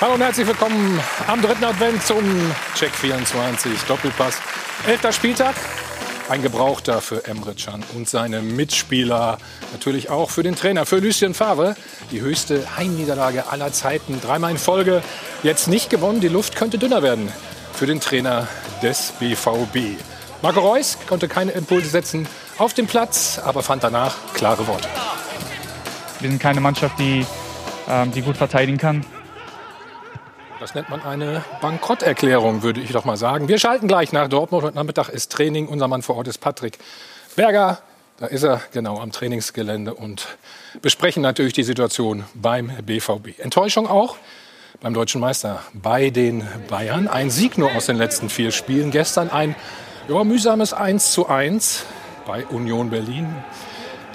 Hallo und herzlich willkommen am dritten Advent zum Check 24 Doppelpass. Elfter Spieltag. Ein Gebrauchter für Emre Can und seine Mitspieler. Natürlich auch für den Trainer, für Lucien Favre. Die höchste Heimniederlage aller Zeiten. Dreimal in Folge. Jetzt nicht gewonnen. Die Luft könnte dünner werden für den Trainer des BVB. Marco Reus konnte keine Impulse setzen auf dem Platz, aber fand danach klare Worte. Wir sind keine Mannschaft, die, ähm, die gut verteidigen kann. Das nennt man eine Bankrotterklärung, würde ich doch mal sagen. Wir schalten gleich nach Dortmund. Heute Nachmittag ist Training. Unser Mann vor Ort ist Patrick Berger. Da ist er genau am Trainingsgelände und besprechen natürlich die Situation beim BVB. Enttäuschung auch beim deutschen Meister bei den Bayern. Ein Sieg nur aus den letzten vier Spielen. Gestern ein ja, mühsames 1 zu 1 bei Union Berlin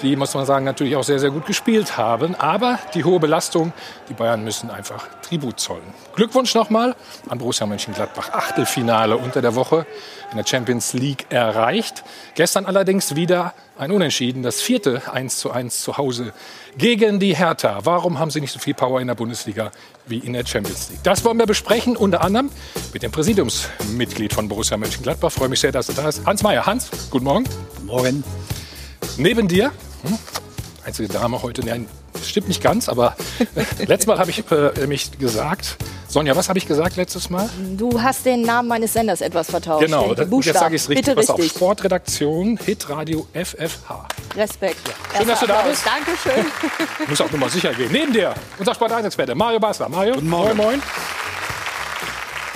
die, muss man sagen, natürlich auch sehr, sehr gut gespielt haben. Aber die hohe Belastung, die Bayern müssen einfach Tribut zollen. Glückwunsch nochmal an Borussia Mönchengladbach. Achtelfinale unter der Woche in der Champions League erreicht. Gestern allerdings wieder ein Unentschieden, das vierte 1 zu 1 zu Hause gegen die Hertha. Warum haben sie nicht so viel Power in der Bundesliga wie in der Champions League? Das wollen wir besprechen, unter anderem mit dem Präsidiumsmitglied von Borussia Mönchengladbach. Ich freue mich sehr, dass du da bist. Hans Meyer. Hans, guten Morgen. Guten Morgen. Neben dir, hm, einzige Dame heute, nein, stimmt nicht ganz, aber äh, letztes Mal habe ich äh, nämlich gesagt, Sonja, was habe ich gesagt letztes Mal? Du hast den Namen meines Senders etwas vertauscht. Genau, das, jetzt sage ich es richtig. Bitte Pass richtig. auf, Sportredaktion, Hitradio FFH. Respekt. Ja. Schön, dass du da Applaus. bist. Dankeschön. Muss auch nur mal sicher gehen. Neben dir, unser Sport 1 Experte, Mario Basler. Mario, Guten Morgen. moin, moin.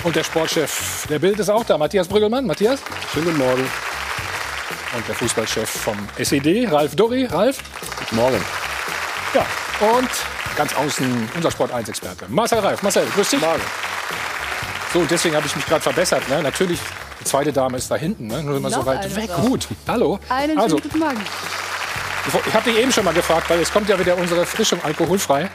Und der Sportchef der Bild ist auch da, Matthias Brüggelmann. Matthias. Schönen guten Morgen. Und der Fußballchef vom SED, Ralf Dorri. Ralf. Guten Morgen. Ja, und ganz außen unser Sport 1 Experte, Marcel Reif. Marcel, grüß dich. Morgen. So, deswegen habe ich mich gerade verbessert. Ne? Natürlich, die zweite Dame ist da hinten, ne? nur immer so weit weg. Sache. Gut, hallo. Einen also, schönen guten Morgen. ich habe dich eben schon mal gefragt, weil jetzt kommt ja wieder unsere Frischung alkoholfrei.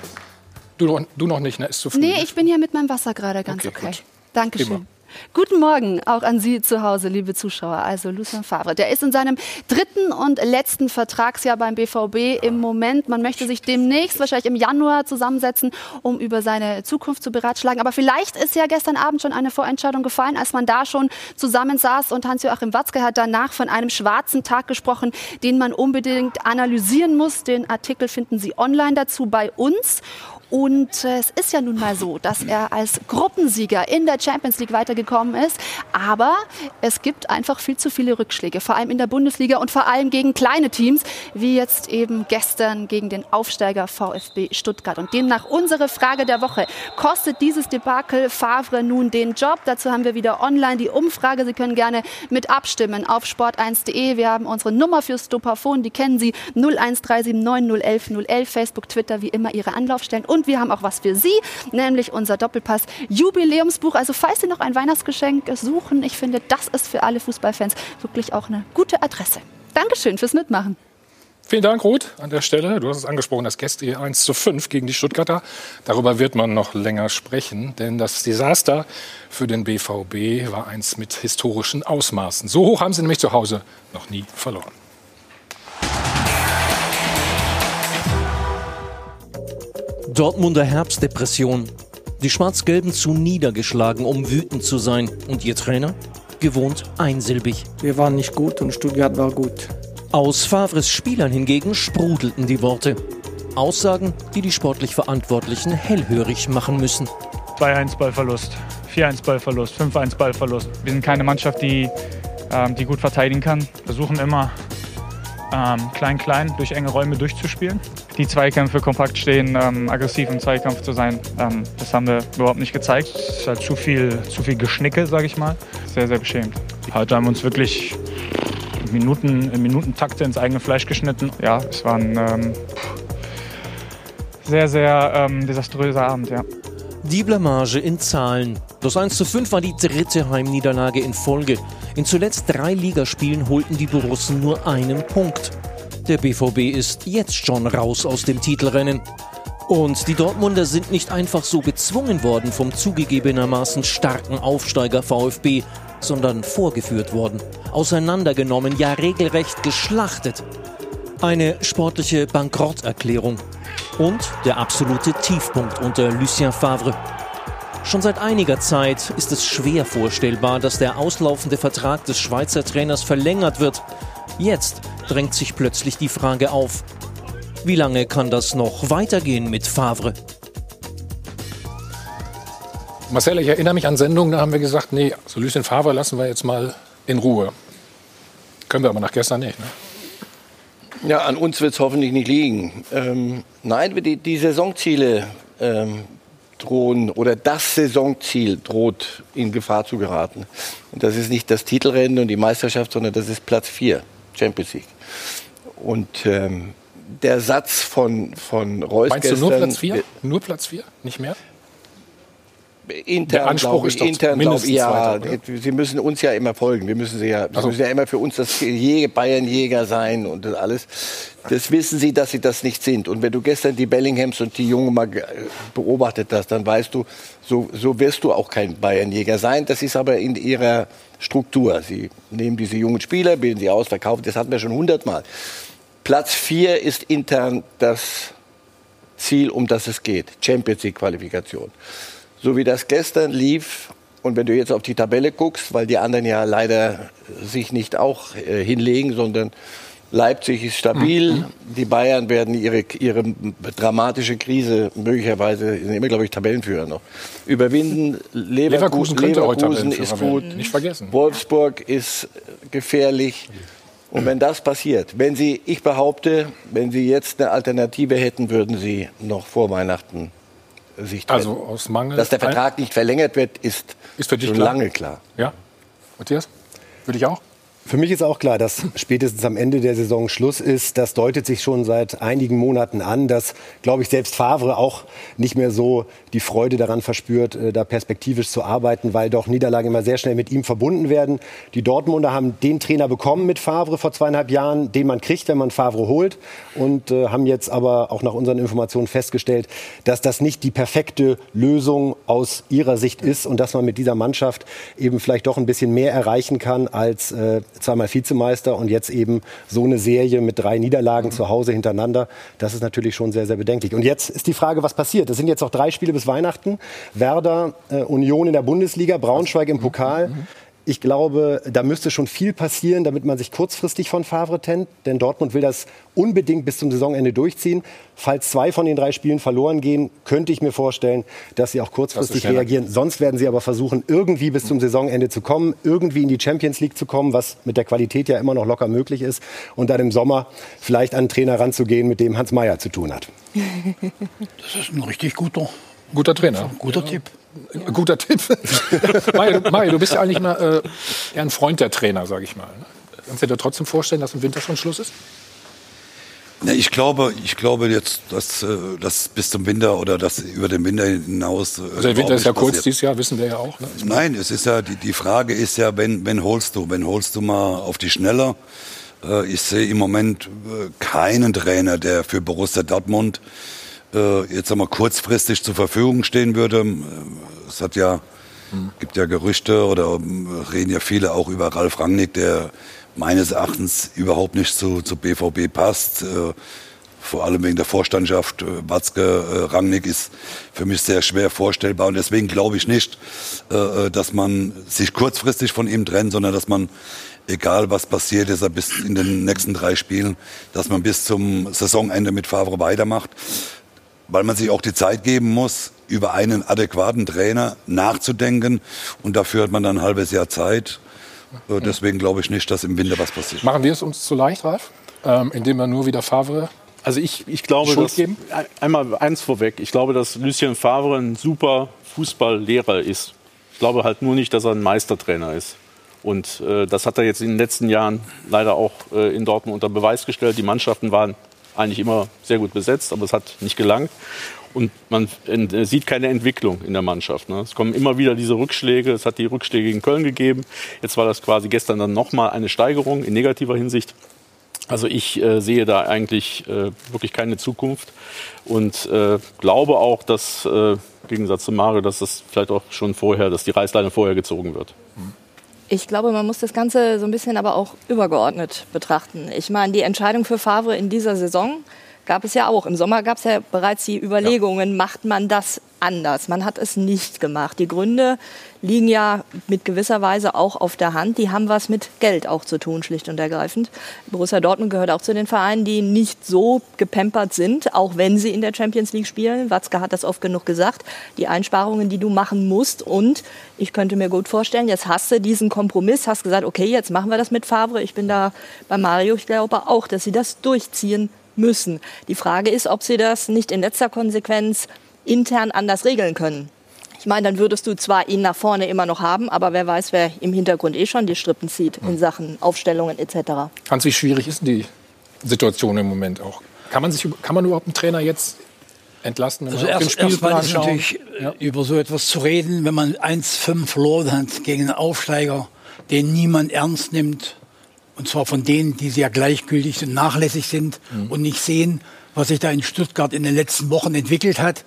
Du, noch- du noch nicht, ne? Ist zu früh. Nee, ne? ich bin hier mit meinem Wasser gerade ganz Okay, okay. gut. Dankeschön. Prima. Guten Morgen auch an Sie zu Hause, liebe Zuschauer. Also Lucien Favre, der ist in seinem dritten und letzten Vertragsjahr beim BVB im Moment. Man möchte sich demnächst, wahrscheinlich im Januar, zusammensetzen, um über seine Zukunft zu beratschlagen. Aber vielleicht ist ja gestern Abend schon eine Vorentscheidung gefallen, als man da schon zusammensaß. Und Hans-Joachim Watzke hat danach von einem schwarzen Tag gesprochen, den man unbedingt analysieren muss. Den Artikel finden Sie online dazu bei uns. Und äh, es ist ja nun mal so, dass er als Gruppensieger in der Champions League weitergekommen ist. Aber es gibt einfach viel zu viele Rückschläge, vor allem in der Bundesliga und vor allem gegen kleine Teams, wie jetzt eben gestern gegen den Aufsteiger VfB Stuttgart. Und demnach unsere Frage der Woche. Kostet dieses Debakel Favre nun den Job? Dazu haben wir wieder online die Umfrage. Sie können gerne mit abstimmen auf sport1.de. Wir haben unsere Nummer fürs Dopafon, die kennen Sie 01379 011 011, Facebook, Twitter, wie immer Ihre Anlaufstellen. Und wir haben auch was für Sie, nämlich unser Doppelpass Jubiläumsbuch. Also falls Sie noch ein Weihnachtsgeschenk suchen, ich finde, das ist für alle Fußballfans wirklich auch eine gute Adresse. Dankeschön fürs Mitmachen. Vielen Dank, Ruth, an der Stelle. Du hast es angesprochen, das Gäste hier 1 zu 5 gegen die Stuttgarter. Darüber wird man noch länger sprechen, denn das Desaster für den BVB war eins mit historischen Ausmaßen. So hoch haben sie nämlich zu Hause noch nie verloren. Dortmunder Herbstdepression. Die Schwarz-Gelben zu niedergeschlagen, um wütend zu sein. Und ihr Trainer? Gewohnt einsilbig. Wir waren nicht gut und Stuttgart war gut. Aus Favres Spielern hingegen sprudelten die Worte. Aussagen, die die sportlich Verantwortlichen hellhörig machen müssen. 2-1 Ballverlust, 4-1 Ballverlust, 5-1 Ballverlust. Wir sind keine Mannschaft, die, ähm, die gut verteidigen kann. Versuchen immer ähm, klein, klein durch enge Räume durchzuspielen. Die Zweikämpfe kompakt stehen, ähm, aggressiv im Zweikampf zu sein, ähm, das haben wir überhaupt nicht gezeigt. Es ist halt zu viel, zu viel Geschnicke, sage ich mal. Sehr, sehr beschämt. Heute haben wir uns wirklich Minuten, in Minutentakte ins eigene Fleisch geschnitten. Ja, es war ein ähm, sehr, sehr ähm, desaströser Abend, ja. Die Blamage in Zahlen. Das 1 zu 5 war die dritte Heimniederlage in Folge. In zuletzt drei Ligaspielen holten die Borussen nur einen Punkt. Der BVB ist jetzt schon raus aus dem Titelrennen. Und die Dortmunder sind nicht einfach so bezwungen worden vom zugegebenermaßen starken Aufsteiger VfB, sondern vorgeführt worden, auseinandergenommen, ja regelrecht geschlachtet. Eine sportliche Bankrotterklärung und der absolute Tiefpunkt unter Lucien Favre. Schon seit einiger Zeit ist es schwer vorstellbar, dass der auslaufende Vertrag des Schweizer Trainers verlängert wird. Jetzt drängt sich plötzlich die Frage auf, wie lange kann das noch weitergehen mit Favre? Marcel, ich erinnere mich an Sendungen, da haben wir gesagt, nee, so Lucien Favre lassen wir jetzt mal in Ruhe. Können wir aber nach gestern nicht. Ne? Ja, an uns wird es hoffentlich nicht liegen. Ähm, nein, die, die Saisonziele ähm, drohen oder das Saisonziel droht in Gefahr zu geraten. Und das ist nicht das Titelrennen und die Meisterschaft, sondern das ist Platz 4, Champions League. Und ähm, der Satz von, von Reus Meinst gestern, du nur Platz 4? Nur Platz 4? Nicht mehr? Intern, Der Anspruch glaube ist ich, doch intern, mindestens ich, ja, Zweiter, oder? Sie müssen uns ja immer folgen. Wir müssen, sie ja, Sie so. müssen ja immer für uns das Bayernjäger sein und das alles. Das wissen Sie, dass Sie das nicht sind. Und wenn du gestern die Bellinghams und die Jungen mal beobachtet hast, dann weißt du, so, so wirst du auch kein Bayernjäger sein. Das ist aber in ihrer Struktur. Sie nehmen diese jungen Spieler, bilden sie aus, verkaufen. Das hatten wir schon hundertmal. Platz vier ist intern das Ziel, um das es geht. Champions League Qualifikation. So wie das gestern lief und wenn du jetzt auf die Tabelle guckst, weil die anderen ja leider sich nicht auch äh, hinlegen, sondern Leipzig ist stabil, die Bayern werden ihre, ihre dramatische Krise möglicherweise, sind immer, glaube ich, Tabellenführer noch, überwinden. Leverkusen Leverkusen, könnte heute Leverkusen ist gut. Nicht vergessen. Wolfsburg ist gefährlich. Und wenn das passiert, wenn Sie, ich behaupte, wenn Sie jetzt eine Alternative hätten, würden Sie noch vor Weihnachten sich trennen. Also aus Mangel. Dass der Vertrag nicht verlängert wird, ist, Ist für dich schon klar? lange klar. Ja. Matthias? Würde ich auch? Für mich ist auch klar, dass spätestens am Ende der Saison Schluss ist. Das deutet sich schon seit einigen Monaten an, dass, glaube ich, selbst Favre auch nicht mehr so die Freude daran verspürt, äh, da perspektivisch zu arbeiten, weil doch Niederlagen immer sehr schnell mit ihm verbunden werden. Die Dortmunder haben den Trainer bekommen mit Favre vor zweieinhalb Jahren, den man kriegt, wenn man Favre holt. Und äh, haben jetzt aber auch nach unseren Informationen festgestellt, dass das nicht die perfekte Lösung aus ihrer Sicht ist und dass man mit dieser Mannschaft eben vielleicht doch ein bisschen mehr erreichen kann als äh, zweimal Vizemeister und jetzt eben so eine Serie mit drei Niederlagen zu Hause hintereinander. Das ist natürlich schon sehr, sehr bedenklich. Und jetzt ist die Frage, was passiert? Es sind jetzt noch drei Spiele bis Weihnachten. Werder, äh, Union in der Bundesliga, Braunschweig im Pokal. Ich glaube, da müsste schon viel passieren, damit man sich kurzfristig von Favre trennt. Denn Dortmund will das unbedingt bis zum Saisonende durchziehen. Falls zwei von den drei Spielen verloren gehen, könnte ich mir vorstellen, dass sie auch kurzfristig reagieren. Sonst werden sie aber versuchen, irgendwie bis zum Saisonende zu kommen, irgendwie in die Champions League zu kommen, was mit der Qualität ja immer noch locker möglich ist. Und dann im Sommer vielleicht an einen Trainer ranzugehen, mit dem Hans Meyer zu tun hat. Das ist ein richtig guter, Guter Trainer. guter Tipp. Ein Guter Tipp. Mario, du- Mario, du bist ja eigentlich mal äh, eher ein Freund der Trainer, sage ich mal. ne? Kannst du dir trotzdem vorstellen, dass im Winter schon Schluss ist? Ne, ich glaube, ich glaube jetzt, dass äh, das bis zum Winter oder das über den Winter hinaus. äh, Also der Winter ist ja kurz passiert. dieses Jahr, wissen wir ja auch. Ne? Nein, es ist ja die, die Frage ist ja, wenn, wenn holst du, wenn holst du mal auf die Schnelle. Äh, ich sehe im Moment keinen Trainer, der für Borussia Dortmund äh, jetzt einmal kurzfristig zur Verfügung stehen würde. Äh, Es hat ja gibt ja Gerüchte oder ähm, reden ja viele auch über Ralf Rangnick, der meines Erachtens überhaupt nicht zu, zu BVB passt. Äh, vor allem wegen der Vorstandschaft. Äh, Watzke, äh, Rangnick ist für mich sehr schwer vorstellbar. Und deswegen glaube ich nicht, äh, äh, dass man sich kurzfristig von ihm trennt, sondern dass man, egal was passiert ist, er bis in den nächsten drei Spielen, dass man bis zum Saisonende mit Favre weitermacht. Weil man sich auch die Zeit geben muss, über einen adäquaten Trainer nachzudenken. Und dafür hat man dann ein halbes Jahr Zeit. Deswegen glaube ich nicht, dass im Winter was passiert. Machen wir es uns zu leicht, Ralf? Ähm, indem wir nur wieder Favre. Also ich, ich glaube, Schuld dass, geben? ein- einmal eins vorweg. Ich glaube, dass Lucien Favre ein super Fußballlehrer ist. Ich glaube halt nur nicht, dass er ein Meistertrainer ist. Und äh, das hat er jetzt in den letzten Jahren leider auch äh, in Dortmund unter Beweis gestellt. Die Mannschaften waren eigentlich immer sehr gut besetzt, aber es hat nicht gelangt. Und man äh, sieht keine Entwicklung in der Mannschaft. Ne? Es kommen immer wieder diese Rückschläge. Es hat die Rückschläge gegen Köln gegeben. Jetzt war das quasi gestern dann nochmal eine Steigerung in negativer Hinsicht. Also ich äh, sehe da eigentlich äh, wirklich keine Zukunft und äh, glaube auch, dass äh, im Gegensatz zu Mario, dass das vielleicht auch schon vorher, dass die Reißleine vorher gezogen wird. Ich glaube, man muss das Ganze so ein bisschen aber auch übergeordnet betrachten. Ich meine, die Entscheidung für Favre in dieser Saison gab es ja auch. Im Sommer gab es ja bereits die Überlegungen, ja. macht man das anders? Man hat es nicht gemacht. Die Gründe liegen ja mit gewisser Weise auch auf der Hand. Die haben was mit Geld auch zu tun, schlicht und ergreifend. Borussia Dortmund gehört auch zu den Vereinen, die nicht so gepempert sind, auch wenn sie in der Champions League spielen. Watzke hat das oft genug gesagt. Die Einsparungen, die du machen musst. Und ich könnte mir gut vorstellen, jetzt hast du diesen Kompromiss, hast gesagt, okay, jetzt machen wir das mit Favre. Ich bin da bei Mario. Ich glaube auch, dass sie das durchziehen müssen. Die Frage ist, ob sie das nicht in letzter Konsequenz intern anders regeln können. Ich meine, dann würdest du zwar ihn nach vorne immer noch haben, aber wer weiß, wer im Hintergrund eh schon die Strippen zieht in Sachen Aufstellungen etc. Hans, wie schwierig ist die Situation im Moment auch? Kann man, sich, kann man überhaupt einen Trainer jetzt entlasten? Also erst, erstmal ist natürlich ja. über so etwas zu reden, wenn man 1-5 verloren hat gegen einen Aufsteiger, den niemand ernst nimmt, und zwar von denen, die sehr gleichgültig und nachlässig sind mhm. und nicht sehen, was sich da in Stuttgart in den letzten Wochen entwickelt hat,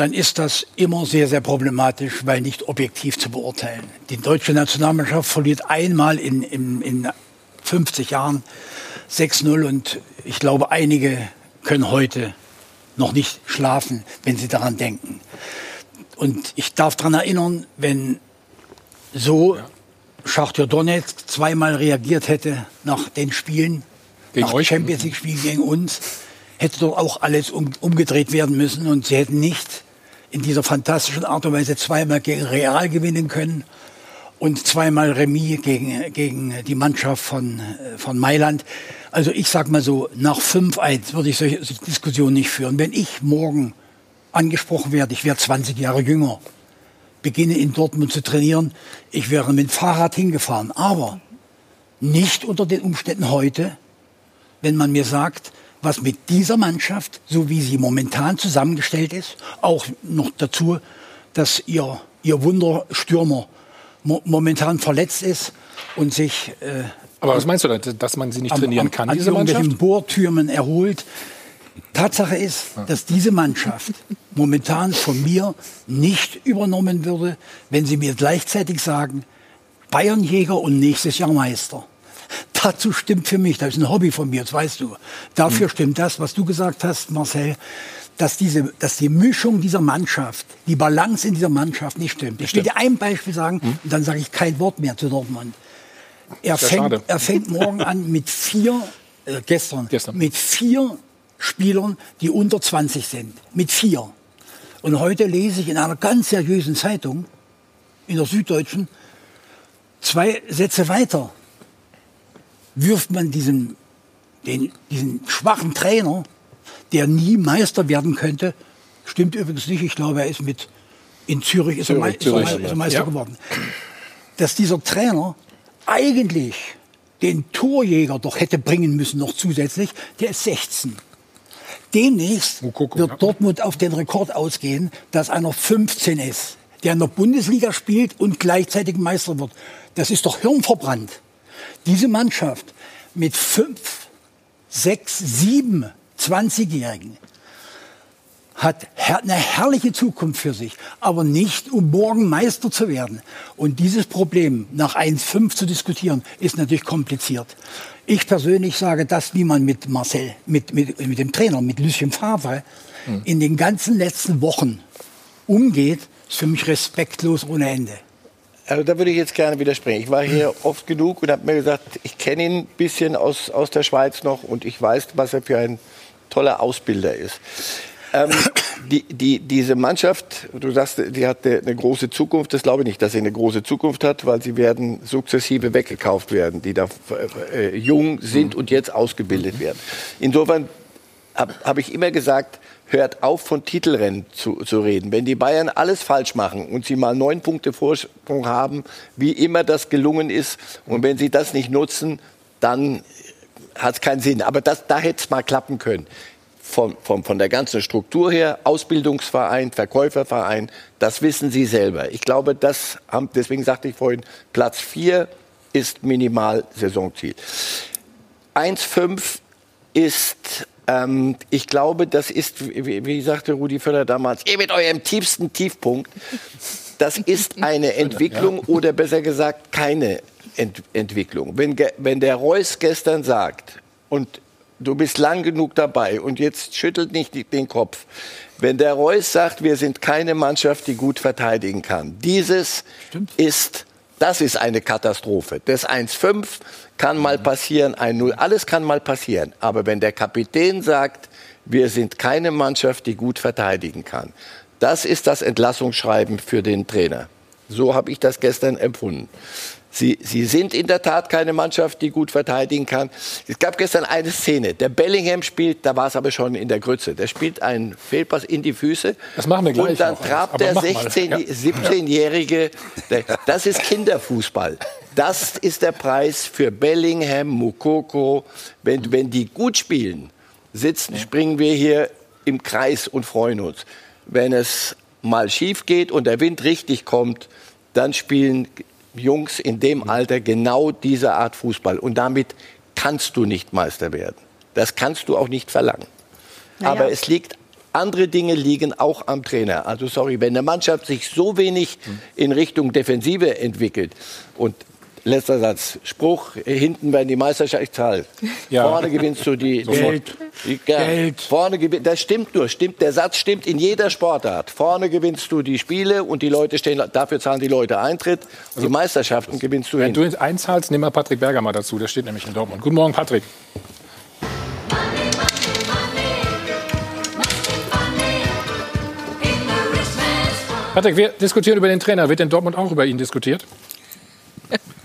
dann ist das immer sehr, sehr problematisch, weil nicht objektiv zu beurteilen. Die deutsche Nationalmannschaft verliert einmal in, in, in 50 Jahren 6-0 und ich glaube, einige können heute noch nicht schlafen, wenn sie daran denken. Und ich darf daran erinnern, wenn so ja. Donetsk zweimal reagiert hätte nach den Spielen, gegen nach euch? Champions League Spielen gegen uns, hätte doch auch alles um, umgedreht werden müssen und sie hätten nicht in dieser fantastischen Art und Weise zweimal gegen Real gewinnen können und zweimal Remis gegen, gegen die Mannschaft von, von Mailand. Also ich sag mal so, nach 5-1 würde ich solche Diskussionen nicht führen. Wenn ich morgen angesprochen werde, ich werde 20 Jahre jünger, beginne in Dortmund zu trainieren. Ich wäre mit dem Fahrrad hingefahren, aber nicht unter den Umständen heute, wenn man mir sagt, was mit dieser Mannschaft, so wie sie momentan zusammengestellt ist, auch noch dazu, dass ihr, ihr Wunderstürmer mo momentan verletzt ist und sich. Äh, aber was meinst du, dass man sie nicht trainieren am, kann, an diese Mannschaft? Bohrtürmen erholt. Tatsache ist, dass diese Mannschaft momentan von mir nicht übernommen würde, wenn sie mir gleichzeitig sagen, Bayernjäger und nächstes Jahr Meister. Dazu stimmt für mich, das ist ein Hobby von mir, das weißt du. Dafür mhm. stimmt das, was du gesagt hast, Marcel, dass, diese, dass die Mischung dieser Mannschaft, die Balance in dieser Mannschaft nicht stimmt. Ich will dir ein Beispiel sagen, mhm. und dann sage ich kein Wort mehr zu Dortmund. Er, fängt, er fängt morgen an mit vier, äh, gestern, gestern, mit vier Spielern, die unter 20 sind. Mit vier. Und heute lese ich in einer ganz seriösen Zeitung, in der Süddeutschen, zwei Sätze weiter. Wirft man diesen, den, diesen schwachen Trainer, der nie Meister werden könnte, stimmt übrigens nicht, ich glaube, er ist mit, in Zürich ist, Zürich, er, Zürich, ist er, Meister ja. geworden. Dass dieser Trainer eigentlich den Torjäger doch hätte bringen müssen, noch zusätzlich, der ist 16. Demnächst wird. Dortmund auf den Rekord ausgehen, dass einer 15 ist, der in der Bundesliga spielt und gleichzeitig Meister wird. Das ist doch hirnverbrannt. Diese Mannschaft mit fünf, sechs, sieben 20-Jährigen hat eine herrliche Zukunft für sich, aber nicht, um morgen Meister zu werden. Und dieses Problem nach 1,5 zu diskutieren, ist natürlich kompliziert. Ich persönlich sage das, wie man mit Marcel, mit, mit, mit dem Trainer, mit Lucien Favre, mhm. in den ganzen letzten Wochen umgeht, ist für mich respektlos ohne Ende. Also da würde ich jetzt gerne widersprechen. Ich war hier oft genug und habe mir gesagt, ich kenne ihn ein bisschen aus, aus der Schweiz noch und ich weiß, was er für ein toller Ausbilder ist. Ähm, die, die, diese Mannschaft, du sagst, die hat eine, eine, große Zukunft. Das glaube ich nicht, dass sie eine große Zukunft hat, weil sie werden sukzessive weggekauft werden, die da äh, jung sind und jetzt ausgebildet werden. Insofern habe hab ich immer gesagt, hört auf, von Titelrennen zu, zu reden. Wenn die Bayern alles falsch machen und sie mal neun Punkte Vorsprung haben, wie immer das gelungen ist, und wenn sie das nicht nutzen, dann hat es keinen Sinn. Aber das, da hätte es mal klappen können von, von, von der ganzen Struktur her, Ausbildungsverein, Verkäuferverein, das wissen Sie selber. Ich glaube, das haben, deswegen sagte ich vorhin, Platz 4 ist minimal Saisonziel. 1,5 ist, ähm, ich glaube, das ist, wie, wie sagte Rudi Völler damals, ihr mit eurem tiefsten Tiefpunkt. Das ist eine Entwicklung oder besser gesagt keine Ent Entwicklung. Wenn, wenn der Reus gestern sagt, und du bist lang genug dabei und jetzt schüttelt nicht den Kopf. Wenn der Reus sagt, wir sind keine Mannschaft, die gut verteidigen kann, dieses ist, das ist eine Katastrophe. Das 1-5 kann mal passieren, 1-0, alles kann mal passieren. Aber wenn der Kapitän sagt, wir sind keine Mannschaft, die gut verteidigen kann, das ist das Entlassungsschreiben für den Trainer. So habe ich das gestern empfunden. Sie, sie sind in der Tat keine Mannschaft, die gut verteidigen kann. Es gab gestern eine Szene. Der Bellingham spielt, da war es aber schon in der Grütze. Der spielt einen Fehlpass in die Füße. Das machen wir gleich Und dann trabt der mach mal. 16, Ja. 17-Jährige. der- Das ist Kinderfußball. Das ist der Preis für Bellingham, Mukoko. Wenn, wenn die gut spielen, sitzen, springen wir hier im Kreis und freuen uns. Wenn es mal schief geht und der Wind richtig kommt, dann spielen Jungs in dem Alter genau diese Art Fußball. Und damit kannst du nicht Meister werden. Das kannst du auch nicht verlangen. Naja. Aber es liegt, andere Dinge liegen auch am Trainer. Also sorry, wenn eine Mannschaft sich so wenig in Richtung Defensive entwickelt und Letzter Satz. Spruch, hinten werden die Meisterschaft zahlt. Ja. Vorne gewinnst du die... Geld. Die, ja, Geld. Vorne gewin- das stimmt nur, stimmt, der Satz stimmt in jeder Sportart. Vorne gewinnst du die Spiele und die Leute stehen, dafür zahlen die Leute Eintritt. Die Meisterschaften gewinnst du Wenn hin. du jetzt einzahlst, nimm mal Patrick Berger mal dazu. Der steht nämlich in Dortmund. Guten Morgen, Patrick. Patrick, wir diskutieren über den Trainer. Wird in Dortmund auch über ihn diskutiert?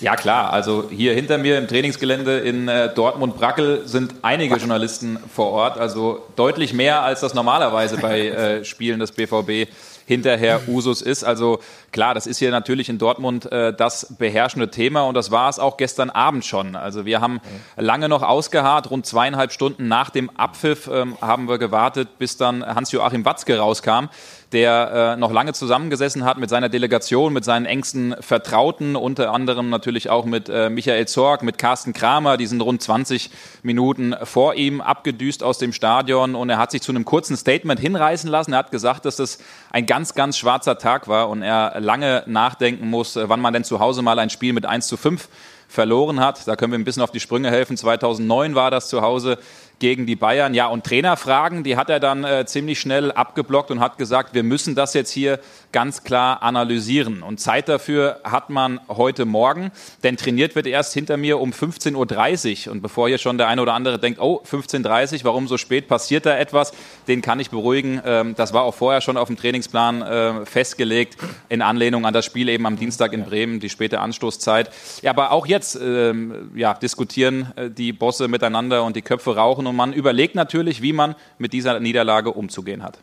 Ja klar, also hier hinter mir im Trainingsgelände in äh, Dortmund-Brackel sind einige Journalisten vor Ort, also deutlich mehr als das normalerweise bei äh, Spielen des BVB hinterher Usus ist. Also klar, das ist hier natürlich in Dortmund äh, das beherrschende Thema und das war es auch gestern Abend schon. Also wir haben lange noch ausgeharrt, rund zweieinhalb Stunden nach dem Abpfiff ähm, haben wir gewartet, bis dann Hans-Joachim Watzke rauskam der äh, noch lange zusammengesessen hat mit seiner Delegation, mit seinen engsten Vertrauten, unter anderem natürlich auch mit äh, Michael Zorg, mit Carsten Kramer, die sind rund 20 Minuten vor ihm abgedüst aus dem Stadion und er hat sich zu einem kurzen Statement hinreißen lassen. Er hat gesagt, dass das ein ganz, ganz schwarzer Tag war und er lange nachdenken muss, äh, wann man denn zu Hause mal ein Spiel mit 1 zu 5 verloren hat. Da können wir ein bisschen auf die Sprünge helfen. 2009 war das zu Hause gegen die Bayern. Ja, und Trainerfragen, die hat er dann äh, ziemlich schnell abgeblockt und hat gesagt, wir müssen das jetzt hier ganz klar analysieren. Und Zeit dafür hat man heute Morgen, denn trainiert wird erst hinter mir um 15.30 Uhr. Und bevor hier schon der eine oder andere denkt, oh, 15.30 Uhr, warum so spät, passiert da etwas, den kann ich beruhigen. Ähm, das war auch vorher schon auf dem Trainingsplan äh, festgelegt, in Anlehnung an das Spiel eben am Dienstag in Bremen, die späte Anstoßzeit. Ja, aber auch jetzt ähm, ja, diskutieren äh, die Bosse miteinander und die Köpfe rauchen und man überlegt natürlich, wie man mit dieser Niederlage umzugehen hat.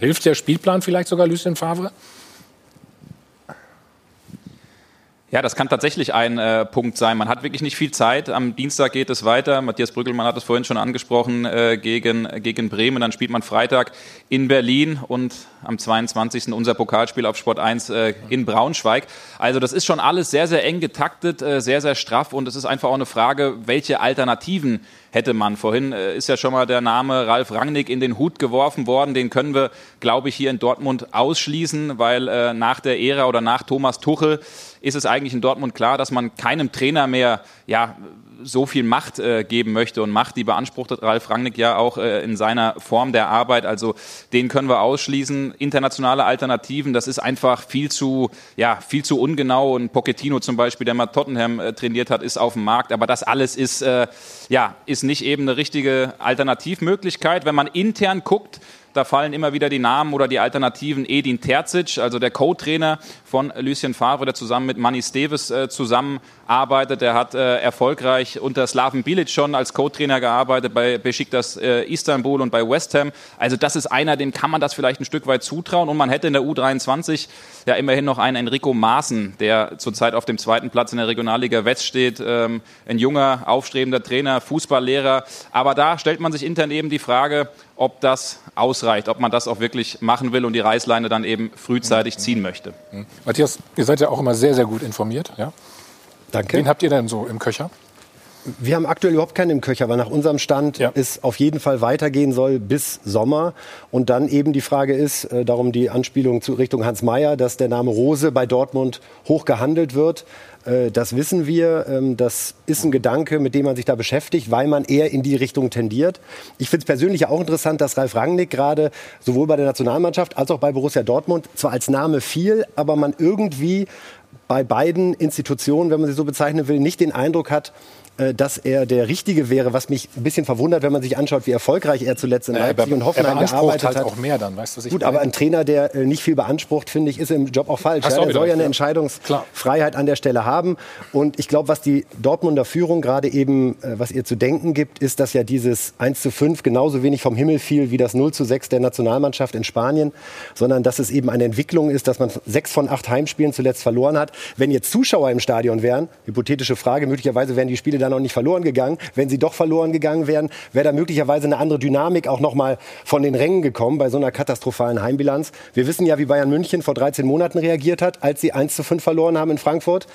Hilft der Spielplan vielleicht sogar Lucien Favre? Ja, das kann tatsächlich ein äh, Punkt sein. Man hat wirklich nicht viel Zeit. Am Dienstag geht es weiter. Matthias Brüggelmann hat es vorhin schon angesprochen, äh, gegen, gegen Bremen. Dann spielt man Freitag in Berlin und am 22. unser Pokalspiel auf Sport 1 äh, in Braunschweig. Also das ist schon alles sehr, sehr eng getaktet, äh, sehr, sehr straff und es ist einfach auch eine Frage, welche Alternativen hätte man. Vorhin äh, ist ja schon mal der Name Ralf Rangnick in den Hut geworfen worden. Den können wir, glaube ich, hier in Dortmund ausschließen, weil äh, nach der Ära oder nach Thomas Tuchel ist es eigentlich in Dortmund klar, dass man keinem Trainer mehr ja, so viel Macht äh, geben möchte. Und Macht, die beansprucht Ralf Rangnick ja auch äh, in seiner Form der Arbeit. Also den können wir ausschließen. Internationale Alternativen, das ist einfach viel zu, ja, viel zu ungenau. Und Pochettino zum Beispiel, der mal Tottenham äh, trainiert hat, ist auf dem Markt. Aber das alles ist, äh, ja, ist nicht eben eine richtige Alternativmöglichkeit. Wenn man intern guckt, da fallen immer wieder die Namen oder die Alternativen Edin Terzic, also der Co-Trainer von Lucien Favre, der zusammen mit Manny Steves äh, zusammenarbeitet. Der hat äh, erfolgreich unter Slaven Bilic schon als Co-Trainer gearbeitet bei Besiktas äh, Istanbul und bei West Ham. Also das ist einer, dem kann man das vielleicht ein Stück weit zutrauen. Und man hätte in der U23 ja immerhin noch einen Enrico Maaßen, der zurzeit auf dem zweiten Platz in der Regionalliga West steht. Ähm, ein junger, aufstrebender Trainer, Fußballlehrer. Aber da stellt man sich intern eben die Frage, ob das ausreicht, ob man das auch wirklich machen will und die Reißleine dann eben frühzeitig ziehen möchte. Matthias, ihr seid ja auch immer sehr, sehr gut informiert. Ja? Danke. Wen habt ihr denn so im Köcher? Wir haben aktuell überhaupt keinen im Köcher, weil nach unserem Stand ja. es auf jeden Fall weitergehen soll bis Sommer. Und dann eben die Frage ist, äh, darum die Anspielung zu Richtung Hans Meyer, dass der Name Rose bei Dortmund hoch gehandelt wird. Äh, das wissen wir. Ähm, das ist ein Gedanke, mit dem man sich da beschäftigt, weil man eher in die Richtung tendiert. Ich finde es persönlich auch interessant, dass Ralf Rangnick gerade sowohl bei der Nationalmannschaft als auch bei Borussia Dortmund zwar als Name fiel, aber man irgendwie bei beiden Institutionen, wenn man sie so bezeichnen will, nicht den Eindruck hat, dass er der Richtige wäre, was mich ein bisschen verwundert, wenn man sich anschaut, wie erfolgreich er zuletzt in Leipzig und Hoffenheim gearbeitet halt hat. auch mehr dann, weißt du, Gut, aber ein Trainer, der äh, nicht viel beansprucht, finde ich, ist im Job auch falsch. Ja, er soll ja eine Entscheidungsfreiheit an der Stelle haben. Und ich glaube, was die Dortmunder Führung gerade eben, äh, was ihr zu denken gibt, ist, dass ja dieses 1 zu 5 genauso wenig vom Himmel fiel wie das 0 zu 6 der Nationalmannschaft in Spanien, sondern dass es eben eine Entwicklung ist, dass man sechs von acht Heimspielen zuletzt verloren hat. Wenn jetzt Zuschauer im Stadion wären, hypothetische Frage, möglicherweise wären die Spiele dann noch nicht verloren gegangen. Wenn sie doch verloren gegangen wären, wäre da möglicherweise eine andere Dynamik auch noch mal von den Rängen gekommen bei so einer katastrophalen Heimbilanz. Wir wissen ja, wie Bayern München vor 13 Monaten reagiert hat, als sie 1 zu 5 verloren haben in Frankfurt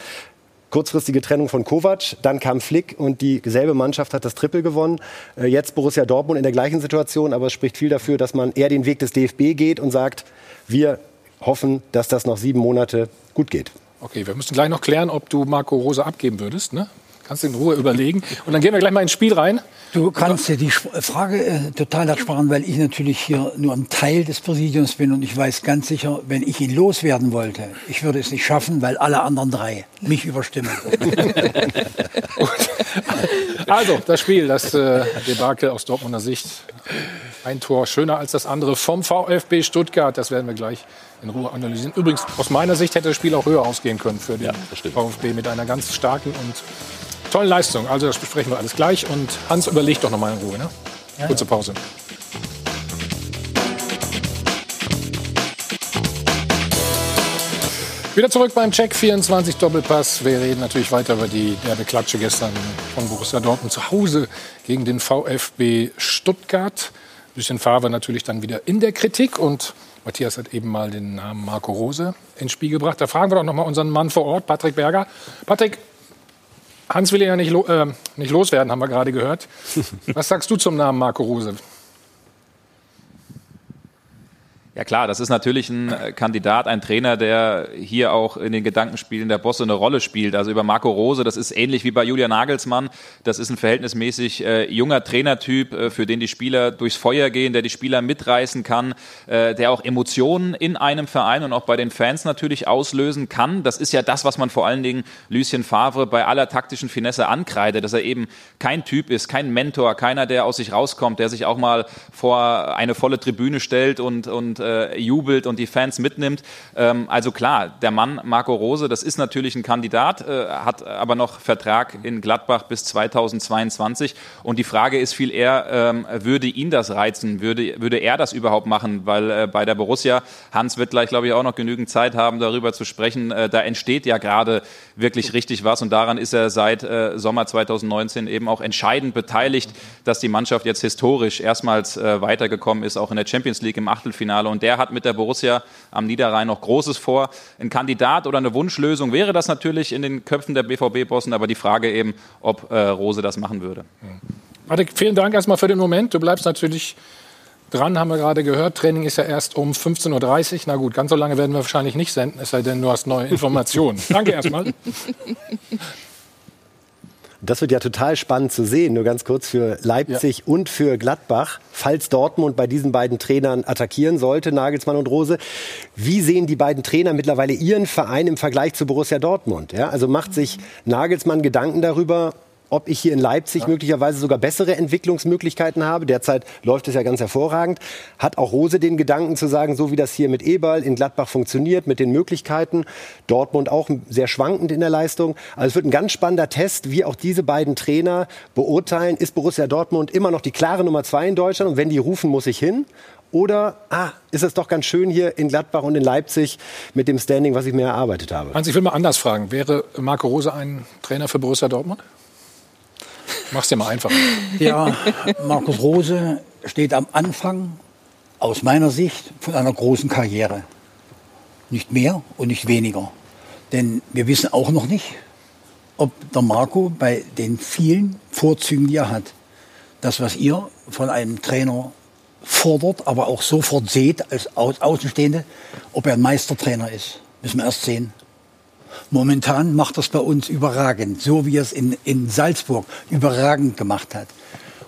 kurzfristige Trennung von Kovac, dann kam Flick und dieselbe Mannschaft hat das Triple gewonnen. Äh, jetzt Borussia Dortmund in der gleichen Situation, aber es spricht viel dafür, dass man eher den Weg des DFB geht und sagt, wir hoffen, dass das noch sieben Monate gut geht. Okay, wir müssen gleich noch klären, ob du Marco Rose abgeben würdest. Ne? Kannst du in Ruhe überlegen. Und dann gehen wir gleich mal ins Spiel rein. Du kannst dir die Frage äh, total ersparen, weil ich natürlich hier nur ein Teil des Präsidiums bin und ich weiß ganz sicher, wenn ich ihn loswerden wollte, ich würde es nicht schaffen, weil alle anderen drei mich überstimmen. also, das Spiel, das äh, Debakel aus Dortmunder Sicht. Ein Tor schöner als das andere vom VfB Stuttgart. Das werden wir gleich in Ruhe analysieren. Übrigens, aus meiner Sicht hätte das Spiel auch höher ausgehen können für den ja, VfB mit einer ganz starken und Tolle Leistung. Also das besprechen wir alles gleich. Und Hans überlegt doch noch mal in Ruhe. Ne? Ja. Kurze Pause. Wieder zurück beim Check 24 Doppelpass. Wir reden natürlich weiter über die derbe Klatsche gestern von Borussia Dortmund zu Hause gegen den VfB Stuttgart. Bisschen Favre natürlich dann wieder in der Kritik und Matthias hat eben mal den Namen Marco Rose ins Spiel gebracht. Da fragen wir doch noch mal unseren Mann vor Ort, Patrick Berger. Patrick, Hans will ihn ja nicht, lo äh, nicht loswerden, haben wir gerade gehört. Was sagst du zum Namen Marco Rose? Ja klar, das ist natürlich ein äh, Kandidat, ein Trainer, der hier auch in den Gedankenspielen der Bosse eine Rolle spielt. Also über Marco Rose, das ist ähnlich wie bei Julian Nagelsmann. Das ist ein verhältnismäßig äh, junger Trainertyp, äh, für den die Spieler durchs Feuer gehen, der die Spieler mitreißen kann, äh, der auch Emotionen in einem Verein und auch bei den Fans natürlich auslösen kann. Das ist ja das, was man vor allen Dingen Lucien Favre bei aller taktischen Finesse ankreidet, dass er eben kein Typ ist, kein Mentor, keiner, der aus sich rauskommt, der sich auch mal vor eine volle Tribüne stellt und, und äh, jubelt und die Fans mitnimmt. Ähm, also klar, der Mann Marco Rose, das ist natürlich ein Kandidat, äh, hat aber noch Vertrag in Gladbach bis 2022. Und die Frage ist viel eher, ähm, würde ihn das reizen? Würde, würde er das überhaupt machen? Weil äh, bei der Borussia, Hans wird gleich, glaube ich, auch noch genügend Zeit haben, darüber zu sprechen. Äh, da entsteht ja gerade wirklich richtig was. Und daran ist er seit äh, Sommer 2019 eben auch entscheidend beteiligt, dass die Mannschaft jetzt historisch erstmals äh, weitergekommen ist, auch in der Champions League im Achtelfinale. Und der hat mit der Borussia am Niederrhein noch Großes vor. Ein Kandidat oder eine Wunschlösung wäre das natürlich in den Köpfen der BVB-Bossen, aber die Frage eben, ob äh, Rose das machen würde. Patrick, vielen Dank erstmal für den Moment. Du bleibst natürlich dran, haben wir gerade gehört. Training ist ja erst um 15.30 Uhr. Na gut, ganz so lange werden wir wahrscheinlich nicht senden, es sei denn, du hast neue Informationen. Danke erstmal. Das wird ja total spannend zu sehen, nur ganz kurz für Leipzig ja. und für Gladbach, falls Dortmund bei diesen beiden Trainern attackieren sollte, Nagelsmann und Rose. Wie sehen die beiden Trainer mittlerweile ihren Verein im Vergleich zu Borussia Dortmund? Ja, also macht sich Nagelsmann Gedanken darüber, ob ich hier in Leipzig ja. möglicherweise sogar bessere Entwicklungsmöglichkeiten habe. Derzeit läuft es ja ganz hervorragend. Hat auch Rose den Gedanken zu sagen, so wie das hier mit Eberl in Gladbach funktioniert, mit den Möglichkeiten. Dortmund auch sehr schwankend in der Leistung. Also es wird ein ganz spannender Test, wie auch diese beiden Trainer beurteilen, ist Borussia Dortmund immer noch die klare Nummer zwei in Deutschland und wenn die rufen, muss ich hin. Oder ah, ist es doch ganz schön hier in Gladbach und in Leipzig mit dem Standing, was ich mir erarbeitet habe? Hans, ich will mal anders fragen. Wäre Marco Rose ein Trainer für Borussia Dortmund? Mach's dir mal einfach. Ja, Markus Rose steht am Anfang, aus meiner Sicht, von einer großen Karriere. Nicht mehr und nicht weniger. Denn wir wissen auch noch nicht, ob der Marco bei den vielen Vorzügen, die er hat, das, was ihr von einem Trainer fordert, aber auch sofort seht als Au Außenstehende, ob er ein Meistertrainer ist. Müssen wir erst sehen. Momentan macht es bei uns überragend, so wie es in, in Salzburg überragend gemacht hat.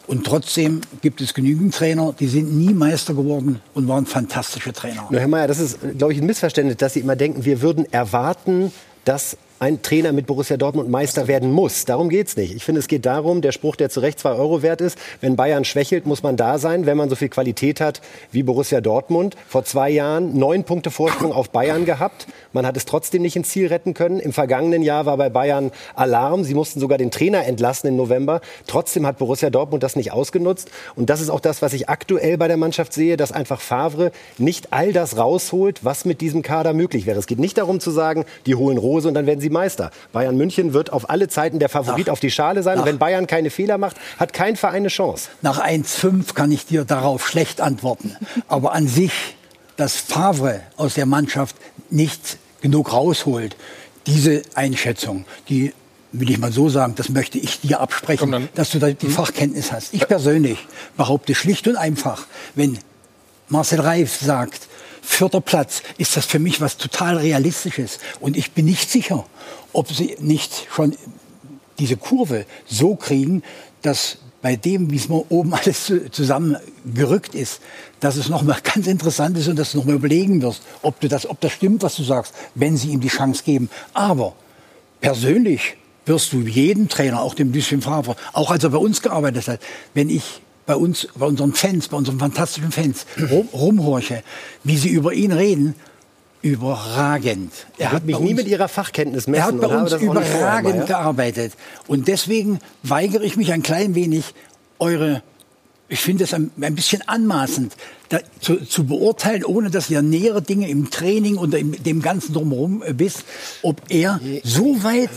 Und trotzdem gibt es genügend Trainer, die sind nie Meister geworden und waren fantastische Trainer. Nur Herr Mayer, das ist, glaube ich, ein Missverständnis, dass Sie immer denken, wir würden erwarten, dass ein Trainer mit Borussia Dortmund Meister werden muss. Darum geht es nicht. Ich finde, es geht darum, der Spruch, der zu Recht zwei Euro wert ist, wenn Bayern schwächelt, muss man da sein, wenn man so viel Qualität hat wie Borussia Dortmund. Vor zwei Jahren neun Punkte Vorsprung auf Bayern gehabt. Man hat es trotzdem nicht ins Ziel retten können. Im vergangenen Jahr war bei Bayern Alarm. Sie mussten sogar den Trainer entlassen im November. Trotzdem hat Borussia Dortmund das nicht ausgenutzt. Und das ist auch das, was ich aktuell bei der Mannschaft sehe, dass einfach Favre nicht all das rausholt, was mit diesem Kader möglich wäre. Es geht nicht darum zu sagen, die holen Rose und dann werden sie Meister. Bayern München wird auf alle Zeiten der Favorit Nach- auf die Schale sein. Und nach- wenn Bayern keine Fehler macht, hat kein Verein eine Chance. Nach 1,5 kann ich dir darauf schlecht antworten. Aber an sich, dass Favre aus der Mannschaft nicht genug rausholt, diese Einschätzung, die will ich mal so sagen, das möchte ich dir absprechen, dass du da die Fachkenntnis hast. Ich persönlich behaupte schlicht und einfach, wenn Marcel Reif sagt, vierter Platz, ist das für mich was total Realistisches. Und ich bin nicht sicher, ob sie nicht schon diese Kurve so kriegen, dass bei dem, wie es mal oben alles zu- zusammengerückt ist, dass es nochmal ganz interessant ist und dass du nochmal überlegen wirst, ob, du das, ob das stimmt, was du sagst, wenn sie ihm die Chance geben. Aber persönlich wirst du jeden Trainer, auch dem Lucien Favre, auch als er bei uns gearbeitet hat, wenn ich bei uns, bei unseren Fans, bei unseren fantastischen Fans rum, rumhorche, wie sie über ihn reden, überragend. Er hat mich nie mit Ihrer Fachkenntnis messen. er hat bei uns überragend Mayer. gearbeitet. Und deswegen weigere ich mich ein klein wenig, eure, ich finde es ein, ein bisschen anmaßend, da, zu, zu beurteilen, ohne dass ihr nähere Dinge im Training und im, dem Ganzen drumherum äh, wisst, ob er so weit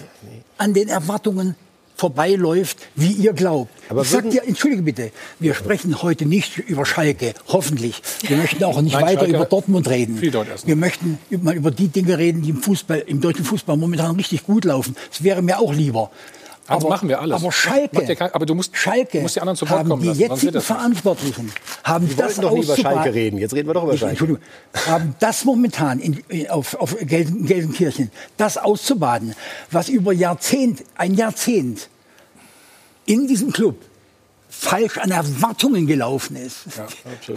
an den Erwartungen vorbeiläuft, wie ihr glaubt. Aber ich sag dir, entschuldige bitte, wir sprechen heute nicht über Schalke, hoffentlich. Wir möchten auch nicht Nein, weiter Schalke über Dortmund reden. Wir möchten mal über die Dinge reden, die im Fußball, im deutschen Fußball momentan richtig gut laufen. Das wäre mir auch lieber. Also machen wir alles. Aber Schalke, kein- aber du musst, Schalke musst die anderen zu Wort kommen die lassen, jetzigen das. Verantwortlichen haben Wir das doch nie über Schalke reden. Jetzt reden wir doch über Schalke. Entschuldigung, haben das momentan in, in, auf, auf Gelsen, Gelsenkirchen, das auszubaden, was über Jahrzehnt, ein Jahrzehnt in diesem Club falsch an Erwartungen gelaufen ist.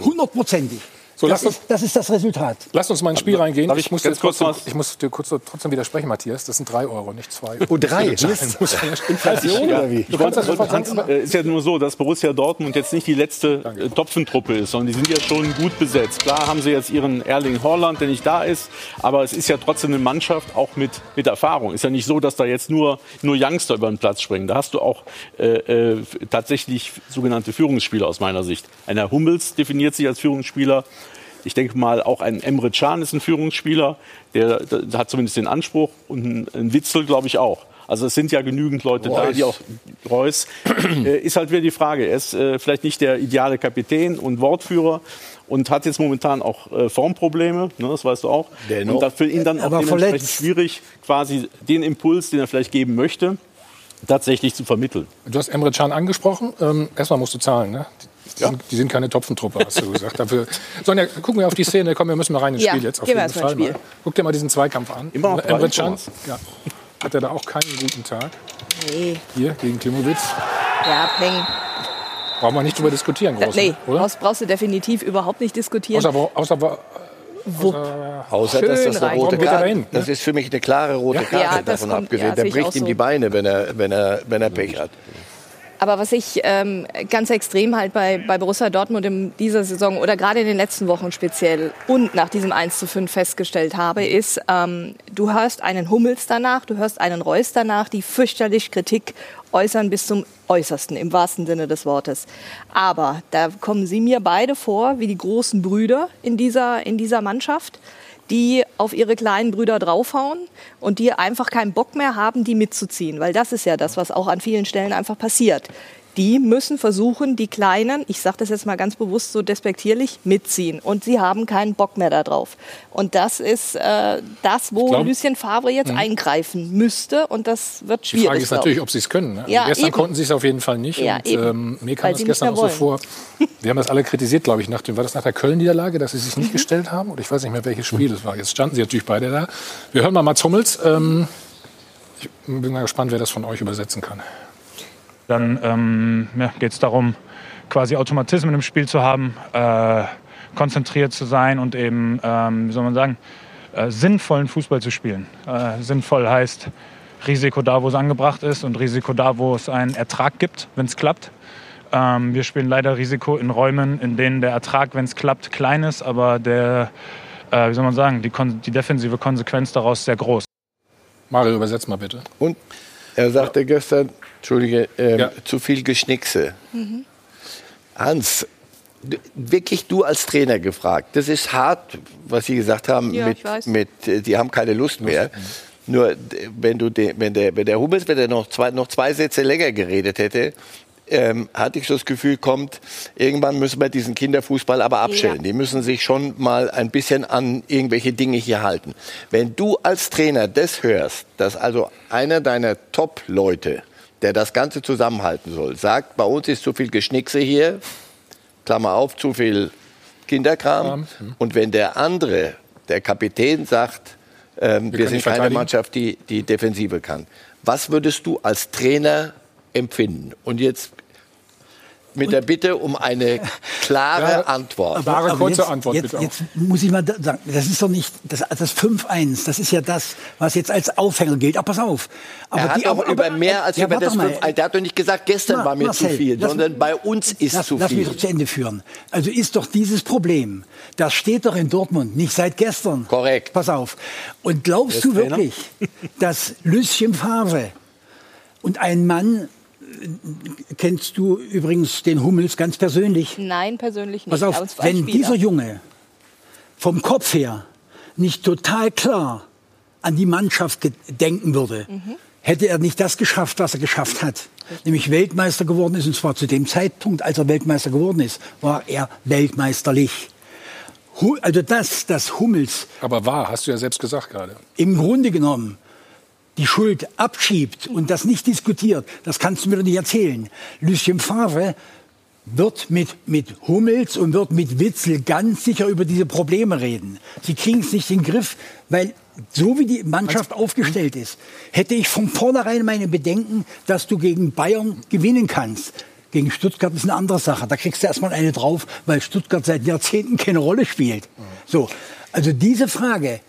Hundertprozentig. So, das, lass uns- ist, das ist das Resultat. Lass uns mal ins Spiel reingehen. Darf ich muss ganz dir kurz trotzdem, ich muss dir kurz, trotzdem widersprechen, Matthias. Das sind drei Euro, nicht zwei. Oh, drei? Inflation oder wie? Du kannst das äh, ist ja nur so, dass Borussia Dortmund jetzt nicht die letzte äh, Topfentruppe ist, sondern die sind ja schon gut besetzt. Klar haben sie jetzt ihren Erling Haaland, der nicht da ist, aber es ist ja trotzdem eine Mannschaft auch mit, mit Erfahrung. Ist ja nicht so, dass da jetzt nur, nur Youngster über den Platz springen. Da hast du auch äh, äh, tatsächlich sogenannte Führungsspieler aus meiner Sicht. Einer Hummels definiert sich als Führungsspieler. Ich denke mal, auch ein Emre Can ist ein Führungsspieler, der, der hat zumindest den Anspruch und ein, ein Witzel, glaube ich, auch. Also es sind ja genügend Leute da, die auch Reus äh, ist halt wieder die Frage. Er ist äh, vielleicht nicht der ideale Kapitän und Wortführer und hat jetzt momentan auch äh, Formprobleme, ne, das weißt du auch. Dennoch. Und da für ihn dann auch Aber dementsprechend verletzt. schwierig, quasi den Impuls, den er vielleicht geben möchte, tatsächlich zu vermitteln. Du hast Emre Can angesprochen. Ähm, erstmal musst du zahlen. Ne? Die, sind, die sind keine Topfentruppe, hast du gesagt. Dafür, Sonja, gucken wir auf die Szene. Komm, wir müssen mal rein ins Ja, Spiel jetzt. Auf jeden Fall mal. Guck dir mal diesen Zweikampf an. Immer noch Emre Can. Thomas. Ja. Hat er da auch keinen guten Tag? Nee, Hier gegen Klimowitz. ja, Peng. Brauchen wir nicht drüber diskutieren, groß, Nee, oder? brauchst, brauchst du definitiv überhaupt nicht diskutieren. Außer, außer, Wupp. Außer, dass das eine rote Karte dahin, Das ist für mich eine klare rote Ja. Karte Ja, davon kommt- abgesehen. ja, Der bricht ihm so. die Beine, wenn er, wenn er, wenn er Pech hat. Aber was ich ähm, ganz extrem halt bei, bei Borussia Dortmund in dieser Saison oder gerade in den letzten Wochen speziell und nach diesem 1 zu 5 festgestellt habe, ist, ähm, du hörst einen Hummels danach, du hörst einen Reus danach, die fürchterlich Kritik äußern bis zum Äußersten, im wahrsten Sinne des Wortes. Aber da kommen sie mir beide vor wie die großen Brüder in dieser, in dieser Mannschaft die auf ihre kleinen Brüder draufhauen und die einfach keinen Bock mehr haben, die mitzuziehen. Weil das ist ja das, was auch an vielen Stellen einfach passiert. Die müssen versuchen, die Kleinen, ich sage das jetzt mal ganz bewusst so despektierlich, mitziehen. Und sie haben keinen Bock mehr darauf. Und das ist äh, das, wo glaub- Lucien Favre jetzt Mhm. eingreifen müsste. Und das wird Die schwierig. Frage ist glaub natürlich, ich. ob sie es können. Ne? Also Ja, gestern eben. konnten sie es auf jeden Fall nicht. Ja, und, ähm, mir kam Weil das gestern auch so vor. Wir haben das alle kritisiert, glaube ich, nach dem, war das nach der Köln-Niederlage, dass sie sich nicht gestellt haben? Oder ich weiß nicht mehr, welches Spiel es war. Jetzt standen sie natürlich beide da. Wir hören mal Mats Hummels. Ähm, ich bin mal gespannt, wer das von euch übersetzen kann. Dann ähm, ja, geht es darum, quasi Automatismen im Spiel zu haben, äh, konzentriert zu sein und eben, ähm, wie soll man sagen, äh, sinnvollen Fußball zu spielen. Äh, sinnvoll heißt Risiko da, wo es angebracht ist und Risiko da, wo es einen Ertrag gibt, wenn es klappt. Ähm, wir spielen leider Risiko in Räumen, in denen der Ertrag, wenn es klappt, klein ist, aber der, äh, wie soll man sagen, die, kon die defensive Konsequenz daraus sehr groß. Mario, übersetz mal bitte. Und er sagte gestern, Entschuldige, ähm, zu viel Geschnickse. Hans, d- wirklich du als Trainer gefragt. Das ist hart, was Sie gesagt haben, Ja, mit, ich weiß. mit äh, die haben keine Lust mehr. Nur d- wenn du den, wenn der wenn der Hummels, wenn der noch zwei, noch zwei Sätze länger geredet hätte, ähm, hatte ich so das Gefühl, kommt, irgendwann müssen wir diesen Kinderfußball aber abstellen. Ja. Die müssen sich schon mal ein bisschen an irgendwelche Dinge hier halten. Wenn du als Trainer das hörst, dass also einer deiner Top-Leute, der das Ganze zusammenhalten soll, sagt, bei uns ist zu viel Geschnickse hier, Klammer auf, zu viel Kinderkram. Und wenn der andere, der Kapitän, sagt, ähm, wir, können sind keine. Mannschaft, die die Defensive kann. Was würdest du als Trainer empfinden? Und jetzt mit der Bitte um eine klare Antwort. Aber jetzt, jetzt, Jetzt muss ich mal sagen, das ist doch nicht das, das 5-1, das ist ja das, was jetzt als Aufhänger gilt. Aber pass auf. Aber er hat die- doch aber- über aber- mehr als ja, über das mal. 5 Der hat doch nicht gesagt, gestern Ma- war mir Marcel, zu viel, lass- sondern bei uns ist lass, zu Lass mich viel. doch zu Ende führen. Also ist doch dieses Problem, das steht doch in Dortmund nicht seit gestern. Korrekt. Pass auf. Und glaubst du wirklich, dass Lucien Favre und ein Mann, kennst du übrigens den Hummels ganz persönlich? Nein, persönlich nicht. Pass auf, war wenn Spieler. dieser Junge vom Kopf her nicht total klar an die Mannschaft denken würde, Mhm. hätte er nicht das geschafft, was er geschafft hat. Nämlich Weltmeister geworden ist, und zwar zu dem Zeitpunkt, als er Weltmeister geworden ist, war er weltmeisterlich. Also das, dass Hummels Aber wahr, hast du ja selbst gesagt gerade. im Grunde genommen die Schuld abschiebt und das nicht diskutiert, das kannst du mir doch nicht erzählen. Lucien Favre wird mit, mit Hummels und wird mit Witzel ganz sicher über diese Probleme reden. Sie kriegen es nicht in den Griff, weil so wie die Mannschaft aufgestellt ist, hätte ich von vornherein meine Bedenken, dass du gegen Bayern gewinnen kannst. Gegen Stuttgart ist eine andere Sache. Da kriegst du erstmal eine drauf, weil Stuttgart seit Jahrzehnten keine Rolle spielt. So, also diese Frage,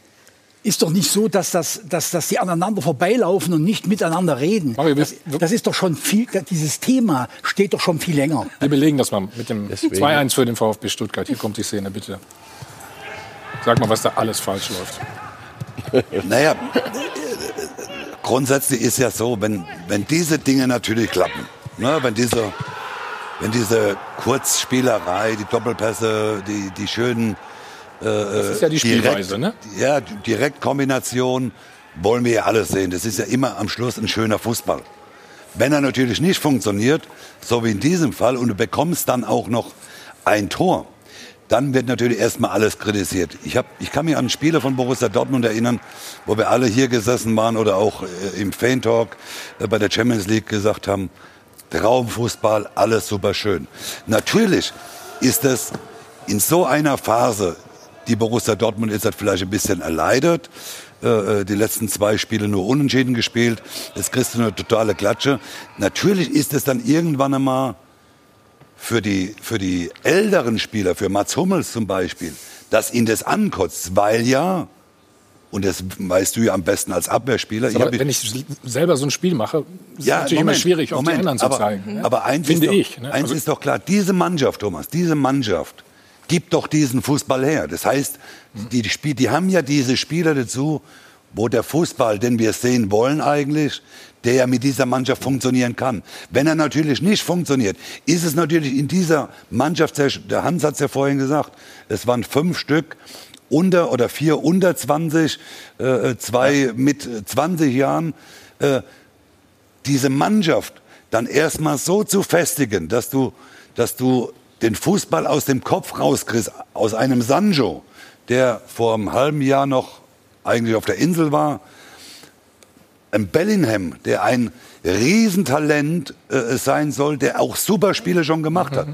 ist doch nicht so, dass, das, dass, dass die aneinander vorbeilaufen und nicht miteinander reden. Das, das ist doch schon viel, dieses Thema steht doch schon viel länger. Wir belegen das mal mit dem Deswegen. 2-1 für den VfB Stuttgart. Hier kommt die Szene, bitte. Sag mal, was da alles falsch läuft. Naja, grundsätzlich ist ja so, wenn, wenn diese Dinge natürlich klappen, ne, wenn diese, wenn diese Kurzspielerei, die Doppelpässe, die, die schönen äh, Das ist ja die Spielweise, ne? Ja, Direktkombination wollen wir ja alles sehen. Das ist ja immer am Schluss ein schöner Fußball. Wenn er natürlich nicht funktioniert, so wie in diesem Fall, und du bekommst dann auch noch ein Tor, dann wird natürlich erstmal alles kritisiert. Ich, hab, ich kann mich an Spiele von Borussia Dortmund erinnern, wo wir alle hier gesessen waren oder auch äh, im Fan Talk äh, bei der Champions League gesagt haben, Traumfußball, alles super schön. Natürlich ist es in so einer Phase, die Borussia Dortmund ist halt vielleicht ein bisschen erleidet. Äh, die letzten zwei Spiele nur unentschieden gespielt. Jetzt kriegst du eine totale Klatsche. Natürlich ist es dann irgendwann einmal für die, für die älteren Spieler, für Mats Hummels zum Beispiel, dass ihn das ankotzt, weil ja, und das weißt du ja am besten als Abwehrspieler. Hab- wenn ich selber so ein Spiel mache, ist ja, es natürlich Moment, immer schwierig, auch Moment, die anderen zu aber, zeigen. Aber eins, Finde ist doch, ich. Ne? eins Also- ist doch klar, diese Mannschaft, Thomas, diese Mannschaft gibt doch diesen Fußball her. Das heißt, die, Spiel, die haben ja diese Spieler dazu, wo der Fußball, den wir sehen wollen eigentlich, der ja mit dieser Mannschaft funktionieren kann. Wenn er natürlich nicht funktioniert, ist es natürlich in dieser Mannschaft, der Hans hat es ja vorhin gesagt, es waren fünf Stück, unter oder vier unter 20, äh, zwei mit 20 Jahren. Äh, diese Mannschaft, dann erstmal so zu festigen, dass du, dass du den Fußball aus dem Kopf rauskriegst, aus einem Sanjo, der vor einem halben Jahr noch eigentlich auf der Insel war, ein Bellingham, der ein Riesentalent äh, sein soll, der auch super Spiele schon gemacht hat.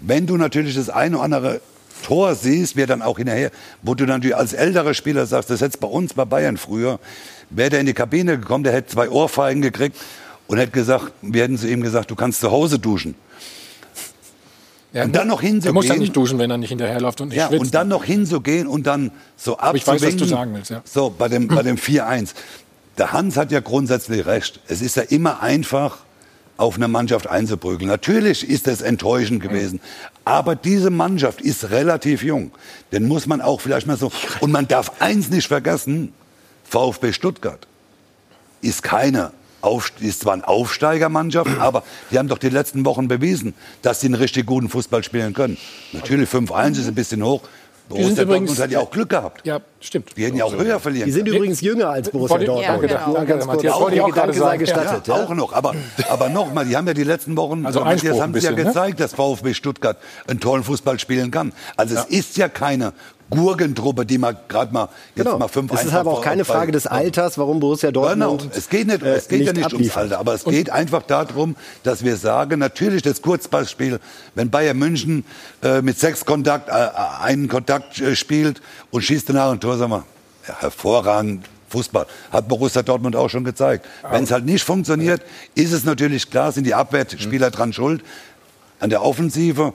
Wenn du natürlich das eine oder andere Tor siehst, wer dann auch hinterher, wo du natürlich als älterer Spieler sagst, das hätte bei uns bei Bayern früher, wäre der in die Kabine gekommen, der hätte zwei Ohrfeigen gekriegt und hätte gesagt, wir hätten zu ihm gesagt, du kannst zu Hause duschen. Ja, und dann noch hinzugehen. Er muss dann nicht duschen, wenn er nicht hinterherläuft und nicht Ja, schwitzt. und dann noch hinzugehen und dann so Aber ich weiß, was du abzuwinken. sagen willst, ja. So, bei dem, bei dem 4-1. Der Hans hat ja grundsätzlich recht. Es ist ja immer einfach, auf eine Mannschaft einzuprügeln. Natürlich ist es enttäuschend gewesen. Aber diese Mannschaft ist relativ jung. Den muss man auch vielleicht mal so. Und man darf eins nicht vergessen: VfB Stuttgart ist keine Auf, ist zwar eine Aufsteigermannschaft, aber die haben doch die letzten Wochen bewiesen, dass sie einen richtig guten Fußball spielen können. Natürlich 5-1 ist ein bisschen hoch. Borussia übrigens- Dortmund hat ja auch Glück gehabt. Ja, stimmt. Die hätten ja auch höher verlieren Die sind können. übrigens jünger als Borussia Dortmund. Ja, genau. Nur Danke, ganz kurz, Matthias, auch auch gerade sei sagen. gestattet. Ja, Ja, auch noch. Aber, aber nochmal, die haben ja die letzten Wochen, Also Matthias, haben ein sie ja bisschen, ne? gezeigt, dass VfB Stuttgart einen tollen Fußball spielen kann. Also es ist ja keine Gurgentruppe, die mal gerade mal jetzt Genau. mal 5 Es ist aber auch keine Frage des Alters, warum Borussia Dortmund. Genau, es geht, nicht, äh, es geht ja nicht ums abliefert. Alter, aber es geht einfach darum, dass wir sagen, natürlich das Kurzpassspiel, wenn Bayern München äh, mit sechs Kontakt, äh, einen Kontakt äh, spielt und schießt danach ein Tor, sagen wir, ja, hervorragend. Fußball. Hat Borussia Dortmund auch schon gezeigt. Wenn es halt nicht funktioniert, ist es natürlich klar, sind die Abwehrspieler dran schuld. An der Offensive,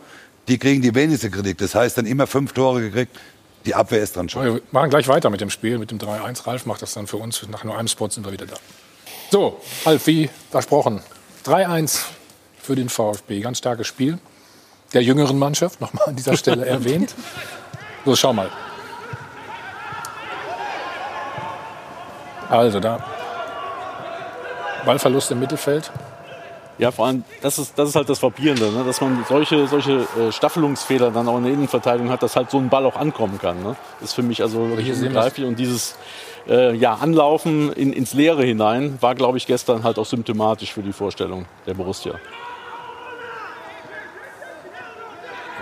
die kriegen die wenigste Kritik. Das heißt, dann immer fünf Tore gekriegt. Die Abwehr ist dran schuld. Wir machen gleich weiter mit dem Spiel, mit dem 3-1. Ralf macht das dann für uns. Nach nur einem Spot sind wir wieder da. So, Ralf, wie versprochen. 3-1 für den VfB. Ganz starkes Spiel. Der jüngeren Mannschaft, nochmal an dieser Stelle erwähnt. So, schau mal. Also da. Ballverlust im Mittelfeld. Ja, vor allem, das ist, das ist halt das Frappierende, ne? dass man solche, solche äh, Staffelungsfehler dann auch in der Innenverteidigung hat, dass halt so ein Ball auch ankommen kann. Ne? Das ist für mich also sehen unbegreiflich. Und dieses äh, ja, Anlaufen in, ins Leere hinein war, glaube ich, gestern halt auch symptomatisch für die Vorstellung der Borussia.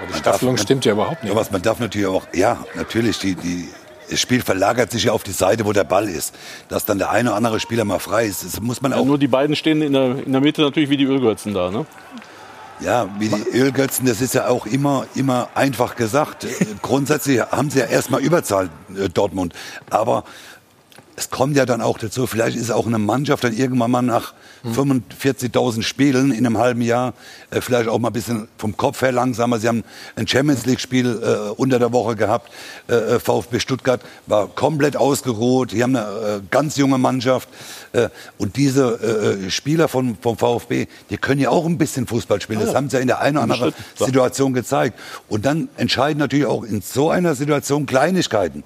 Aber die Staffelung stimmt ja überhaupt nicht. Ja, was man darf natürlich auch, ja, natürlich, die, die, das Spiel verlagert sich ja auf die Seite, wo der Ball ist. Dass dann der eine oder andere Spieler mal frei ist, das muss man Ja, auch. nur die beiden stehen in der, in der Mitte natürlich wie die Ölgötzen da. Ne? Ja, wie die Ölgötzen, das ist ja auch immer, immer einfach gesagt. Grundsätzlich haben sie ja erstmal Überzahl, äh, Dortmund. Aber es kommt ja dann auch dazu, vielleicht ist auch eine Mannschaft dann irgendwann mal nach 45.000 Spielen in einem halben Jahr äh, vielleicht auch mal ein bisschen vom Kopf her langsamer. Sie haben ein Champions League-Spiel äh, unter der Woche gehabt. Äh, äh, VfB Stuttgart war komplett ausgeruht. Die haben eine äh, ganz junge Mannschaft. Äh, und diese Spieler von, vom VfB, die können ja auch ein bisschen Fußball spielen. Das haben sie ja in der einen oder anderen. Situation gezeigt. Und dann entscheiden natürlich auch in so einer Situation Kleinigkeiten.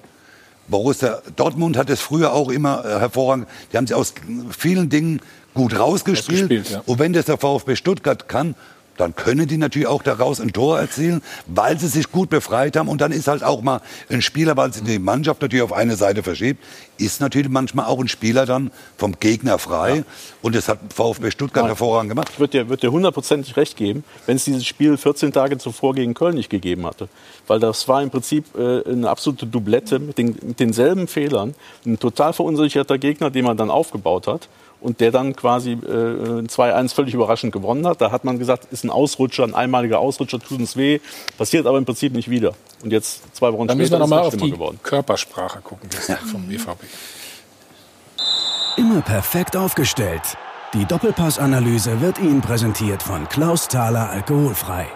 Borussia Dortmund hat es früher auch immer hervorragend. Die haben sie aus vielen Dingen gut rausgespielt. Ja. Und wenn das der VfB Stuttgart kann, dann können die natürlich auch daraus ein Tor erzielen, weil sie sich gut befreit haben. Und dann ist halt auch mal ein Spieler, weil sich die Mannschaft natürlich auf eine Seite verschiebt, ist natürlich manchmal auch ein Spieler dann vom Gegner frei. Und das hat VfB Stuttgart hervorragend gemacht. Ich würde dir, würd dir hundertprozentig recht geben, wenn es dieses Spiel 14 Tage zuvor gegen Köln nicht gegeben hatte. Weil das war im Prinzip äh, eine absolute Doublette mit, den, mit denselben Fehlern. Ein total verunsicherter Gegner, den man dann aufgebaut hat. Und der dann quasi äh, 2-1 völlig überraschend gewonnen hat. Da hat man gesagt, ist ein Ausrutscher, ein einmaliger Ausrutscher, tut uns weh. Passiert aber im Prinzip nicht wieder. Und jetzt, zwei Wochen Dann müssen wir später, ist nochmal es auf schlimmer die geworden. Körpersprache gucken gestern vom BVB. Immer perfekt aufgestellt. Die Doppelpassanalyse wird Ihnen präsentiert von Klaus Thaler Alkoholfrei.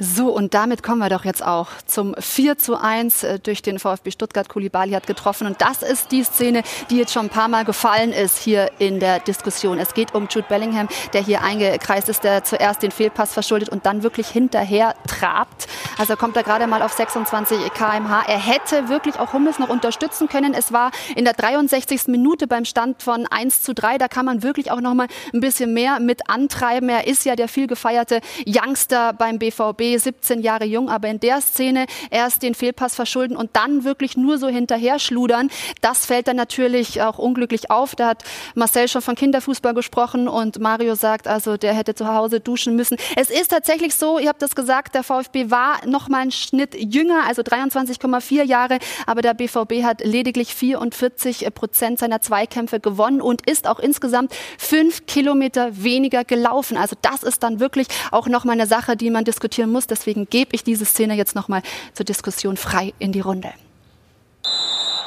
So, und damit kommen wir doch jetzt auch zum 4 zu 1 äh, durch den VfB Stuttgart. Kulibali hat getroffen. Und das ist die Szene, die jetzt schon ein paar Mal gefallen ist hier in der Diskussion. Es geht um Jude Bellingham, der hier eingekreist ist, der zuerst den Fehlpass verschuldet und dann wirklich hinterher trabt. Also kommt er gerade mal auf 26 kmh. Er hätte wirklich auch Hummels noch unterstützen können. Es war in der 63. Minute beim Stand von 1 zu 3. Da kann man wirklich auch noch mal ein bisschen mehr mit antreiben. Er ist ja der viel gefeierte Youngster beim BVB. BVB, 17 Jahre jung, aber in der Szene erst den Fehlpass verschulden und dann wirklich nur so hinterher schludern, das fällt dann natürlich auch unglücklich auf. Da hat Marcel schon von Kinderfußball gesprochen und Mario sagt also, der hätte zu Hause duschen müssen. Es ist tatsächlich so, ihr habt das gesagt, der VfB war noch mal einen Schnitt jünger, also 23,4 Jahre, aber der BVB hat lediglich 44 Prozent seiner Zweikämpfe gewonnen und ist auch insgesamt fünf Kilometer weniger gelaufen. Also das ist dann wirklich auch noch mal eine Sache, die man diskutieren muss. Deswegen gebe ich diese Szene jetzt noch mal zur Diskussion frei in die Runde.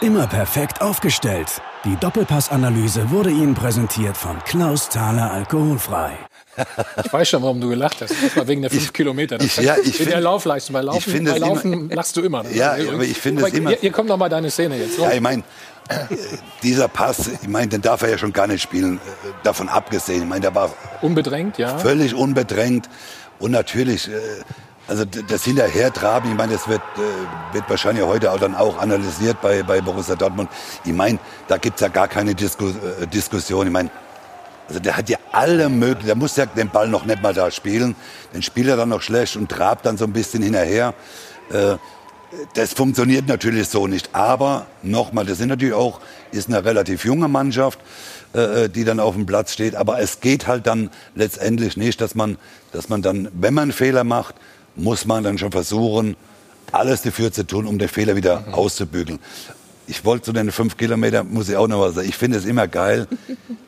Immer perfekt aufgestellt. Die Doppelpassanalyse wurde Ihnen präsentiert von Klaus Thaler Alkoholfrei. Ich weiß schon, warum du gelacht hast. Das war wegen der fünf Kilometer. Das ich- ja, ich der find- Laufleistung. Bei Laufen, ich finde bei es immer- Laufen lachst du immer. Ja, aber ich finde es immer- Hier, hier kommt noch mal deine Szene jetzt. Ja, ich meine, dieser Pass, ich meine, den darf er ja schon gar nicht spielen, äh, davon abgesehen. Ich meine, der war Unbedrängt, ja. völlig unbedrängt und natürlich, äh, also das Hinterhertraben, ich meine, das wird, äh, wird wahrscheinlich heute auch dann auch analysiert bei, bei Borussia Dortmund. Ich meine, da gibt's ja gar keine Disku äh, Diskussion. Ich meine, also der hat ja alle möglichen, der muss ja den Ball noch nicht mal da spielen, den spielt er dann noch schlecht und trabt dann so ein bisschen hinterher. Das funktioniert natürlich so nicht. Aber nochmal, das sind natürlich auch, ist eine relativ junge Mannschaft, äh, die dann auf dem Platz steht. Aber es geht halt dann letztendlich nicht, dass man, dass man dann, wenn man einen Fehler macht, muss man dann schon versuchen, alles dafür zu tun, um den Fehler wieder auszubügeln. Ich wollte zu den fünf Kilometer, muss ich auch noch was sagen. Ich finde es immer geil.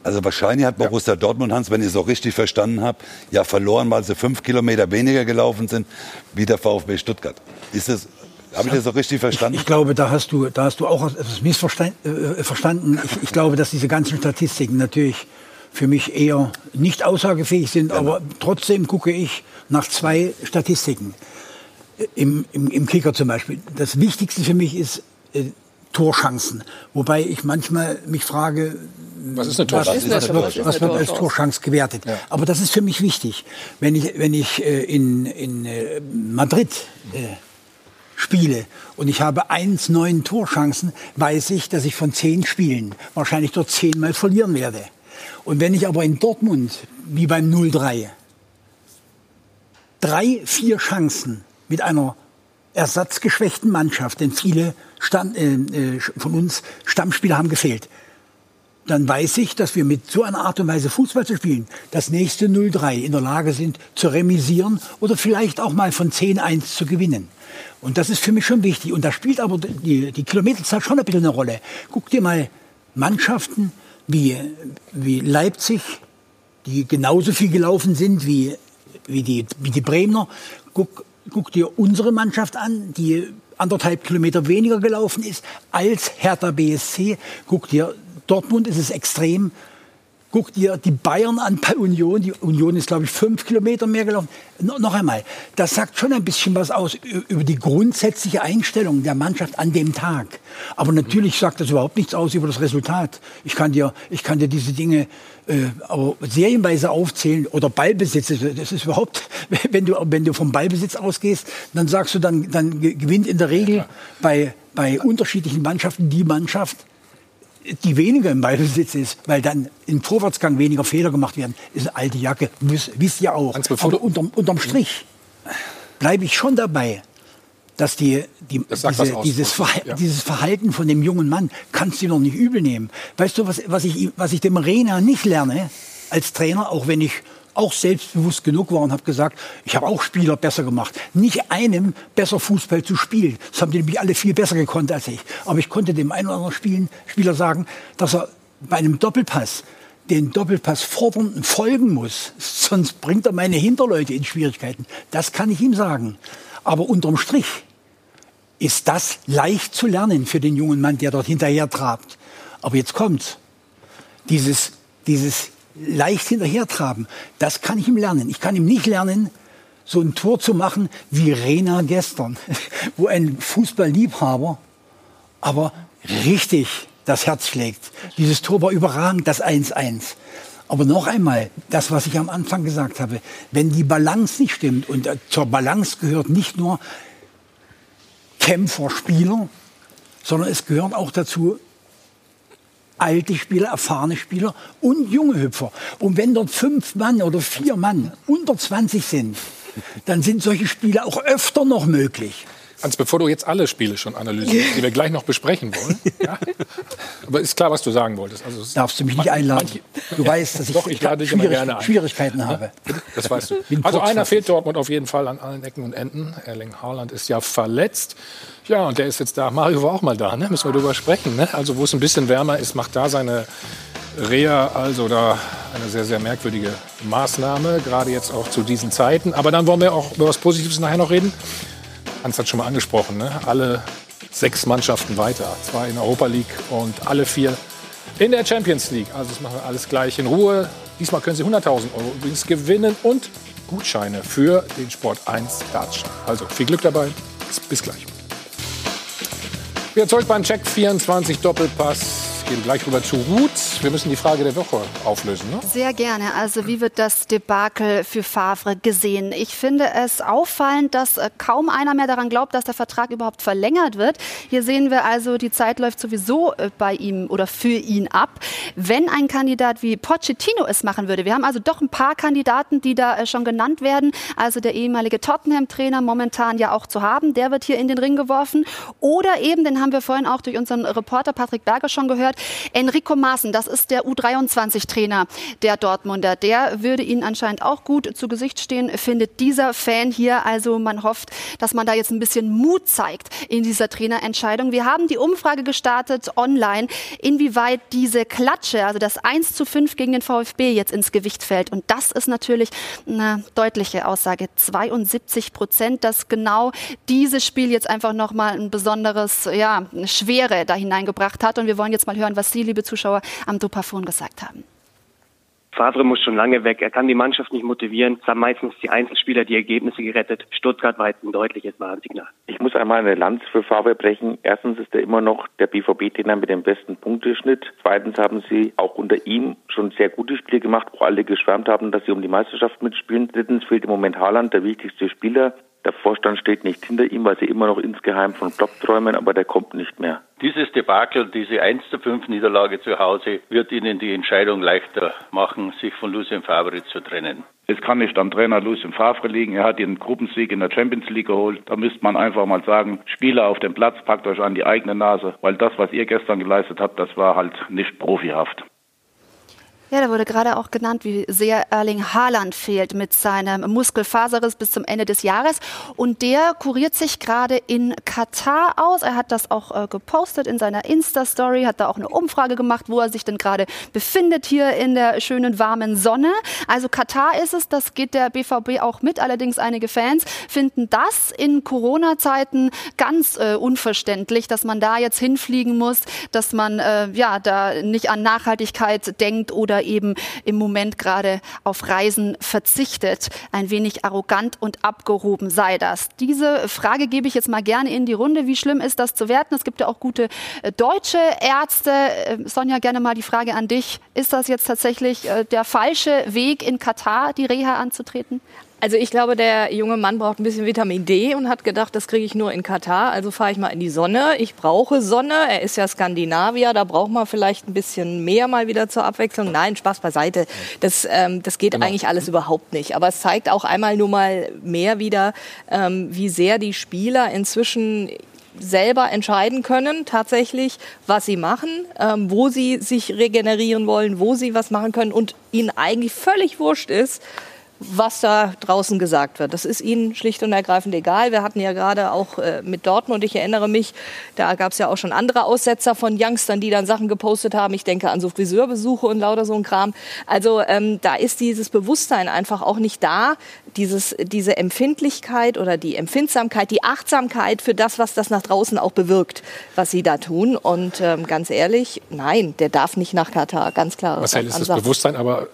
Also wahrscheinlich hat Borussia Dortmund, Hans, wenn ich es so richtig verstanden habe, ja verloren, weil sie fünf Kilometer weniger gelaufen sind, wie der VfB Stuttgart. Ist das, habe ich das so richtig verstanden? Ich glaube, da hast du, da hast du auch etwas missverstanden. Äh, verstanden. ich, ich glaube, dass diese ganzen Statistiken natürlich für mich eher nicht aussagefähig sind, aber trotzdem gucke ich nach zwei Statistiken. Äh, Im, im, Im Kicker zum Beispiel. Das Wichtigste für mich ist äh, Torchancen. Wobei ich manchmal mich frage, Was ist eine was, Torchance? was, wird, was wird als Torchance? Torchance gewertet. Aber das ist für mich wichtig. Wenn ich, wenn ich äh, in, in äh, Madrid äh, spiele und ich habe eins, neun Torchancen, weiß ich, dass ich von zehn Spielen wahrscheinlich dort zehnmal verlieren werde. Und wenn ich aber in Dortmund, wie beim 0-3, drei, vier Chancen mit einer ersatzgeschwächten Mannschaft, denn viele Stand, äh, äh, von uns Stammspieler haben gefehlt, dann weiß ich, dass wir mit so einer Art und Weise Fußball zu spielen, das nächste 0-3 in der Lage sind zu remisieren oder vielleicht auch mal von 10-1 zu gewinnen. Und das ist für mich schon wichtig. Und da spielt aber die, die Kilometerzahl schon ein bisschen eine Rolle. Guck dir mal Mannschaften wie, wie Leipzig, die genauso viel gelaufen sind wie, wie, die, wie die Bremer. Guck, guck dir unsere Mannschaft an, die anderthalb Kilometer weniger gelaufen ist als Hertha BSC. Guck dir Dortmund ist es extrem. Guck dir die Bayern an bei Union. Die Union ist, glaube ich, fünf Kilometer mehr gelaufen. No, noch einmal, das sagt schon ein bisschen was aus über die grundsätzliche Einstellung der Mannschaft an dem Tag. Aber natürlich sagt das überhaupt nichts aus über das Resultat. Ich kann dir, ich kann dir diese Dinge äh, aber serienweise aufzählen oder Ballbesitz. Das ist überhaupt, wenn du, wenn du vom Ballbesitz ausgehst, dann sagst du, dann, dann ge- gewinnt in der Regel bei, bei unterschiedlichen Mannschaften die Mannschaft, die weniger im Ballbesitz ist, weil dann im Vorwärtsgang weniger Fehler gemacht werden, ist eine alte Jacke, wisst, wisst ihr auch. Aber unterm, unterm Strich bleibe ich schon dabei, dass die, die, Das diese, dieses, Verha Ja. dieses Verhalten von dem jungen Mann kannst du noch nicht übel nehmen. Weißt du, was, was, ich, was ich dem Rena nicht lerne als Trainer, auch wenn ich auch selbstbewusst genug war und habe gesagt, ich habe auch Spieler besser gemacht. Nicht einem besser Fußball zu spielen. Das haben die nämlich alle viel besser gekonnt als ich. Aber ich konnte dem einen oder anderen Spielen, Spieler sagen, dass er bei einem Doppelpass den Doppelpass fordern und folgen muss. Sonst bringt er meine Hinterleute in Schwierigkeiten. Das kann ich ihm sagen. Aber unterm Strich ist das leicht zu lernen für den jungen Mann, der dort hinterher trabt. Aber jetzt kommt's. Dieses, dieses leicht hinterhertraben, das kann ich ihm lernen. Ich kann ihm nicht lernen, so ein Tor zu machen wie Rena gestern, wo ein Fußballliebhaber aber richtig das Herz schlägt. Dieses Tor war überragend, das 1-1. Aber noch einmal, das, was ich am Anfang gesagt habe, wenn die Balance nicht stimmt, und äh, zur Balance gehört nicht nur Kämpfer, Spieler, sondern es gehört auch dazu alte Spieler, erfahrene Spieler und junge Hüpfer. Und wenn dort fünf Mann oder vier Mann unter 20 sind, dann sind solche Spiele auch öfter noch möglich. Hans, bevor du jetzt alle Spiele schon analysierst, die wir gleich noch besprechen wollen, ja, aber ist klar, was du sagen wolltest. Also Darfst du mich nicht einladen? Du weißt, dass ich Doch, ich lade dich Schwierig- gerne ein. Schwierigkeiten habe. Das weißt du. Also einer fehlt Dortmund auf jeden Fall an allen Ecken und Enden. Erling Haaland ist ja verletzt. Ja, und der ist jetzt da. Mario war auch mal da, ne? Müssen wir drüber sprechen. Ne? Also wo es ein bisschen wärmer ist, macht da seine Reha, also da eine sehr, sehr merkwürdige Maßnahme, gerade jetzt auch zu diesen Zeiten. Aber dann wollen wir auch über was Positives nachher noch reden. Hans hat schon mal angesprochen, ne? alle sechs Mannschaften weiter. Zwei in der Europa League und alle vier in der Champions League. Also das machen wir alles gleich in Ruhe. Diesmal können Sie 100.000 Euro übrigens gewinnen und Gutscheine für den Sport 1 Dartschein. Also viel Glück dabei. Bis, gleich. Wieder zurück beim Check 24 Doppelpass. Gehen gleich rüber zu Ruth. Wir müssen die Frage der Woche auflösen. Ne? Sehr gerne. Also wie wird das Debakel für Favre gesehen? Ich finde es auffallend, dass äh, kaum einer mehr daran glaubt, dass der Vertrag überhaupt verlängert wird. Hier sehen wir also, die Zeit läuft sowieso äh, bei ihm oder für ihn ab. Wenn ein Kandidat wie Pochettino es machen würde, wir haben also doch ein paar Kandidaten, die da äh, schon genannt werden. Also der ehemalige Tottenham-Trainer momentan ja auch zu haben, der wird hier in den Ring geworfen. Oder eben, den haben wir vorhin auch durch unseren Reporter Patrick Berger schon gehört, Enrico Maaßen, das ist der U23-Trainer der Dortmunder. Der würde Ihnen anscheinend auch gut zu Gesicht stehen, findet dieser Fan hier. Also man hofft, dass man da jetzt ein bisschen Mut zeigt in dieser Trainerentscheidung. Wir haben die Umfrage gestartet online, inwieweit diese Klatsche, also das 1 zu 5 gegen den VfB jetzt ins Gewicht fällt. Und das ist natürlich eine deutliche Aussage. 72 Prozent, dass genau dieses Spiel jetzt einfach nochmal ein besonderes, ja, eine Schwere da hineingebracht hat. Und wir wollen jetzt mal hören, was Sie, liebe Zuschauer, am Dopafon gesagt haben. Favre muss schon lange weg. Er kann die Mannschaft nicht motivieren. Es haben meistens die Einzelspieler die Ergebnisse gerettet. Stuttgart war jetzt ein deutliches Warnsignal. Ich muss einmal eine Lanze für Favre brechen. Erstens ist er immer noch der BVB-Trainer mit dem besten Punkteschnitt. Zweitens haben sie auch unter ihm schon sehr gute Spiele gemacht, wo alle geschwärmt haben, dass sie um die Meisterschaft mitspielen. Drittens fehlt im Moment Haaland, der wichtigste Spieler. Der Vorstand steht nicht hinter ihm, weil sie immer noch insgeheim von Klopp träumen, aber der kommt nicht mehr. Dieses Debakel, diese 1 zu 5 Niederlage zu Hause, wird Ihnen die Entscheidung leichter machen, sich von Lucien Favre zu trennen. Es kann nicht am Trainer Lucien Favre liegen. Er hat den Gruppensieg in der Champions League geholt. Da müsste man einfach mal sagen, Spieler auf dem Platz, packt euch an die eigene Nase, weil das, was ihr gestern geleistet habt, das war halt nicht profihaft. Ja, da wurde gerade auch genannt, wie sehr Erling Haaland fehlt mit seinem Muskelfaserriss bis zum Ende des Jahres. Und der kuriert sich gerade in Katar aus. Er hat das auch äh, gepostet in seiner Insta-Story, hat da auch eine Umfrage gemacht, wo er sich denn gerade befindet hier in der schönen warmen Sonne. Also Katar ist es, das geht der BVB auch mit. Allerdings einige Fans finden das in Corona-Zeiten ganz äh, unverständlich, dass man da jetzt hinfliegen muss, dass man äh, ja da nicht an Nachhaltigkeit denkt oder eben im Moment gerade auf Reisen verzichtet. Ein wenig arrogant und abgehoben sei das. Diese Frage gebe ich jetzt mal gerne in die Runde. Wie schlimm ist das zu werten? Es gibt ja auch gute äh, deutsche Ärzte. Äh, Sonja, gerne mal die Frage an dich. Ist das jetzt tatsächlich äh, der falsche Weg in Katar, die Reha anzutreten? Also ich glaube, der junge Mann braucht ein bisschen Vitamin D und hat gedacht, das kriege ich nur in Katar. Also fahre ich mal in die Sonne. Ich brauche Sonne. Er ist ja Skandinavier, da braucht man vielleicht ein bisschen mehr mal wieder zur Abwechslung. Nein, Spaß beiseite. Das, ähm, das geht eigentlich alles überhaupt nicht. Aber es zeigt auch einmal nur mal mehr wieder, ähm, wie sehr die Spieler inzwischen selber entscheiden können, tatsächlich, was sie machen, ähm, wo sie sich regenerieren wollen, wo sie was machen können und ihnen eigentlich völlig wurscht ist, was da draußen gesagt wird. Das ist ihnen schlicht und ergreifend egal. Wir hatten ja gerade auch äh, mit Dortmund, ich erinnere mich, da gab es ja auch schon andere Aussetzer von Youngstern, die dann Sachen gepostet haben. Ich denke an so Friseurbesuche und lauter so ein Kram. Also ähm, da ist dieses Bewusstsein einfach auch nicht da, dieses, diese Empfindlichkeit oder die Empfindsamkeit, die Achtsamkeit für das, was das nach draußen auch bewirkt, was sie da tun. Und ähm, ganz ehrlich, nein, der darf nicht nach Katar, ganz klar. Marcel, ist das. Bewusstsein aber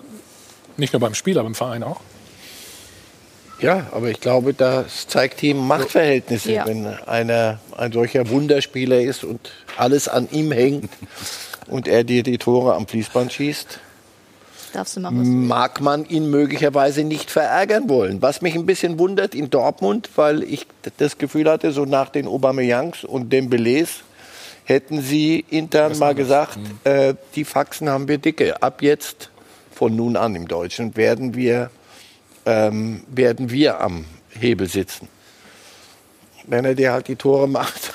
nicht nur beim Spieler, beim Verein auch? Ja, aber ich glaube, das zeigt ihm Machtverhältnisse, Ja. wenn einer ein solcher Wunderspieler ist und alles an ihm hängt und er dir die Tore am Fließband schießt. Darfst du machen, mag man ihn möglicherweise nicht verärgern wollen. Was mich ein bisschen wundert in Dortmund, weil ich das Gefühl hatte, so nach den Aubameyangs und Dembélés hätten sie intern mal gesagt, äh, die Faxen haben wir dicke. Ab jetzt, von nun an im Deutschen, werden wir, ähm, werden wir am Hebel sitzen. Wenn er dir halt die Tore macht.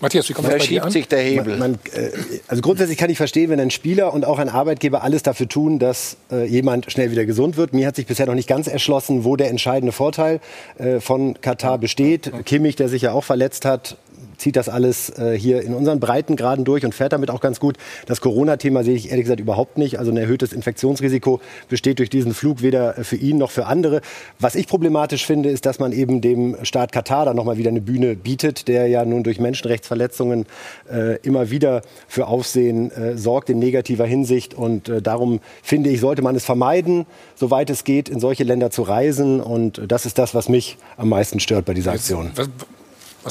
Matthias, wie kommt das bei dir Verschiebt an? sich der Hebel. Man, man, äh, also grundsätzlich kann ich verstehen, wenn ein Spieler und auch ein Arbeitgeber alles dafür tun, dass äh, jemand schnell wieder gesund wird. Mir hat sich bisher noch nicht ganz erschlossen, wo der entscheidende Vorteil äh, von Katar besteht. Kimmich, der sich ja auch verletzt hat, zieht das alles äh, hier in unseren Breitengraden durch und fährt damit auch ganz gut. Das Corona-Thema sehe ich ehrlich gesagt überhaupt nicht. Also ein erhöhtes Infektionsrisiko besteht durch diesen Flug weder für ihn noch für andere. Was ich problematisch finde, ist, dass man eben dem Staat Katar da nochmal wieder eine Bühne bietet, der ja nun durch Menschenrechtsverletzungen äh, immer wieder für Aufsehen äh, sorgt in negativer Hinsicht. Und äh, darum finde ich, sollte man es vermeiden, soweit es geht, in solche Länder zu reisen. Und das ist das, was mich am meisten stört bei dieser Aktion. Was, was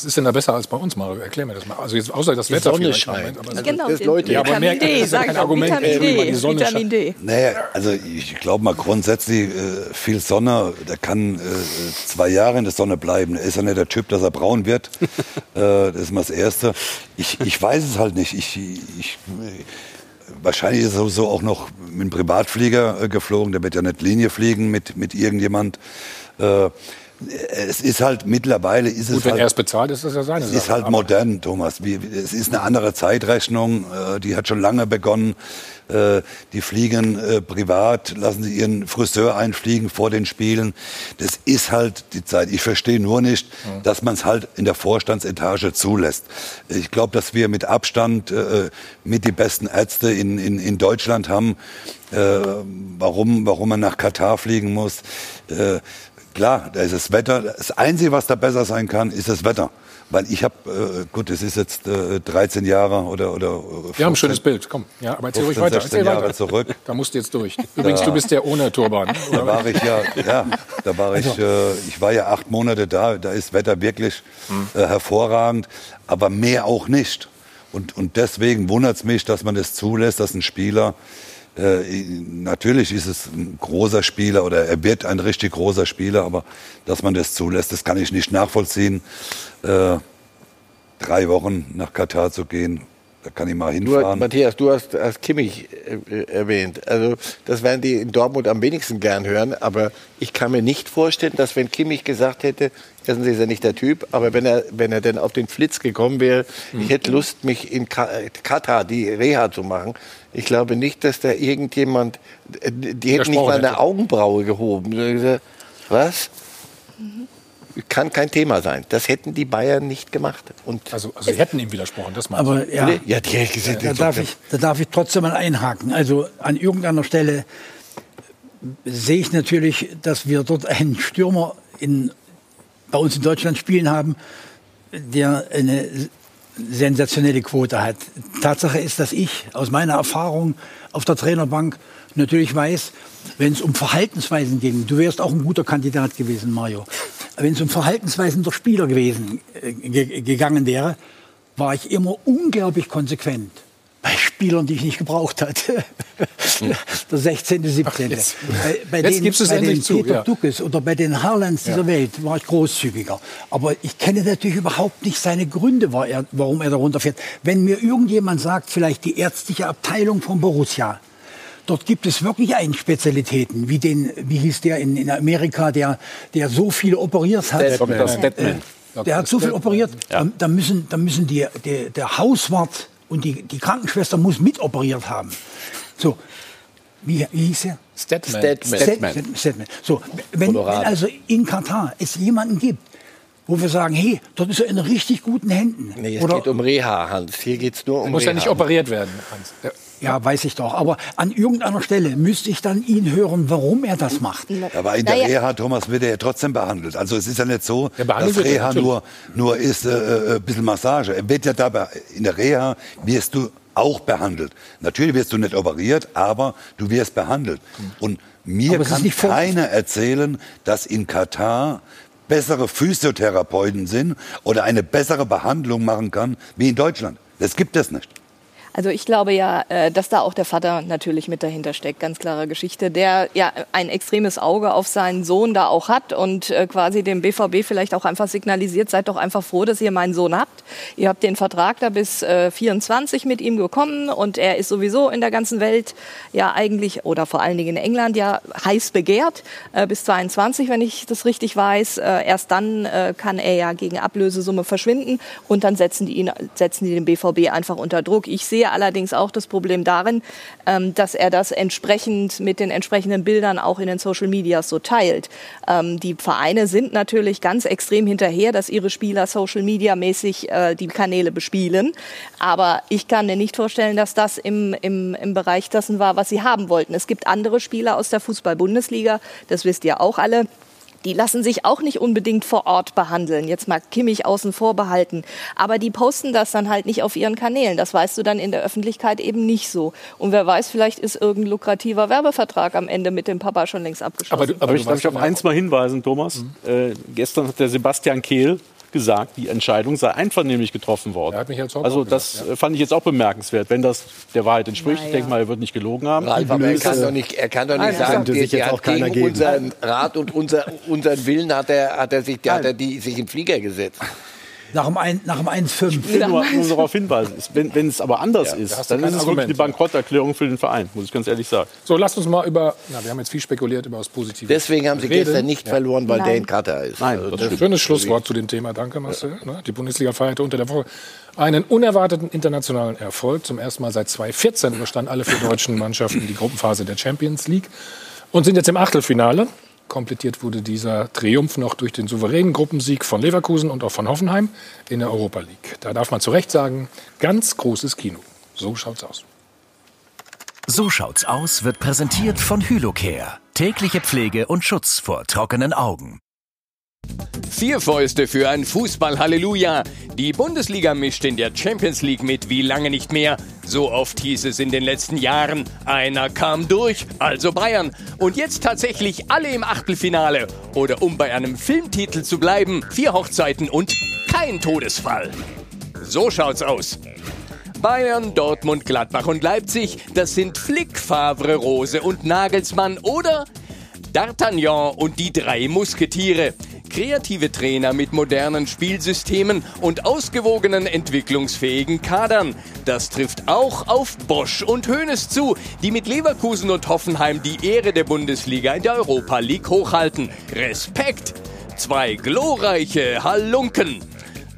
ist denn da besser als bei uns, Mario? Erklär mir das mal. Also jetzt, außer das Die Wetter Sonne scheint. Moment, Also Genau, das Leute- Ja, aber mehr, D, das ist ja sag kein Argument. Vitamin D, die Sonne Vitamin D. Naja, also ich glaube mal grundsätzlich, äh, viel Sonne, der kann äh, zwei Jahre in der Sonne bleiben. Er ist ja nicht der Typ, dass er braun wird. äh, das ist mal das Erste. Ich, ich weiß es halt nicht. Ich, ich, wahrscheinlich ist er sowieso auch noch mit einem Privatflieger äh, geflogen. Der wird ja nicht Linie fliegen mit, mit irgendjemand. Äh, es ist halt mittlerweile ist Gut, es wenn halt er es bezahlt, ist das ja seine es ist Sache. halt modern, Thomas. Es ist eine andere Zeitrechnung, äh, die hat schon lange begonnen. Äh, die fliegen äh, privat, lassen sie ihren Friseur einfliegen vor den Spielen. Das ist halt die Zeit. Ich verstehe nur nicht, dass man es halt in der Vorstandsetage zulässt. Ich glaube, dass wir mit Abstand mit die besten Ärzte in, in, in Deutschland haben. Äh, warum, warum man nach Katar fliegen muss. Äh, klar, da ist das Wetter. Das Einzige, was da besser sein kann, ist das Wetter. Weil ich habe, äh, gut, es ist jetzt äh, 13 Jahre oder oder. Wir haben ein schönes Bild, komm. Ja, aber erzähl ruhig 15, weiter. 16 Erzähl Jahre weiter. zurück. Da musst du jetzt durch. Übrigens, Da- du bist der ohne Turban. Da war ich ja, ja, da war ich, Also- äh, ich war ja acht Monate da. Da ist Wetter wirklich äh, hervorragend, aber mehr auch nicht. Und, und deswegen wundert es mich, dass man das zulässt, dass ein Spieler, äh, natürlich ist es ein großer Spieler oder er wird ein richtig großer Spieler, aber dass man das zulässt, das kann ich nicht nachvollziehen. Äh, drei Wochen nach Katar zu gehen, da kann ich mal Du, hinfahren. Matthias, du hast, hast Kimmich äh, erwähnt. Also das werden die in Dortmund am wenigsten gern hören. Aber ich kann mir nicht vorstellen, dass wenn Kimmich gesagt hätte, erstens ist er nicht der Typ, aber wenn er, wenn er denn auf den Flitz gekommen wäre, Mhm. ich hätte Lust, mich in Ka äh, Katar die Reha zu machen. Ich glaube nicht, dass da irgendjemand, äh, die hätten nicht mal eine hätte. Augenbraue gehoben. Die Was? Kann kein Thema sein. Das hätten die Bayern nicht gemacht. Und also, also sie hätten ihm widersprochen, das meinst Aber ja, Ja, die hätten gesagt, da, darf ich, da darf ich trotzdem mal einhaken. Also an irgendeiner Stelle sehe ich natürlich, dass wir dort einen Stürmer in, bei uns in Deutschland spielen haben, der eine sensationelle Quote hat. Tatsache ist, dass ich aus meiner Erfahrung auf der Trainerbank natürlich weiß, wenn es um Verhaltensweisen ging, du wärst auch ein guter Kandidat gewesen, Mario, wenn es um Verhaltensweisen der Spieler gewesen, äh, ge gegangen wäre, war ich immer unglaublich konsequent. Bei Spielern, die ich nicht gebraucht hatte. der 16., 17. jetzt- bei, bei jetzt den, gibst es bei endlich den zu, Peter ja. Duckes oder bei den Harlands dieser Ja. Welt war ich großzügiger. Aber ich kenne natürlich überhaupt nicht seine Gründe, war warum er darunter fährt. Wenn mir irgendjemand sagt, vielleicht die ärztliche Abteilung von Borussia, Dort gibt es wirklich Einspezialitäten, wie den, wie hieß der in, in Amerika, der, der so viel operiert hat. Dr. Äh, Steadman. Der hat so viel operiert. Ja. Da, da müssen, da müssen die, der, der Hauswart und die, die Krankenschwester muss mitoperiert haben. So, wie, wie hieß er? Statman. Statman. Statman. Statman. So, wenn, wenn also in Katar es jemanden gibt, wo wir sagen, hey, dort ist er in richtig guten Händen. Nee, es Oder, geht um Reha, Hans. Hier geht es nur um Muss Reha. ja nicht operiert werden, Hans. Ja. Ja, weiß ich doch. Aber an irgendeiner Stelle müsste ich dann ihn hören, warum er das macht. Aber in der Naja. Reha, Thomas, wird er ja trotzdem behandelt. Also es ist ja nicht so, dass Reha nur, nur ist äh, äh, ein bisschen Massage. Er wird ja dabei, in der Reha wirst du auch behandelt. Natürlich wirst du nicht operiert, aber du wirst behandelt. Und mir kann keiner erzählen, dass in Katar bessere Physiotherapeuten sind oder eine bessere Behandlung machen kann wie in Deutschland. Das gibt es nicht. Also ich glaube ja, äh, dass da auch der Vater natürlich mit dahinter steckt, ganz klare Geschichte, der ja ein extremes Auge auf seinen Sohn da auch hat und äh, quasi dem BVB vielleicht auch einfach signalisiert, seid doch einfach froh, dass ihr meinen Sohn habt. Ihr habt den Vertrag da bis 24 mit ihm bekommen und er ist sowieso in der ganzen Welt ja eigentlich oder vor allen Dingen in England ja heiß begehrt bis 22, wenn ich das richtig weiß. Erst dann kann er ja gegen Ablösesumme verschwinden und dann setzen die ihn, setzen die den BVB einfach unter Druck. Ich sehe allerdings auch das Problem darin, ähm, dass er das entsprechend mit den entsprechenden Bildern auch in den Social Medias so teilt. Ähm, die Vereine sind natürlich ganz extrem hinterher, dass ihre Spieler Social Media mäßig äh, die Kanäle bespielen. Aber ich kann mir nicht vorstellen, dass das im, im, im Bereich dessen war, was sie haben wollten. Es gibt andere Spieler aus der Fußball-Bundesliga, das wisst ihr auch alle die lassen sich auch nicht unbedingt vor Ort behandeln. Jetzt mal Kimmich außen vor behalten. Aber die posten das dann halt nicht auf ihren Kanälen. Das weißt du dann in der Öffentlichkeit eben nicht so. Und wer weiß, vielleicht ist irgendein lukrativer Werbevertrag am Ende mit dem Papa schon längst abgeschlossen. Aber, aber, aber ich darf ich auf eins mal hinweisen, Thomas. Mhm. Äh, gestern hat der Sebastian Kehl gesagt, die Entscheidung sei einvernehmlich getroffen worden. Er hat mich also das gesagt, ja. fand ich jetzt auch bemerkenswert, wenn das der Wahrheit entspricht. Ja. Ich denke mal, er wird nicht gelogen haben. Ralf, aber er kann doch nicht, er kann doch nicht sagen, der, sich jetzt auch keiner gegen unseren Rat und unser, unseren Willen hat er, hat er, sich, hat er die, sich in den Flieger gesetzt. Nach dem, ein, nach dem 1,5. Ich will nur, nur darauf hinweisen, wenn, wenn es aber anders ja, ist, dann ist es wirklich die Bankrotterklärung für den Verein, muss ich ganz ehrlich sagen. So, lasst uns mal über, na, wir haben jetzt viel spekuliert über das Positive. Deswegen haben Sie reden. gestern nicht ja. verloren, weil Nein. Dane Cutter ist. Nein, also, das schönes Schlusswort zu dem Thema. Danke, Marcel. Ja. Die Bundesliga feierte unter der Woche einen unerwarteten internationalen Erfolg. Zum ersten Mal seit 2014 überstanden alle vier deutschen Mannschaften die Gruppenphase der Champions League und sind jetzt im Achtelfinale. Komplettiert wurde dieser Triumph noch durch den souveränen Gruppensieg von Leverkusen und auch von Hoffenheim in der Europa League. Da darf man zu Recht sagen, ganz großes Kino. So schaut's aus. So schaut's aus wird präsentiert von Hylocare. Tägliche Pflege und Schutz vor trockenen Augen. Vier Fäuste für ein Fußball-Halleluja. Die Bundesliga mischt in der Champions League mit wie lange nicht mehr. So oft hieß es in den letzten Jahren, einer kam durch, also Bayern. Und jetzt tatsächlich alle im Achtelfinale. Oder um bei einem Filmtitel zu bleiben, vier Hochzeiten und kein Todesfall. So schaut's aus. Bayern, Dortmund, Gladbach und Leipzig, das sind Flick, Favre, Rose und Nagelsmann oder D'Artagnan und die drei Musketiere. Kreative Trainer mit modernen Spielsystemen und ausgewogenen entwicklungsfähigen Kadern. Das trifft auch auf Bosch und Hoeneß zu, die mit Leverkusen und Hoffenheim die Ehre der Bundesliga in der Europa League hochhalten. Respekt! Zwei glorreiche Halunken.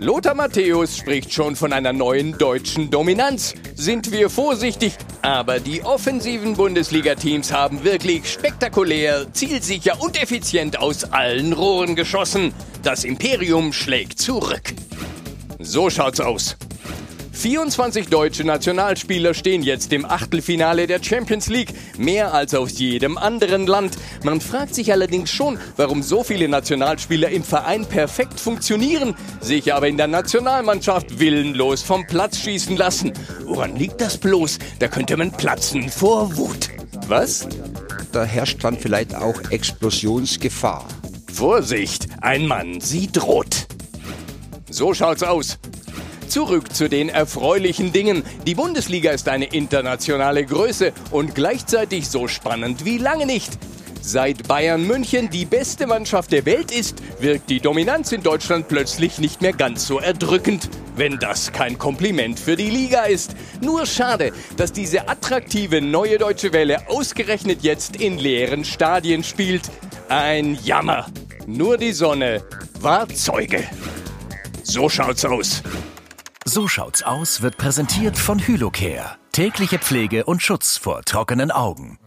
Lothar Matthäus spricht schon von einer neuen deutschen Dominanz. Sind wir vorsichtig, aber die offensiven Bundesliga-Teams haben wirklich spektakulär, zielsicher und effizient aus allen Rohren geschossen. Das Imperium schlägt zurück. So schaut's aus. 24 deutsche Nationalspieler stehen jetzt im Achtelfinale der Champions League, mehr als aus jedem anderen Land. Man fragt sich allerdings schon, warum so viele Nationalspieler im Verein perfekt funktionieren, sich aber in der Nationalmannschaft willenlos vom Platz schießen lassen. Woran liegt das bloß? Da könnte man platzen vor Wut. Was? Da herrscht dann vielleicht auch Explosionsgefahr. Vorsicht, ein Mann, sie droht. So schaut's aus. Zurück zu den erfreulichen Dingen. Die Bundesliga ist eine internationale Größe und gleichzeitig so spannend wie lange nicht. Seit Bayern München die beste Mannschaft der Welt ist, wirkt die Dominanz in Deutschland plötzlich nicht mehr ganz so erdrückend. Wenn das kein Kompliment für die Liga ist. Nur schade, dass diese attraktive neue deutsche Welle ausgerechnet jetzt in leeren Stadien spielt. Ein Jammer. Nur die Sonne war Zeuge. So schaut's aus. So schaut's aus wird präsentiert von Hylocare. Tägliche Pflege und Schutz vor trockenen Augen.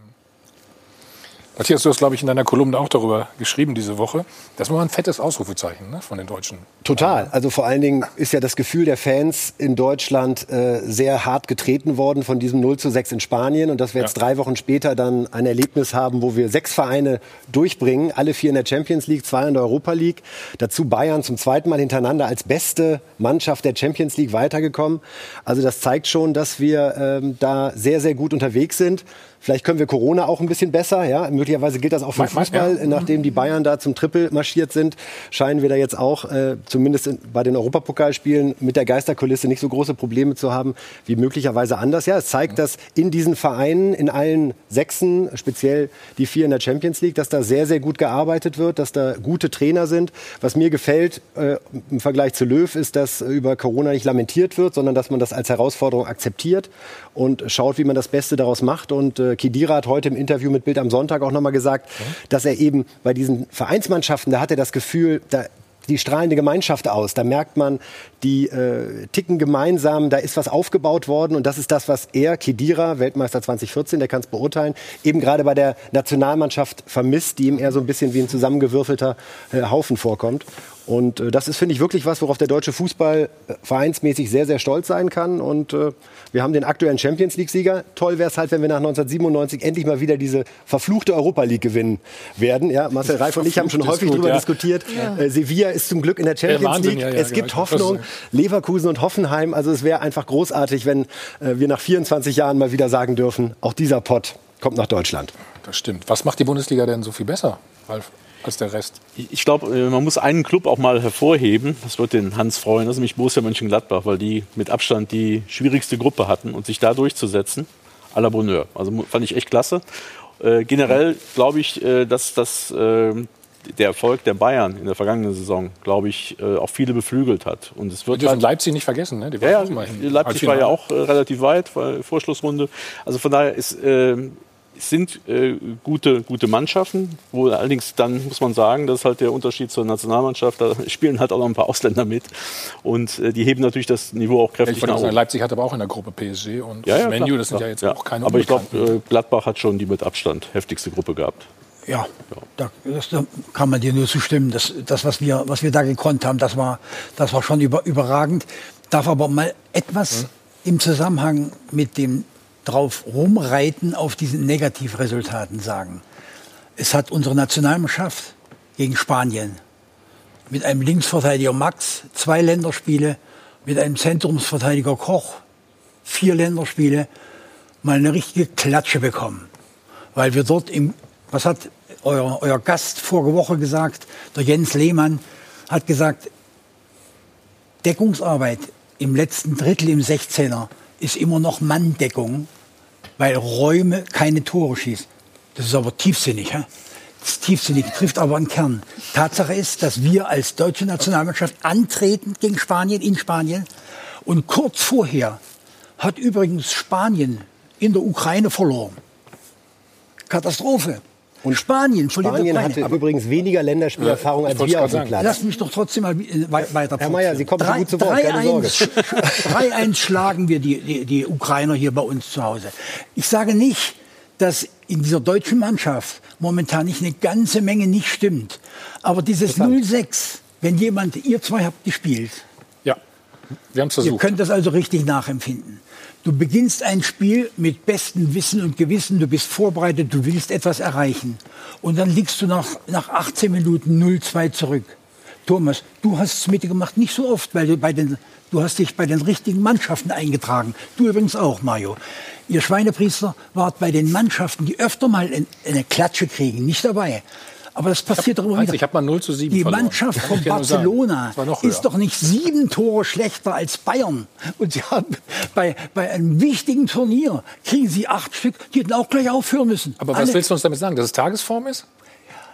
Matthias, du hast, glaube ich, in deiner Kolumne auch darüber geschrieben diese Woche. Das war ein fettes Ausrufezeichen ne, von den Deutschen. Total. Also vor allen Dingen ist ja das Gefühl der Fans in Deutschland äh, sehr hart getreten worden von diesem 0 zu 6 in Spanien. Und dass wir jetzt ja. drei Wochen später dann ein Erlebnis haben, wo wir sechs Vereine durchbringen. Alle vier in der Champions League, zwei in der Europa League. Dazu Bayern zum zweiten Mal hintereinander als beste Mannschaft der Champions League weitergekommen. Also das zeigt schon, dass wir ähm, da sehr, sehr gut unterwegs sind. Vielleicht können wir Corona auch ein bisschen besser. Ja? Möglicherweise gilt das auch für mein- Fußball. ja. Nachdem die Bayern da zum Triple marschiert sind, scheinen wir da jetzt auch, äh, zumindest in, bei den Europapokalspielen, mit der Geisterkulisse nicht so große Probleme zu haben wie möglicherweise anders. Ja, es zeigt, dass in diesen Vereinen, in allen Sechsen, speziell die vier in der Champions League, dass da sehr, sehr gut gearbeitet wird, dass da gute Trainer sind. Was mir gefällt äh, im Vergleich zu Löw ist, dass über Corona nicht lamentiert wird, sondern dass man das als Herausforderung akzeptiert und schaut, wie man das Beste daraus macht. Und äh, Kidira hat heute im Interview mit Bild am Sonntag auch nochmal gesagt, dass er eben bei diesen Vereinsmannschaften, da hat er das Gefühl, da die strahlende Gemeinschaft aus. Da merkt man, die äh, ticken gemeinsam, da ist was aufgebaut worden und das ist das, was er, Kedira, Weltmeister 2014, der kann es beurteilen, eben gerade bei der Nationalmannschaft vermisst, die ihm eher so ein bisschen wie ein zusammengewürfelter äh, Haufen vorkommt. Und äh, das ist, finde ich, wirklich was, worauf der deutsche Fußball äh, vereinsmäßig sehr, sehr stolz sein kann. Und äh, wir haben den aktuellen Champions League-Sieger. Toll wäre es halt, wenn wir nach 1997 endlich mal wieder diese verfluchte Europa League gewinnen werden. Ja, Marcel Reif und ich haben schon häufig darüber ja. diskutiert. Ja. Äh, Sevilla ist zum Glück in der Champions Wahnsinn, League. ja, ja, es genau. gibt wollte Hoffnung. Leverkusen und Hoffenheim. Also es wäre einfach großartig, wenn äh, wir nach 24 Jahren mal wieder sagen dürfen, auch dieser Pott kommt nach Deutschland. Das stimmt. Was macht die Bundesliga denn so viel besser, Ralf, als der Rest? Ich glaube, äh, man muss einen Club auch mal hervorheben. Das wird den Hans freuen. Das ist nämlich Borussia Mönchengladbach, weil die mit Abstand die schwierigste Gruppe hatten und sich da durchzusetzen, à la Bonheur. Also fand ich echt klasse. Äh, generell glaube ich, äh, dass das äh, der Erfolg der Bayern in der vergangenen Saison, glaube ich, äh, auch viele beflügelt hat. Und es Wir wird dürfen halt- Leipzig nicht vergessen. Ne? Die ja, ja, Leipzig war ja auch äh, relativ weit, Vorschlussrunde. Also von daher ist, äh, sind äh, gute, gute Mannschaften, wo allerdings dann muss man sagen, das ist halt der Unterschied zur Nationalmannschaft, da spielen halt auch noch ein paar Ausländer mit und äh, die heben natürlich das Niveau auch Ich kräftig wollte nach auch sagen, oben. Leipzig hat aber auch in der Gruppe PSG und Ja, ja, Menu, klar, das sind klar, ja jetzt ja. auch keine Aber ich glaube, äh, Gladbach hat schon die mit Abstand heftigste Gruppe gehabt. Ja, da, das, da kann man dir nur zustimmen. Das, das was, wir, was wir da gekonnt haben, das war, das war schon über, überragend. Darf aber mal etwas im Zusammenhang mit dem drauf rumreiten auf diesen Negativresultaten sagen. Es hat unsere Nationalmannschaft gegen Spanien mit einem Linksverteidiger Max zwei Länderspiele, mit einem Zentrumsverteidiger Koch vier Länderspiele, mal eine richtige Klatsche bekommen. Weil wir dort im, was hat euer, euer Gast vorige Woche gesagt, der Jens Lehmann hat gesagt, Deckungsarbeit im letzten Drittel im 16er ist immer noch Manndeckung, weil Räume keine Tore schießen. Das ist aber tiefsinnig. Ist tiefsinnig, trifft aber einen Kern. Tatsache ist, dass wir als deutsche Nationalmannschaft antreten gegen Spanien in Spanien und kurz vorher hat übrigens Spanien in der Ukraine verloren. Katastrophe. Und Spanien Spanien hatte Ukraine. übrigens weniger Länderspielerfahrung als wir auf dem Platz. Lass mich doch trotzdem mal äh, wei- weiter Herr Mayer, Sie kommen so gut zu Wort, keine Sorge. 3-1 schlagen wir die, die, die Ukrainer hier bei uns zu Hause. Ich sage nicht, dass in dieser deutschen Mannschaft momentan nicht eine ganze Menge nicht stimmt. Aber dieses 0-6, wenn jemand, ihr zwei habt gespielt, Ja, wir haben es Ihr versucht. könnt das also richtig nachempfinden. Du beginnst ein Spiel mit bestem Wissen und Gewissen, du bist vorbereitet, du willst etwas erreichen. Und dann liegst du nach, nach 18 Minuten 0-2 zurück. Thomas, du hast es mitgemacht, nicht so oft, weil du bei den, du hast dich bei den richtigen Mannschaften eingetragen. Du übrigens auch, Mario. Ihr Schweinepriester wart bei den Mannschaften, die öfter mal in- eine Klatsche kriegen, nicht dabei. Aber das passiert doch immer wieder. ich habe mal 0 zu 7 Die verloren. Mannschaft von. Barcelona ist doch nicht sieben Tore schlechter als Bayern. Und sie haben bei, bei einem wichtigen Turnier kriegen sie acht Stück, die hätten auch gleich aufhören müssen. Aber was Alle- willst du uns damit sagen, dass es Tagesform ist?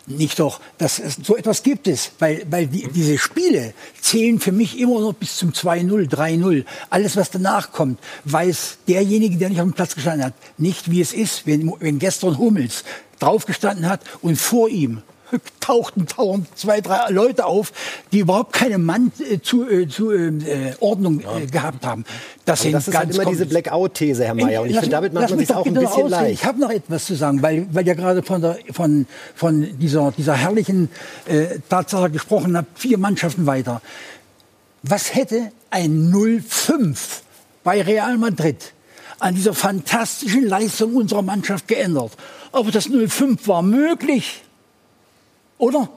Nicht doch, das ist, so etwas gibt es, weil, weil die, diese Spiele zählen für mich immer noch bis zum 2-0, 3-0. Alles, was danach kommt, weiß derjenige, der nicht auf dem Platz gestanden hat, nicht, wie es ist, wenn, wenn gestern Hummels draufgestanden hat und vor ihm tauchten dauernd zwei, drei Leute auf, die überhaupt keine Mann äh, zu, äh, zu äh, Ordnung äh, gehabt haben. Das, sind das ist halt ganz immer diese. Blackout-These, Herr Mayer. Und ich finde, damit macht man sich auch ein bitte bisschen ausreden. leicht. Ich habe noch etwas zu sagen, weil, weil ihr gerade von, der, von, von dieser, dieser herrlichen äh, Tatsache gesprochen habt, vier Mannschaften weiter. Was hätte ein 0-5 bei Real Madrid an dieser fantastischen Leistung unserer Mannschaft geändert? Aber das 0-5 war möglich. Oder?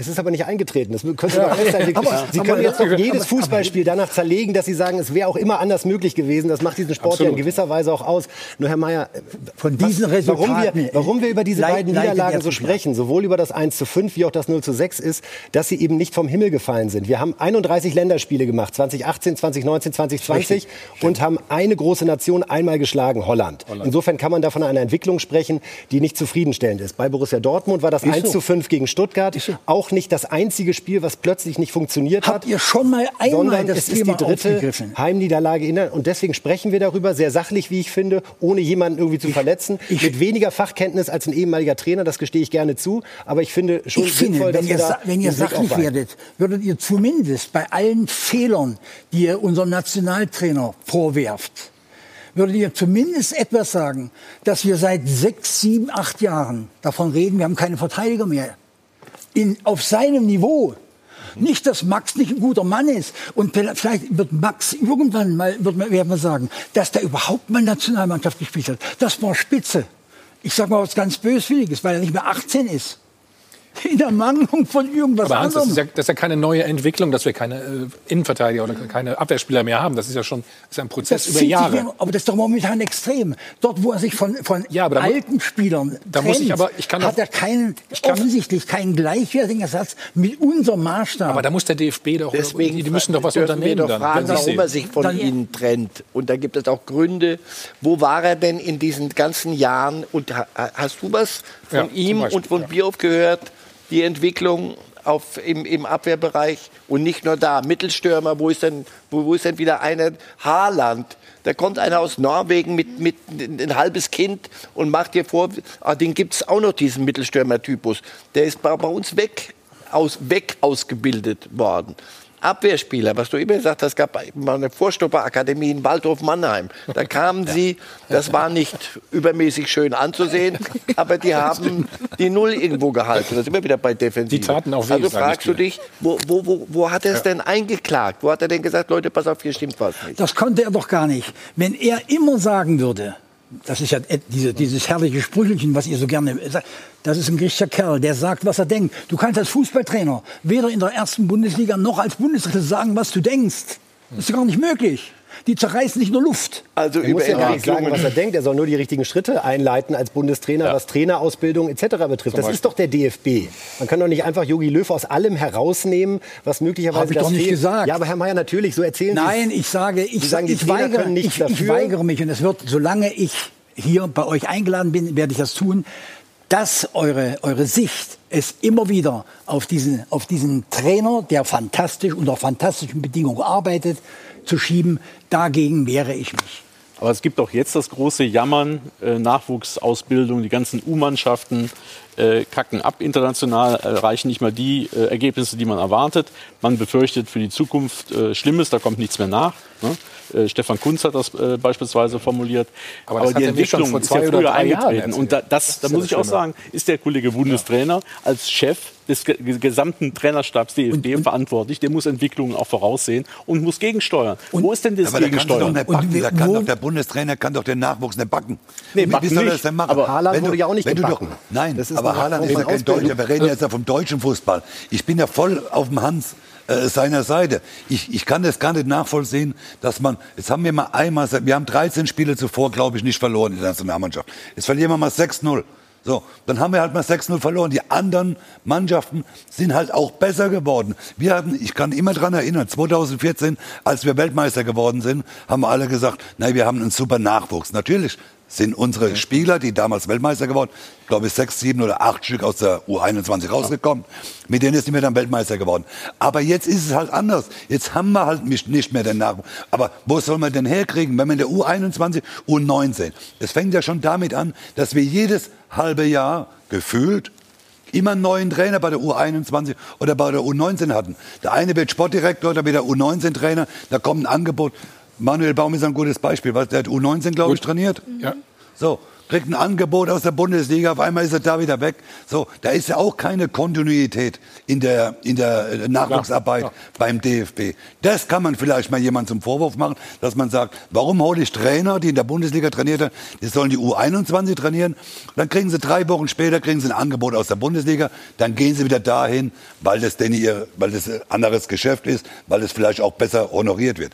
Es ist aber nicht eingetreten. Das Sie doch festhalten. Aber- Sie aber- können jetzt doch aber- jedes Fußballspiel danach zerlegen, dass Sie sagen, es wäre auch immer anders möglich gewesen. Das macht diesen Sport ja in Absolut. gewisser Weise auch aus. Nur Herr Mayer, Von diesen was, warum, Resultaten, wir, warum wir über diese beiden Niederlagen er so sprechen, sowohl über das 1 zu 5 wie auch das 0 zu 6, ist, dass sie eben nicht vom Himmel gefallen sind. Wir haben 31 Länderspiele gemacht, 2018, 2019, 2020 und haben eine große Nation einmal geschlagen, Holland. Insofern kann man da von einer Entwicklung sprechen, die nicht zufriedenstellend ist. Bei Borussia Dortmund war das Ist 1 so. zu 5 gegen Stuttgart auch nicht das einzige Spiel, was plötzlich nicht funktioniert hat. Habt ihr schon mal einmal das es ist Thema die dritte? Heimniederlage in der, und deswegen sprechen wir darüber sehr sachlich, wie ich finde, ohne jemanden irgendwie zu verletzen, mit weniger Fachkenntnis als ein ehemaliger Trainer, das gestehe ich gerne zu, aber ich finde schon ich finde, sinnvoll, wenn dass ihr, wir da wenn ihr sachlich werdet, würdet ihr zumindest bei allen Fehlern, die ihr unserem Nationaltrainer vorwerft, würdet ihr zumindest etwas sagen, dass wir seit sechs, sieben, acht Jahren davon reden, wir haben keine Verteidiger mehr. In, auf seinem Niveau. Nicht, dass Max nicht ein guter Mann ist. Und vielleicht wird Max irgendwann mal, wird man, werden wir sagen, dass der überhaupt mal Nationalmannschaft gespielt hat. Das war spitze. Ich sage mal was ganz Böswilliges, weil er nicht mehr 18 ist. In der Mangelung von irgendwas Aber Hans, das anderem. ist, ja, das ist ja keine neue Entwicklung, dass wir keine äh, Innenverteidiger oder keine Abwehrspieler mehr haben. Das ist ja schon das ist ein Prozess Das über sich Jahre. immer- aber das ist doch momentan extrem. Dort, wo er sich von, von aber da mu- alten Spielern da muss ich trennt, aber- ich kann hat er keinen, offensichtlich keinen gleichwertigen Ersatz mit unserem Maßstab. Aber da muss der DFB doch, Deswegen die, die müssen doch was unternehmen wir doch dann. fragen, sie warum er sich von ihnen trennt. Und da gibt es auch Gründe. Wo war er denn in diesen ganzen Jahren? Und ha- hast du was von Ja, ihm Beispiel, und von Bioff gehört? Die Entwicklung auf, im, im Abwehrbereich und nicht nur da. Mittelstürmer, wo ist denn, wo, wo ist denn wieder einer? Haaland. Da kommt einer aus Norwegen mit, mit ein halbes Kind und macht dir vor, ah, den gibt es auch noch, diesen Mittelstürmer-Typus. Der ist bei, bei uns weg, aus, weg ausgebildet worden. Abwehrspieler, was du immer gesagt hast, gab mal eine Vorstopperakademie in Waldorf-Mannheim. Da kamen sie, das war nicht übermäßig schön anzusehen, aber die haben die Null irgendwo gehalten. Das ist immer wieder bei Defensive. Die taten auch weh, Also fragst du dich, wo, wo, wo, wo hat er es denn eingeklagt? Wo hat er denn gesagt, Leute, pass auf, hier stimmt was nicht? Das konnte er doch gar nicht. Wenn er immer sagen würde, das ist ja diese, dieses herrliche Sprüchelchen, was ihr so gerne sagt, das ist ein griechischer Kerl, der sagt, was er denkt. Du kannst als Fußballtrainer weder in der ersten Bundesliga noch als Bundestrainer sagen, was du denkst. Das ist gar nicht möglich. Die zerreißen nicht nur Luft. Also Er muss ja gar nicht sagen, was er denkt. Er soll nur die richtigen Schritte einleiten als Bundestrainer, was Trainerausbildung etc. betrifft. Das ist doch der DFB. Man kann doch nicht einfach Jogi Löw aus allem herausnehmen, was möglicherweise Hab ich das doch nicht fehlt. gesagt. Ja, aber Herr Mayer, natürlich, so erzählen Sie Nein, ich sage, ich, Sie sagen, ich, weigere, ich, ich weigere mich und es wird, solange ich hier bei euch eingeladen bin, werde ich das tun, dass eure, eure Sicht es immer wieder auf diesen, auf diesen Trainer, der fantastisch unter fantastischen Bedingungen arbeitet, zu schieben, dagegen wehre ich mich. Aber es gibt auch jetzt das große Jammern, äh, Nachwuchsausbildung, die ganzen U-Mannschaften äh, kacken ab international, erreichen nicht mal die äh, Ergebnisse, die man erwartet. Man befürchtet für die Zukunft äh, Schlimmes, da kommt nichts mehr nach. Ne? Äh, Stefan Kunz hat das äh, beispielsweise formuliert. Aber das hat die Entwicklung vor ist zwei ja oder früher Jahren eingetreten. Und da, das, Das da ist ja muss ich auch sagen, ist der Kollege Bundestrainer als Chef des ge gesamten Trainerstabs DFB verantwortlich. Der muss Entwicklungen auch voraussehen und muss gegensteuern. Wo ist denn das Aber der kann doch Gegensteuern? nicht backen. Der, kann doch, der Bundestrainer kann doch den Nachwuchs nicht backen. Nee, Wie- Wie backen soll er das denn machen? Aber Haaland Wenn wurde ja auch nicht wenn du gebacken. Doch, nein, Das ist aber Haaland ist ja kein Deutscher. Wir reden jetzt ja vom deutschen Fußball. Ich bin ja voll auf dem Hans äh, seiner Seite. Ich, ich kann das gar nicht nachvollziehen, dass man, jetzt haben wir mal einmal, wir haben 13 Spiele zuvor, glaube ich, nicht verloren in der Nationalmannschaft. Jetzt verlieren wir mal 6-0. So, dann haben wir halt mal 6-0 verloren. Die anderen Mannschaften sind halt auch besser geworden. Wir hatten, ich kann immer dran erinnern, 2014, als wir Weltmeister geworden sind, haben alle gesagt, nein, wir haben einen super Nachwuchs. Natürlich sind unsere Spieler, die damals Weltmeister geworden, glaube ich, sechs, sieben oder acht Stück aus der U21 rausgekommen. Mit denen sind wir dann Weltmeister geworden. Aber jetzt ist es halt anders. Jetzt haben wir halt nicht mehr den Nachwuchs. Aber wo soll man denn herkriegen, wenn man in der U21, U19? Es fängt ja schon damit an, dass wir jedes halbe Jahr gefühlt immer einen neuen Trainer bei der U21 oder bei der U19 hatten. Der eine wird Sportdirektor, der wird der U19-Trainer, da kommt ein Angebot. Manuel Baum ist ein gutes Beispiel, weil der hat U19, glaube ich, trainiert. Ja. So, kriegt ein Angebot aus der Bundesliga, auf einmal ist er da wieder weg. So, da ist ja auch keine Kontinuität in der, in der äh, Nachwuchsarbeit Ja, ja. beim DFB. Das kann man vielleicht mal jemand zum Vorwurf machen, dass man sagt, warum hole ich Trainer, die in der Bundesliga trainiert haben, die sollen die U21 trainieren, dann kriegen sie drei Wochen später kriegen sie ein Angebot aus der Bundesliga, dann gehen sie wieder dahin, weil das denn ihr, weil das ein anderes Geschäft ist, weil es vielleicht auch besser honoriert wird.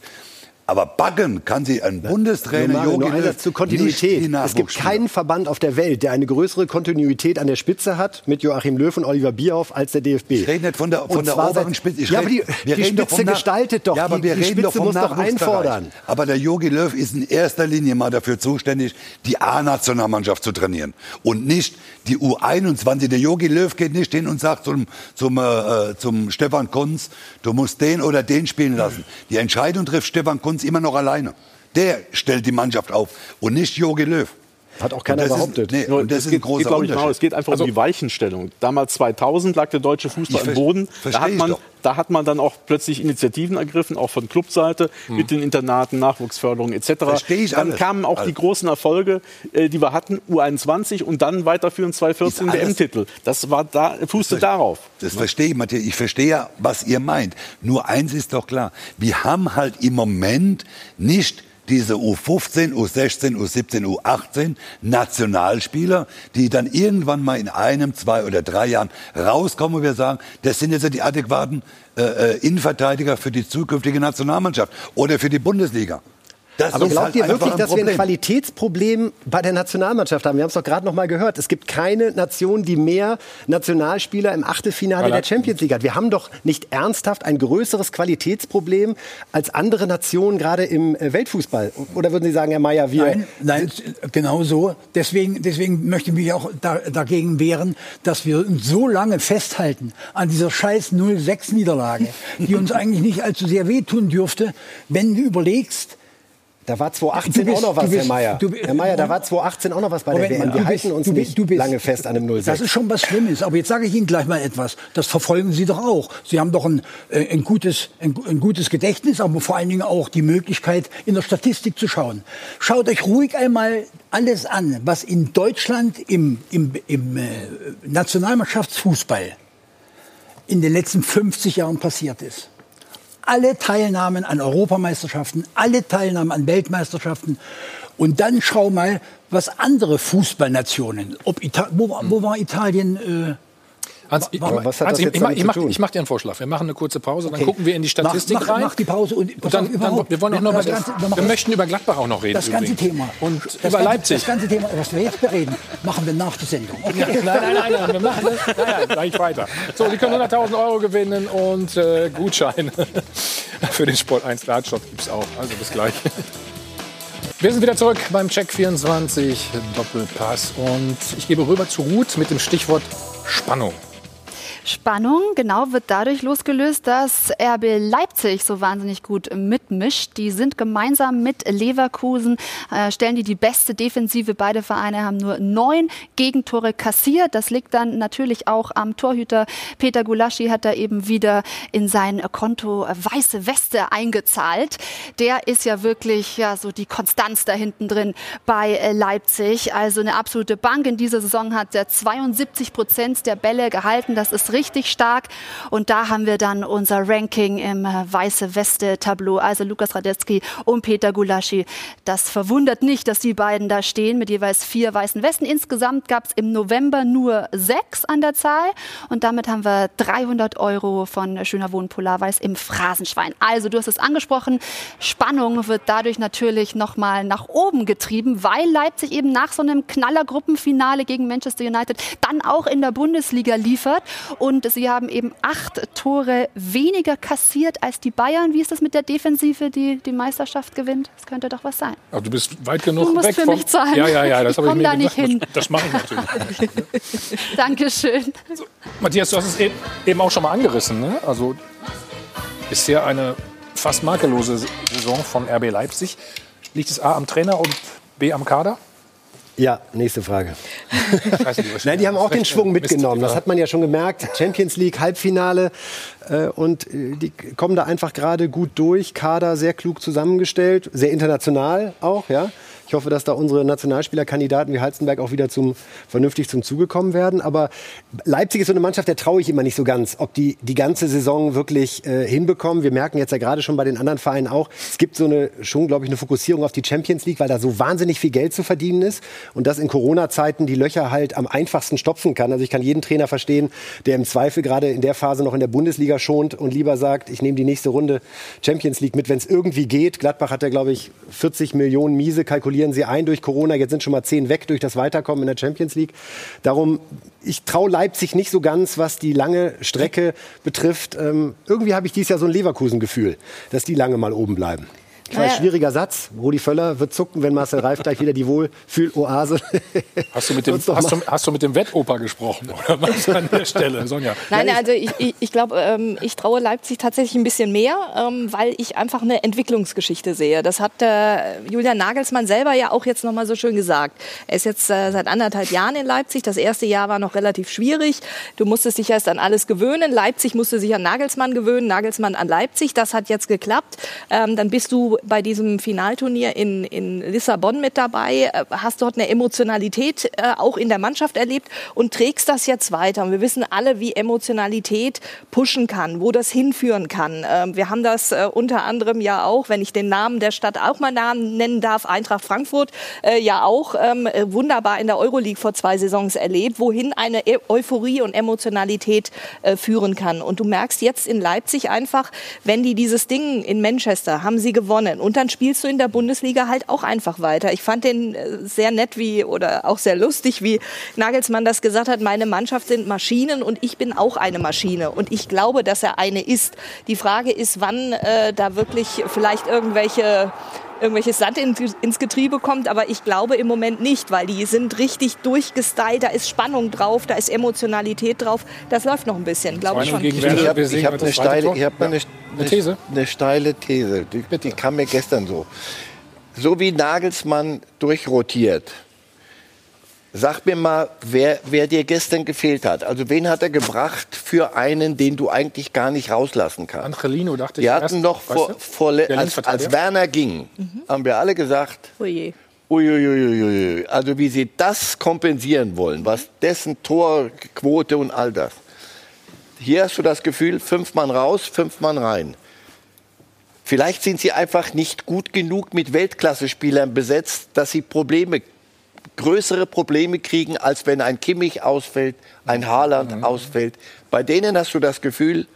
Aber backen kann sie ein Bundestrainer Jogi nur Löw zur Kontinuität. Es gibt keinen Verband auf der Welt, der eine größere Kontinuität an der Spitze hat mit Joachim Löw und Oliver Bierhoff als der DFB. Ich rede nicht von der, von der oberen Spitze. Ich ja, aber die, die reden doch Spitze Nach- gestaltet doch. Ja, aber die, wir die reden Spitze doch vom muss doch einfordern. Aber der Jogi Löw ist in erster Linie mal dafür zuständig, die A-Nationalmannschaft zu trainieren. Und nicht die U21. Der Jogi Löw geht nicht hin und sagt zum, zum, äh, zum Stefan Kunz, du musst den oder den spielen lassen. Die Entscheidung trifft Stefan Kunz immer noch alleine. Der stellt die Mannschaft auf und nicht Jogi Löw. Hat auch keiner behauptet. Nee, Nur, das es ist ein geht, großer geht, Unterschied. genau, es geht einfach Also- um die Weichenstellung. Damals 2000 lag der deutsche Fußball Ich im ver- Boden. Da hat, man, da hat man dann auch plötzlich Initiativen ergriffen, auch von Clubseite, Hm. mit den Internaten, Nachwuchsförderung etc. Ich dann alles. kamen auch Alles. die großen Erfolge, äh, die wir hatten, U21 und dann weiterführend 2014 Ist alles- WM-Titel. Das war da, fußte darauf. Das verstehe ich, Matthias. Ich verstehe ja, was ihr meint. Nur eins ist doch klar. Wir haben halt im Moment nicht diese U15, U16, U17, U18 Nationalspieler, die dann irgendwann mal in einem, zwei oder drei Jahren rauskommen und wir sagen, das sind jetzt die adäquaten äh, äh, Innenverteidiger für die zukünftige Nationalmannschaft oder für die Bundesliga. Das Aber glaubt halt ihr wirklich, ein dass wir ein Problem. Qualitätsproblem bei der Nationalmannschaft haben? Wir haben es doch gerade noch mal gehört. Es gibt keine Nation, die mehr Nationalspieler im Achtelfinale der Champions League hat. Wir haben doch nicht ernsthaft ein größeres Qualitätsproblem als andere Nationen gerade im äh, Weltfußball. Oder würden Sie sagen, Herr Mayer, wir Nein, nein, genau so. Deswegen, deswegen möchte ich mich auch da, dagegen wehren, dass wir uns so lange festhalten an dieser scheiß 0-6-Niederlage, die uns eigentlich nicht allzu sehr wehtun dürfte, wenn du überlegst, Da war 2018 Du bist- auch noch was, bist- Herr du- Herr Mayer, da war 2018 auch noch was bei der Moment WM. mal, Wir halten uns bist- nicht lange fest an einem 06. Das ist schon was Schlimmes. Aber jetzt sage ich Ihnen gleich mal etwas. Das verfolgen Sie doch auch. Sie haben doch ein, äh, ein, gutes, ein, ein gutes Gedächtnis, aber vor allen Dingen auch die Möglichkeit, in der Statistik zu schauen. Schaut euch ruhig einmal alles an, was in Deutschland im, im, im äh, Nationalmannschaftsfußball in den letzten 50 Jahren passiert ist. Alle Teilnahmen an Europameisterschaften, alle Teilnahmen an Weltmeisterschaften. Und dann schau mal, was andere Fußballnationen, ob Ita wo, wo war Italien? Äh, Hans, ich, Aber was hat Hans, das jetzt ich, ich, mach, ich mach dir einen Vorschlag. Wir machen eine kurze Pause, dann Okay. gucken wir in die Statistik Mach- mach- rein. mach die Pause und- und dann, dann, wir wollen auch noch das Ganze- wir möchten über Gladbach auch noch reden. das ganze übrigens. Thema. Und das über ganze, Leipzig. Das ganze Thema, was wir jetzt bereden, machen wir nach der Sendung. Okay? nein, nein, nein, nein, wir machen das. Nein, nein, gleich weiter. So, Sie können 100.000 Euro gewinnen und äh, Gutscheine für den Sport 1 Dartshop gibt es auch. Also bis gleich. Wir sind wieder zurück beim Check 24 Doppelpass und ich gebe rüber zu Ruth mit dem Stichwort Spannung. Spannung, genau, wird dadurch losgelöst, dass RB Leipzig so wahnsinnig gut mitmischt. Die sind gemeinsam mit Leverkusen, äh, stellen die die beste Defensive. Beide Vereine haben nur neun Gegentore kassiert. Das liegt dann natürlich auch am Torhüter. Peter Gulaschi hat da eben wieder in sein Konto weiße Weste eingezahlt. Der ist ja wirklich ja so die Konstanz da hinten drin bei äh, Leipzig. Also eine absolute Bank. In dieser Saison hat er 72 Prozent der Bälle gehalten. Das ist richtig stark. Und da haben wir dann unser Ranking im äh, weiße Weste-Tableau. Also Lukas Radetzky und Peter Gulaschi. Das verwundert nicht, dass die beiden da stehen mit jeweils vier weißen Westen. Insgesamt gab es im November nur sechs an der Zahl. Und damit haben wir 300 Euro von Schöner Wohnen Polarweiß im Phrasenschwein. Also du hast es angesprochen. Spannung wird dadurch natürlich nochmal nach oben getrieben, weil Leipzig eben nach so einem Knallergruppenfinale gegen Manchester United dann auch in der Bundesliga liefert. Und sie haben eben acht Tore weniger kassiert als die Bayern. Wie ist das mit der Defensive, die die Meisterschaft gewinnt? Das könnte doch was sein. Aber du bist weit genug Du musst weg für mich zahlen. Ja, ja, ja, das habe ich mir da nicht gedacht. hin. Das, mache ich natürlich. Dankeschön. Matthias, du hast es eben- eben auch schon mal angerissen. Ne? Also bisher eine fast makellose Saison von RB Leipzig. Liegt es A am Trainer und B am Kader? Ja, nächste Frage. Scheiße, die Nein, die haben auch den Schwung mitgenommen. Das hat man ja schon gemerkt. Champions League, Halbfinale. Äh, und äh, die kommen da einfach gerade gut durch. Kader sehr klug zusammengestellt, sehr international auch, ja. Ich hoffe, dass da unsere Nationalspielerkandidaten wie Halzenberg auch wieder zum, vernünftig zum Zuge kommen werden. Aber Leipzig ist so eine Mannschaft, der traue ich immer nicht so ganz, ob die die ganze Saison wirklich äh, hinbekommen. Wir merken jetzt ja gerade schon bei den anderen Vereinen auch, es gibt so eine, schon, glaube ich, eine Fokussierung auf die Champions League, weil da so wahnsinnig viel Geld zu verdienen ist und das in Corona-Zeiten die Löcher halt am einfachsten stopfen kann. Also ich kann jeden Trainer verstehen, der im Zweifel gerade in der Phase noch in der Bundesliga schont und lieber sagt, ich nehme die nächste Runde Champions League mit, wenn es irgendwie geht. Gladbach hat ja, glaube ich, 40 Millionen Miese, kalkulieren sie ein durch Corona. Jetzt sind schon mal 10 weg durch das Weiterkommen in der Champions League. Darum, ich traue Leipzig nicht so ganz, was die lange Strecke betrifft. Ähm, irgendwie habe ich dieses Jahr so ein Leverkusen-Gefühl, dass die lange mal oben bleiben. Ich weiß, schwieriger Satz. Rudi Völler wird zucken, wenn Marcel Reif gleich wieder die Wohlfühl-Oase. Hast du mit dem, hast du, hast du mit dem Wettoper gesprochen oder was an der Stelle, Sonja? Nein, also ich, ich, ich glaube, ähm, ich traue Leipzig tatsächlich ein bisschen mehr, ähm, weil ich einfach eine Entwicklungsgeschichte sehe. Das hat äh, Julian Nagelsmann selber ja auch jetzt noch mal so schön gesagt. Er ist jetzt äh, seit anderthalb Jahren in Leipzig. Das erste Jahr war noch relativ schwierig. Du musstest dich erst an alles gewöhnen. Leipzig musste sich an Nagelsmann gewöhnen, Nagelsmann an Leipzig. Das hat jetzt geklappt. Ähm, dann bist du bei diesem Finalturnier in, in Lissabon mit dabei, äh, hast dort eine Emotionalität äh, auch in der Mannschaft erlebt und trägst das jetzt weiter. Und wir wissen alle, wie Emotionalität pushen kann, wo das hinführen kann. Ähm, wir haben das äh, unter anderem ja auch, wenn ich den Namen der Stadt auch mal nennen darf, Eintracht Frankfurt, äh, ja auch ähm, äh, wunderbar in der Euroleague vor zwei Saisons erlebt, wohin eine Eu Euphorie und Emotionalität äh, führen kann. Und du merkst jetzt in Leipzig einfach, wenn die dieses Ding in Manchester haben sie gewonnen und dann spielst du in der Bundesliga halt auch einfach weiter. Ich fand den äh, sehr nett wie oder auch sehr lustig, wie Nagelsmann das gesagt hat. Meine Mannschaft sind Maschinen und ich bin auch eine Maschine. Und ich glaube, dass er eine ist. Die Frage ist, wann äh, da wirklich vielleicht irgendwelche irgendwelches Sand in, ins Getriebe kommt, aber ich glaube im Moment nicht, weil die sind richtig durchgestylt, da ist Spannung drauf, da ist Emotionalität drauf, das läuft noch ein bisschen, glaube ich schon. Ich habe ich hab eine, steile, ich hab eine, eine, These? eine steile These. Die, die kam mir gestern so. So wie Nagelsmann durchrotiert, sag mir mal, wer, wer dir gestern gefehlt hat. Also wen hat er gebracht für einen, den du eigentlich gar nicht rauslassen kannst? Angelino dachte ich Wir hatten noch vor, vor, als, als Werner ging, haben wir alle gesagt, Oje. Uiuiuiui. Also wie sie das kompensieren wollen, was dessen Torquote und all das. Hier hast du das Gefühl, fünf Mann raus, fünf Mann rein. Vielleicht sind sie einfach nicht gut genug mit Weltklasse-Spielern besetzt, dass sie Probleme, größere Probleme kriegen, als wenn ein Kimmich ausfällt, ein Haaland ausfällt. Bei denen hast du das Gefühl,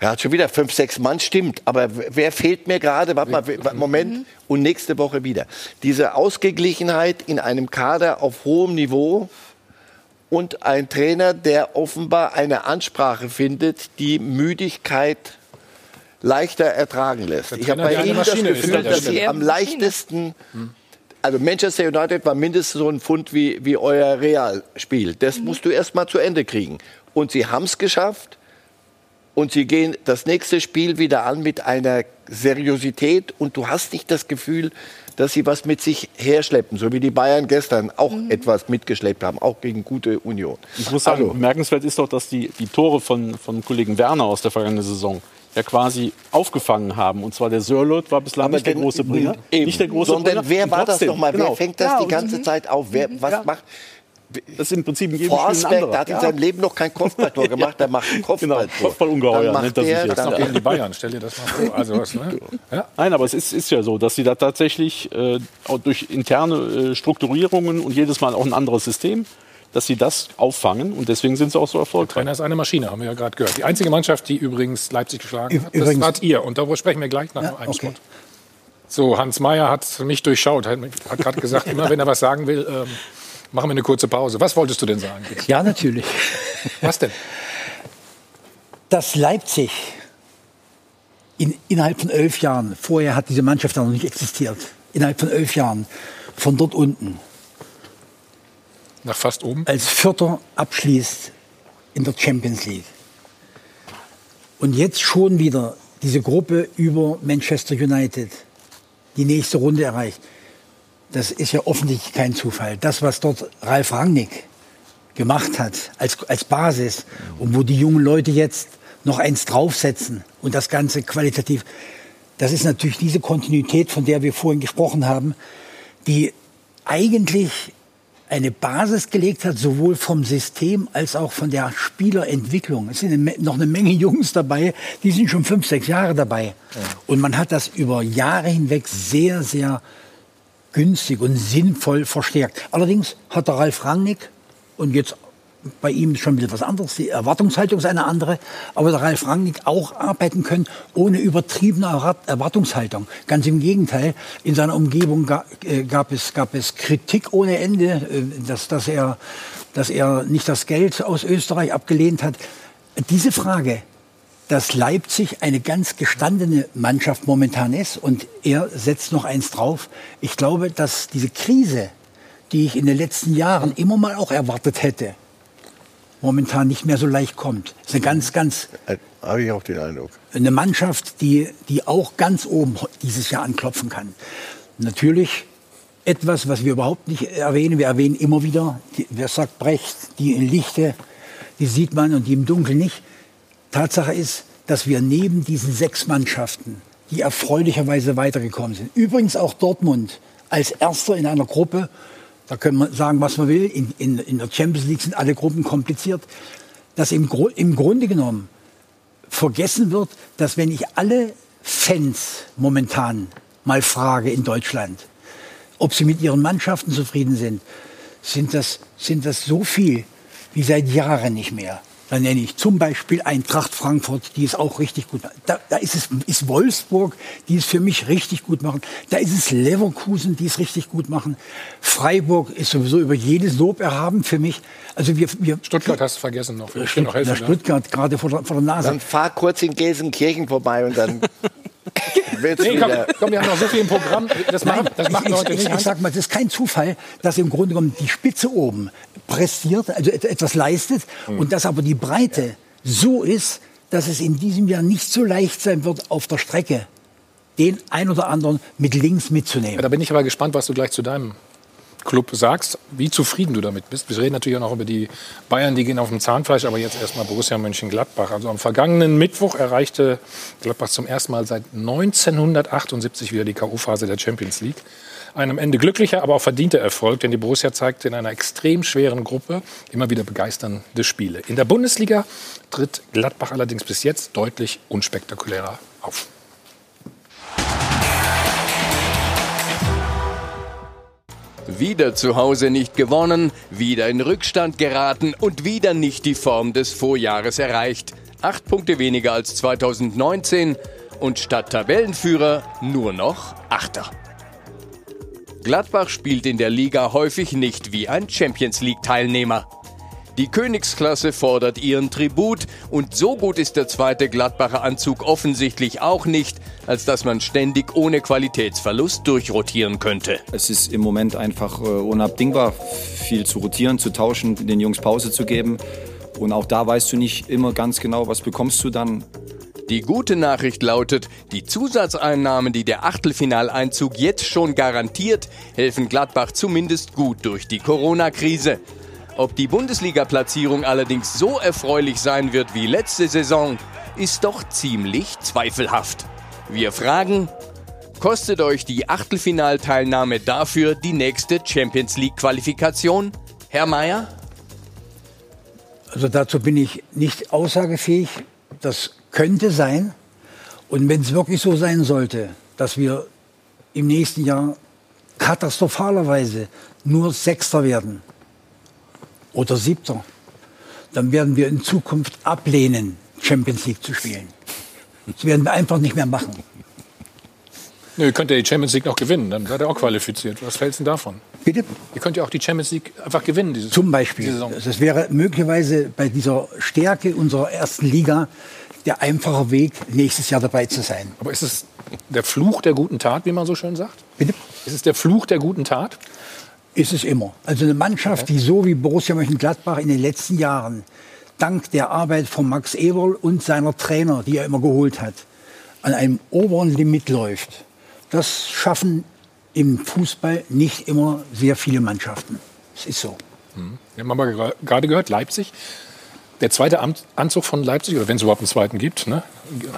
er hat schon wieder fünf, sechs Mann, stimmt. Aber wer fehlt mir gerade? Warte mal, wer- Moment. Und nächste Woche wieder. Diese Ausgeglichenheit in einem Kader auf hohem Niveau und ein Trainer, der offenbar eine Ansprache findet, die Müdigkeit leichter ertragen lässt. Der Ich habe bei Ihnen das Gefühl, der dass Sie am leichtesten also Manchester United war mindestens so ein Pfund wie, wie euer Real-Spiel. Das musst du erst mal zu Ende kriegen. Und sie haben es geschafft. Und sie gehen das nächste Spiel wieder an mit einer Seriosität. Und du hast nicht das Gefühl, dass sie was mit sich herschleppen. So wie die Bayern gestern auch etwas mitgeschleppt haben, auch gegen gute Union. Ich muss sagen, Also- bemerkenswert ist doch, dass die, die Tore von, von Kollegen Werner aus der vergangenen Saison ja quasi aufgefangen haben. Und zwar der Sörlot war bislang nicht der denn- große Bringer. Eben. Nicht der große Sondern Bringer. wer Und war das trotzdem, nochmal? genau. Wer fängt das Ja, die ganze Zeit auf? Wer, was Ja. macht... Das ist im Prinzip in jedem Spiel ein Forsberg, der hat in Ja. seinem Leben noch kein Kopfballtor gemacht, der macht ein Kopfballtor. Genau, Kopfballungeheuer nennt er sich jetzt. dann- Noch gegen die Bayern, stell dir das mal vor. Also was, ne? ja? Nein, aber es ist, ist ja so, dass sie da tatsächlich äh, durch interne äh, Strukturierungen und jedes Mal auch ein anderes System, dass sie das auffangen und deswegen sind sie auch so erfolgreich. Trainer ist eine Maschine, haben wir ja gerade gehört. Die einzige Mannschaft, die übrigens Leipzig geschlagen Ü- hat, das wart ihr. Und darüber sprechen wir gleich nach Ja, dem einen okay. Spot. So, Hans Meyer hat mich durchschaut, hat, hat gerade gesagt, immer wenn er was sagen will, ähm, machen wir eine kurze Pause. Was wolltest du denn sagen? Ja, natürlich. Was denn? Dass Leipzig in, innerhalb von elf Jahren, vorher hat diese Mannschaft noch nicht existiert, innerhalb von elf Jahren von dort unten Nach fast oben. als Vierter abschließt in der Champions League. Und jetzt schon wieder diese Gruppe über Manchester United die nächste Runde erreicht. Das ist ja offensichtlich kein Zufall. Das, was dort Ralf Rangnick gemacht hat als, als Basis und wo die jungen Leute jetzt noch eins draufsetzen und das Ganze qualitativ, das ist natürlich diese Kontinuität, von der wir vorhin gesprochen haben, die eigentlich eine Basis gelegt hat, sowohl vom System als auch von der Spielerentwicklung. Es sind noch eine Menge Jungs dabei, die sind schon fünf, sechs Jahre dabei. Und man hat das über Jahre hinweg sehr, sehr günstig und sinnvoll verstärkt. Allerdings hat der Ralf Rangnick und jetzt bei ihm ist schon ein was anderes, die Erwartungshaltung ist eine andere, aber der Ralf Rangnick auch arbeiten können ohne übertriebene Erwart- Erwartungshaltung. Ganz im Gegenteil, in seiner Umgebung äh, gab, es, gab es Kritik ohne Ende, äh, dass, dass, er, dass er nicht das Geld aus Österreich abgelehnt hat. Diese Frage, dass Leipzig eine ganz gestandene Mannschaft momentan ist und er setzt noch eins drauf. Ich glaube, dass diese Krise, die ich in den letzten Jahren immer mal auch erwartet hätte, momentan nicht mehr so leicht kommt. Es ist eine ganz, ganz Habe ich auch den Eindruck. eine Mannschaft, die, die auch ganz oben dieses Jahr anklopfen kann. Natürlich etwas, was wir überhaupt nicht erwähnen. Wir erwähnen immer wieder, die, wer sagt Brecht, die in Lichte, die sieht man und die im Dunkeln nicht. Tatsache ist, dass wir neben diesen sechs Mannschaften, die erfreulicherweise weitergekommen sind, übrigens auch Dortmund als Erster in einer Gruppe, da können wir sagen, was man will, in, in, in der Champions League sind alle Gruppen kompliziert, dass im, im Grunde genommen vergessen wird, dass wenn ich alle Fans momentan mal frage in Deutschland, ob sie mit ihren Mannschaften zufrieden sind, sind das, sind das so viel wie seit Jahren nicht mehr. Da nenne ich zum Beispiel Eintracht Frankfurt, die es auch richtig gut macht. Da, da ist es ist Wolfsburg, die es für mich richtig gut machen. Da ist es Leverkusen, die es richtig gut machen. Freiburg ist sowieso über jedes Lob erhaben für mich. Also wir, wir Stuttgart hast du vergessen noch. Ich Stutt noch helfen, ja, Stuttgart gerade vor, der- vor der Nase. Dann fahr kurz in Gelsenkirchen vorbei und dann Nee, komm, komm, wir haben noch so viel im Programm. Das machen, das machen wir ich, heute ich, nicht. ich, Hans. sag mal, das ist kein Zufall, dass im Grunde genommen die Spitze oben pressiert, also et- etwas leistet Hm. und dass aber die Breite so ist, dass es in diesem Jahr nicht so leicht sein wird, auf der Strecke den ein oder anderen mit links mitzunehmen. Ja, da bin ich aber gespannt, was du gleich zu deinem Club sagst, wie zufrieden du damit bist. Wir reden natürlich auch noch über die Bayern, die gehen auf dem Zahnfleisch, aber jetzt erstmal Borussia Mönchengladbach. Also am vergangenen Mittwoch erreichte Gladbach zum ersten Mal seit 1978 wieder die K.O.-Phase der Champions League. Ein am Ende glücklicher, aber auch verdienter Erfolg, denn die Borussia zeigte in einer extrem schweren Gruppe immer wieder begeisternde Spiele. In der Bundesliga tritt Gladbach allerdings bis jetzt deutlich unspektakulärer auf. Wieder zu Hause nicht gewonnen, wieder in Rückstand geraten und wieder nicht die Form des Vorjahres erreicht. Acht Punkte weniger als 2019 und statt Tabellenführer nur noch Achter. Gladbach spielt in der Liga häufig nicht wie ein Champions League-Teilnehmer. Die Königsklasse fordert ihren Tribut und so gut ist der zweite Gladbacher Anzug offensichtlich auch nicht, als dass man ständig ohne Qualitätsverlust durchrotieren könnte. Es ist im Moment einfach äh, unabdingbar, viel zu rotieren, zu tauschen, den Jungs Pause zu geben. Und auch da weißt du nicht immer ganz genau, was bekommst du dann. Die gute Nachricht lautet, die Zusatzeinnahmen, die der Achtelfinaleinzug jetzt schon garantiert, helfen Gladbach zumindest gut durch die Corona-Krise. Ob die Bundesliga-Platzierung allerdings so erfreulich sein wird wie letzte Saison, ist doch ziemlich zweifelhaft. Wir fragen, kostet euch die Achtelfinalteilnahme dafür die nächste Champions League-Qualifikation? Herr Mayer? Also dazu bin ich nicht aussagefähig. Das könnte sein. Und wenn es wirklich so sein sollte, dass wir im nächsten Jahr katastrophalerweise nur Sechster werden oder Siebter, dann werden wir in Zukunft ablehnen, Champions League zu spielen. Das werden wir einfach nicht mehr machen. Nö, ihr könnt ja die Champions League noch gewinnen, dann seid ihr auch qualifiziert. Was fällt denn davon? Bitte? Ihr könnt ja auch die Champions League einfach gewinnen. Diese, Zum Beispiel. Saison. Das wäre möglicherweise bei dieser Stärke unserer ersten Liga der einfache Weg, nächstes Jahr dabei zu sein. Aber ist es der Fluch der guten Tat, wie man so schön sagt? Bitte? Ist es der Fluch der guten Tat? Ist es immer. Also eine Mannschaft, die so wie Borussia Mönchengladbach in den letzten Jahren dank der Arbeit von Max Eberl und seiner Trainer, die er immer geholt hat, an einem oberen Limit läuft, das schaffen im Fußball nicht immer sehr viele Mannschaften. Es ist so. Hm. Wir haben aber gerade gehört, Leipzig. Der zweite Anzug von Leipzig, oder wenn es überhaupt einen zweiten gibt. Ne?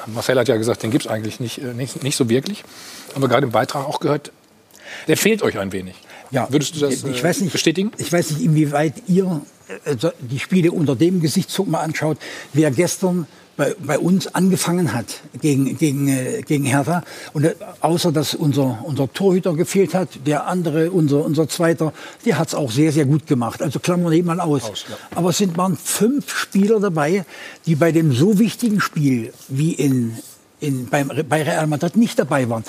Marcel hat ja gesagt, den gibt es eigentlich nicht, äh, nicht, nicht so wirklich. Haben wir gerade im Beitrag auch gehört, Der fehlt euch ein wenig. Ja, Würdest du das ich äh, weiß nicht, bestätigen? Ich weiß nicht, inwieweit ihr äh, die Spiele unter dem Gesichtspunkt mal anschaut, wer gestern bei, bei uns angefangen hat gegen, gegen, äh, gegen Hertha. Und äh, außer dass unser, unser Torhüter gefehlt hat, der andere, unser, unser Zweiter, der hat es auch sehr, sehr gut gemacht. Also klammern wir mal aus. Aber es sind, waren fünf Spieler dabei, die bei dem so wichtigen Spiel wie in, in, beim, bei Real Madrid nicht dabei waren.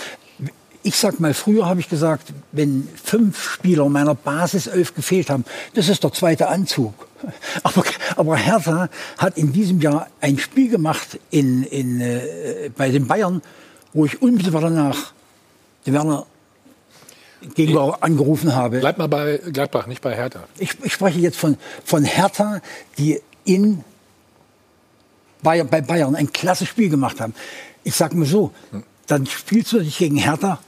Ich sag mal, früher habe ich gesagt, wenn fünf Spieler meiner Basiself gefehlt haben, das ist der zweite Anzug. Aber, aber Hertha hat in diesem Jahr ein Spiel gemacht in, in, äh, bei den Bayern, wo ich unmittelbar danach den Werner gegenüber angerufen habe. Bleib mal bei Gladbach, nicht bei Hertha. Ich, ich spreche jetzt von, von Hertha, die in Bayern, bei Bayern ein klasse Spiel gemacht haben. Ich sage mal so, dann spielst du dich gegen Hertha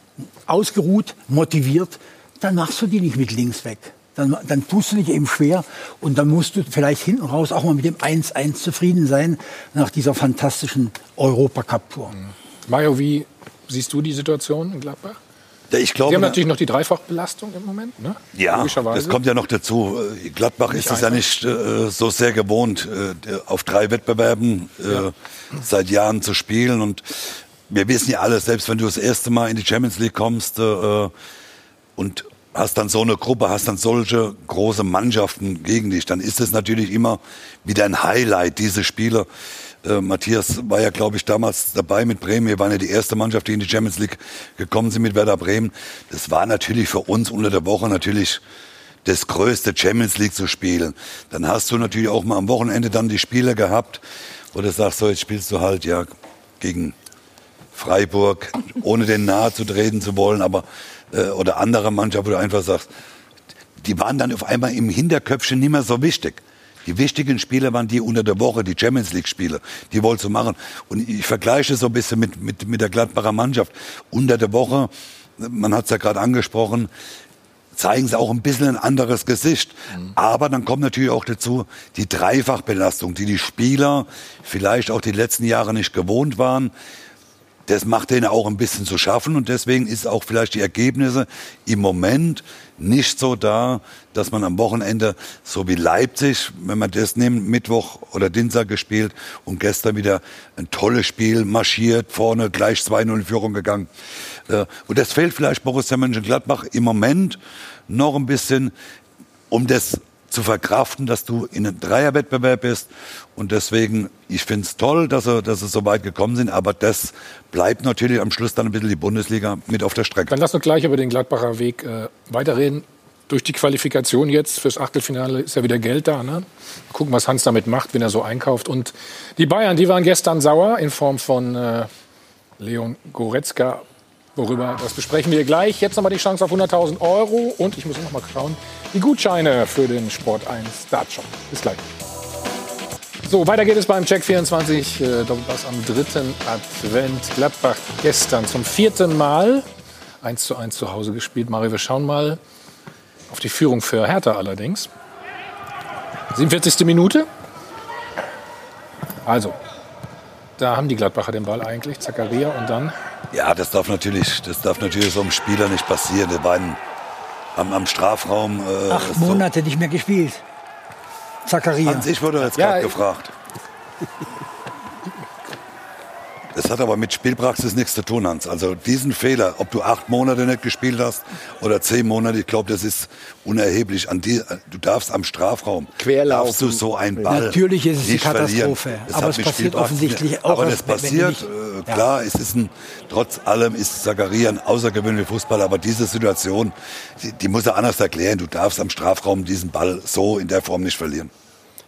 ausgeruht, motiviert, dann machst du die nicht mit links weg. Dann, dann tust du dich eben schwer und dann musst du vielleicht hinten raus auch mal mit dem 1-1 zufrieden sein nach dieser fantastischen Europacup-Tour. Mario, wie siehst du die Situation in Gladbach? Ja, ich glaube, Sie haben natürlich noch die Dreifachbelastung im Moment, ne? Ja, das kommt ja noch dazu. Äh, Gladbach Nicht ist es ja nicht äh, so sehr gewohnt, äh, auf drei Wettbewerben äh, seit Jahren zu spielen. Und wir wissen ja alle, selbst wenn du das erste Mal in die Champions League kommst äh, und hast dann so eine Gruppe, hast dann solche große Mannschaften gegen dich, dann ist es natürlich immer wieder ein Highlight, diese Spiele. Äh, Matthias war ja, glaube ich, damals dabei mit Bremen. Wir waren ja die erste Mannschaft, die in die Champions League gekommen sind mit Werder Bremen. Das war natürlich für uns unter der Woche natürlich das größte Champions League zu spielen. Dann hast du natürlich auch mal am Wochenende dann die Spiele gehabt, wo du sagst, so jetzt spielst du halt ja gegen Freiburg, ohne den nahe zu treten zu wollen, aber äh, oder andere Mannschaft, wo du einfach sagst, die waren dann auf einmal im Hinterköpfchen nicht mehr so wichtig. Die wichtigen Spiele waren die unter der Woche, die Champions League Spiele. Die wolltest du machen. Und ich vergleiche so ein bisschen mit, mit, mit der Gladbacher Mannschaft. Unter der Woche, man hat es ja gerade angesprochen, zeigen sie auch ein bisschen ein anderes Gesicht. Aber dann kommt natürlich auch dazu die Dreifachbelastung, die die Spieler vielleicht auch die letzten Jahre nicht gewohnt waren. Das macht denen auch ein bisschen zu schaffen und deswegen ist auch vielleicht die Ergebnisse im Moment nicht so da, dass man am Wochenende, so wie Leipzig, wenn man das nimmt, Mittwoch oder Dienstag gespielt und gestern wieder ein tolles Spiel marschiert, vorne gleich 2-0 in Führung gegangen. Äh, Und das fehlt vielleicht Borussia Mönchengladbach im Moment noch ein bisschen, um das zu verkraften, dass du in einem Dreierwettbewerb bist. Und deswegen, ich finde es toll, dass sie, dass sie so weit gekommen sind, aber das bleibt natürlich am Schluss dann ein bisschen die Bundesliga mit auf der Strecke. Dann lass uns gleich über den Gladbacher Weg äh, weiterreden. Durch die Qualifikation jetzt fürs Achtelfinale ist ja wieder Geld da. Ne? Gucken, was Hans damit macht, wenn er so einkauft. Und die Bayern, die waren gestern sauer in Form von äh, Leon Goretzka. Worüber, das besprechen wir gleich. Jetzt nochmal die Chance auf 100.000 Euro. Und ich muss noch mal schauen, die Gutscheine für den Sport 1 Startshop. Bis gleich. So, weiter geht es beim Check 24. Äh, Doppelpass am dritten Advent. Gladbach gestern zum vierten Mal 1 zu 1 zu Hause gespielt. Mario, wir schauen mal auf die Führung für Hertha allerdings. 47. Minute. Also, da haben die Gladbacher den Ball eigentlich. Zakaria und dann Ja, das darf natürlich, das darf natürlich so einem Spieler nicht passieren. War in, am, am Strafraum. Äh, Acht so. Monate nicht mehr gespielt. Zakaria. Hans, ich wurde jetzt Ja, gerade gefragt. Das hat aber mit Spielpraxis nichts zu tun, Hans. Also diesen Fehler, ob du acht Monate nicht gespielt hast oder zehn Monate, ich glaube, das ist unerheblich. An die, du darfst am Strafraum Querlaufen. darfst du so einen Ball Natürlich ist es die nicht verlieren. Katastrophe, Das aber es passiert Spielpraxis offensichtlich nicht- auch Aber das passiert, nicht- äh, Ja. klar, es ist ein, trotz allem ist Zakaria ein außergewöhnlicher Fußballer, aber diese Situation, die, die muss er anders erklären. Du darfst am Strafraum diesen Ball so in der Form nicht verlieren.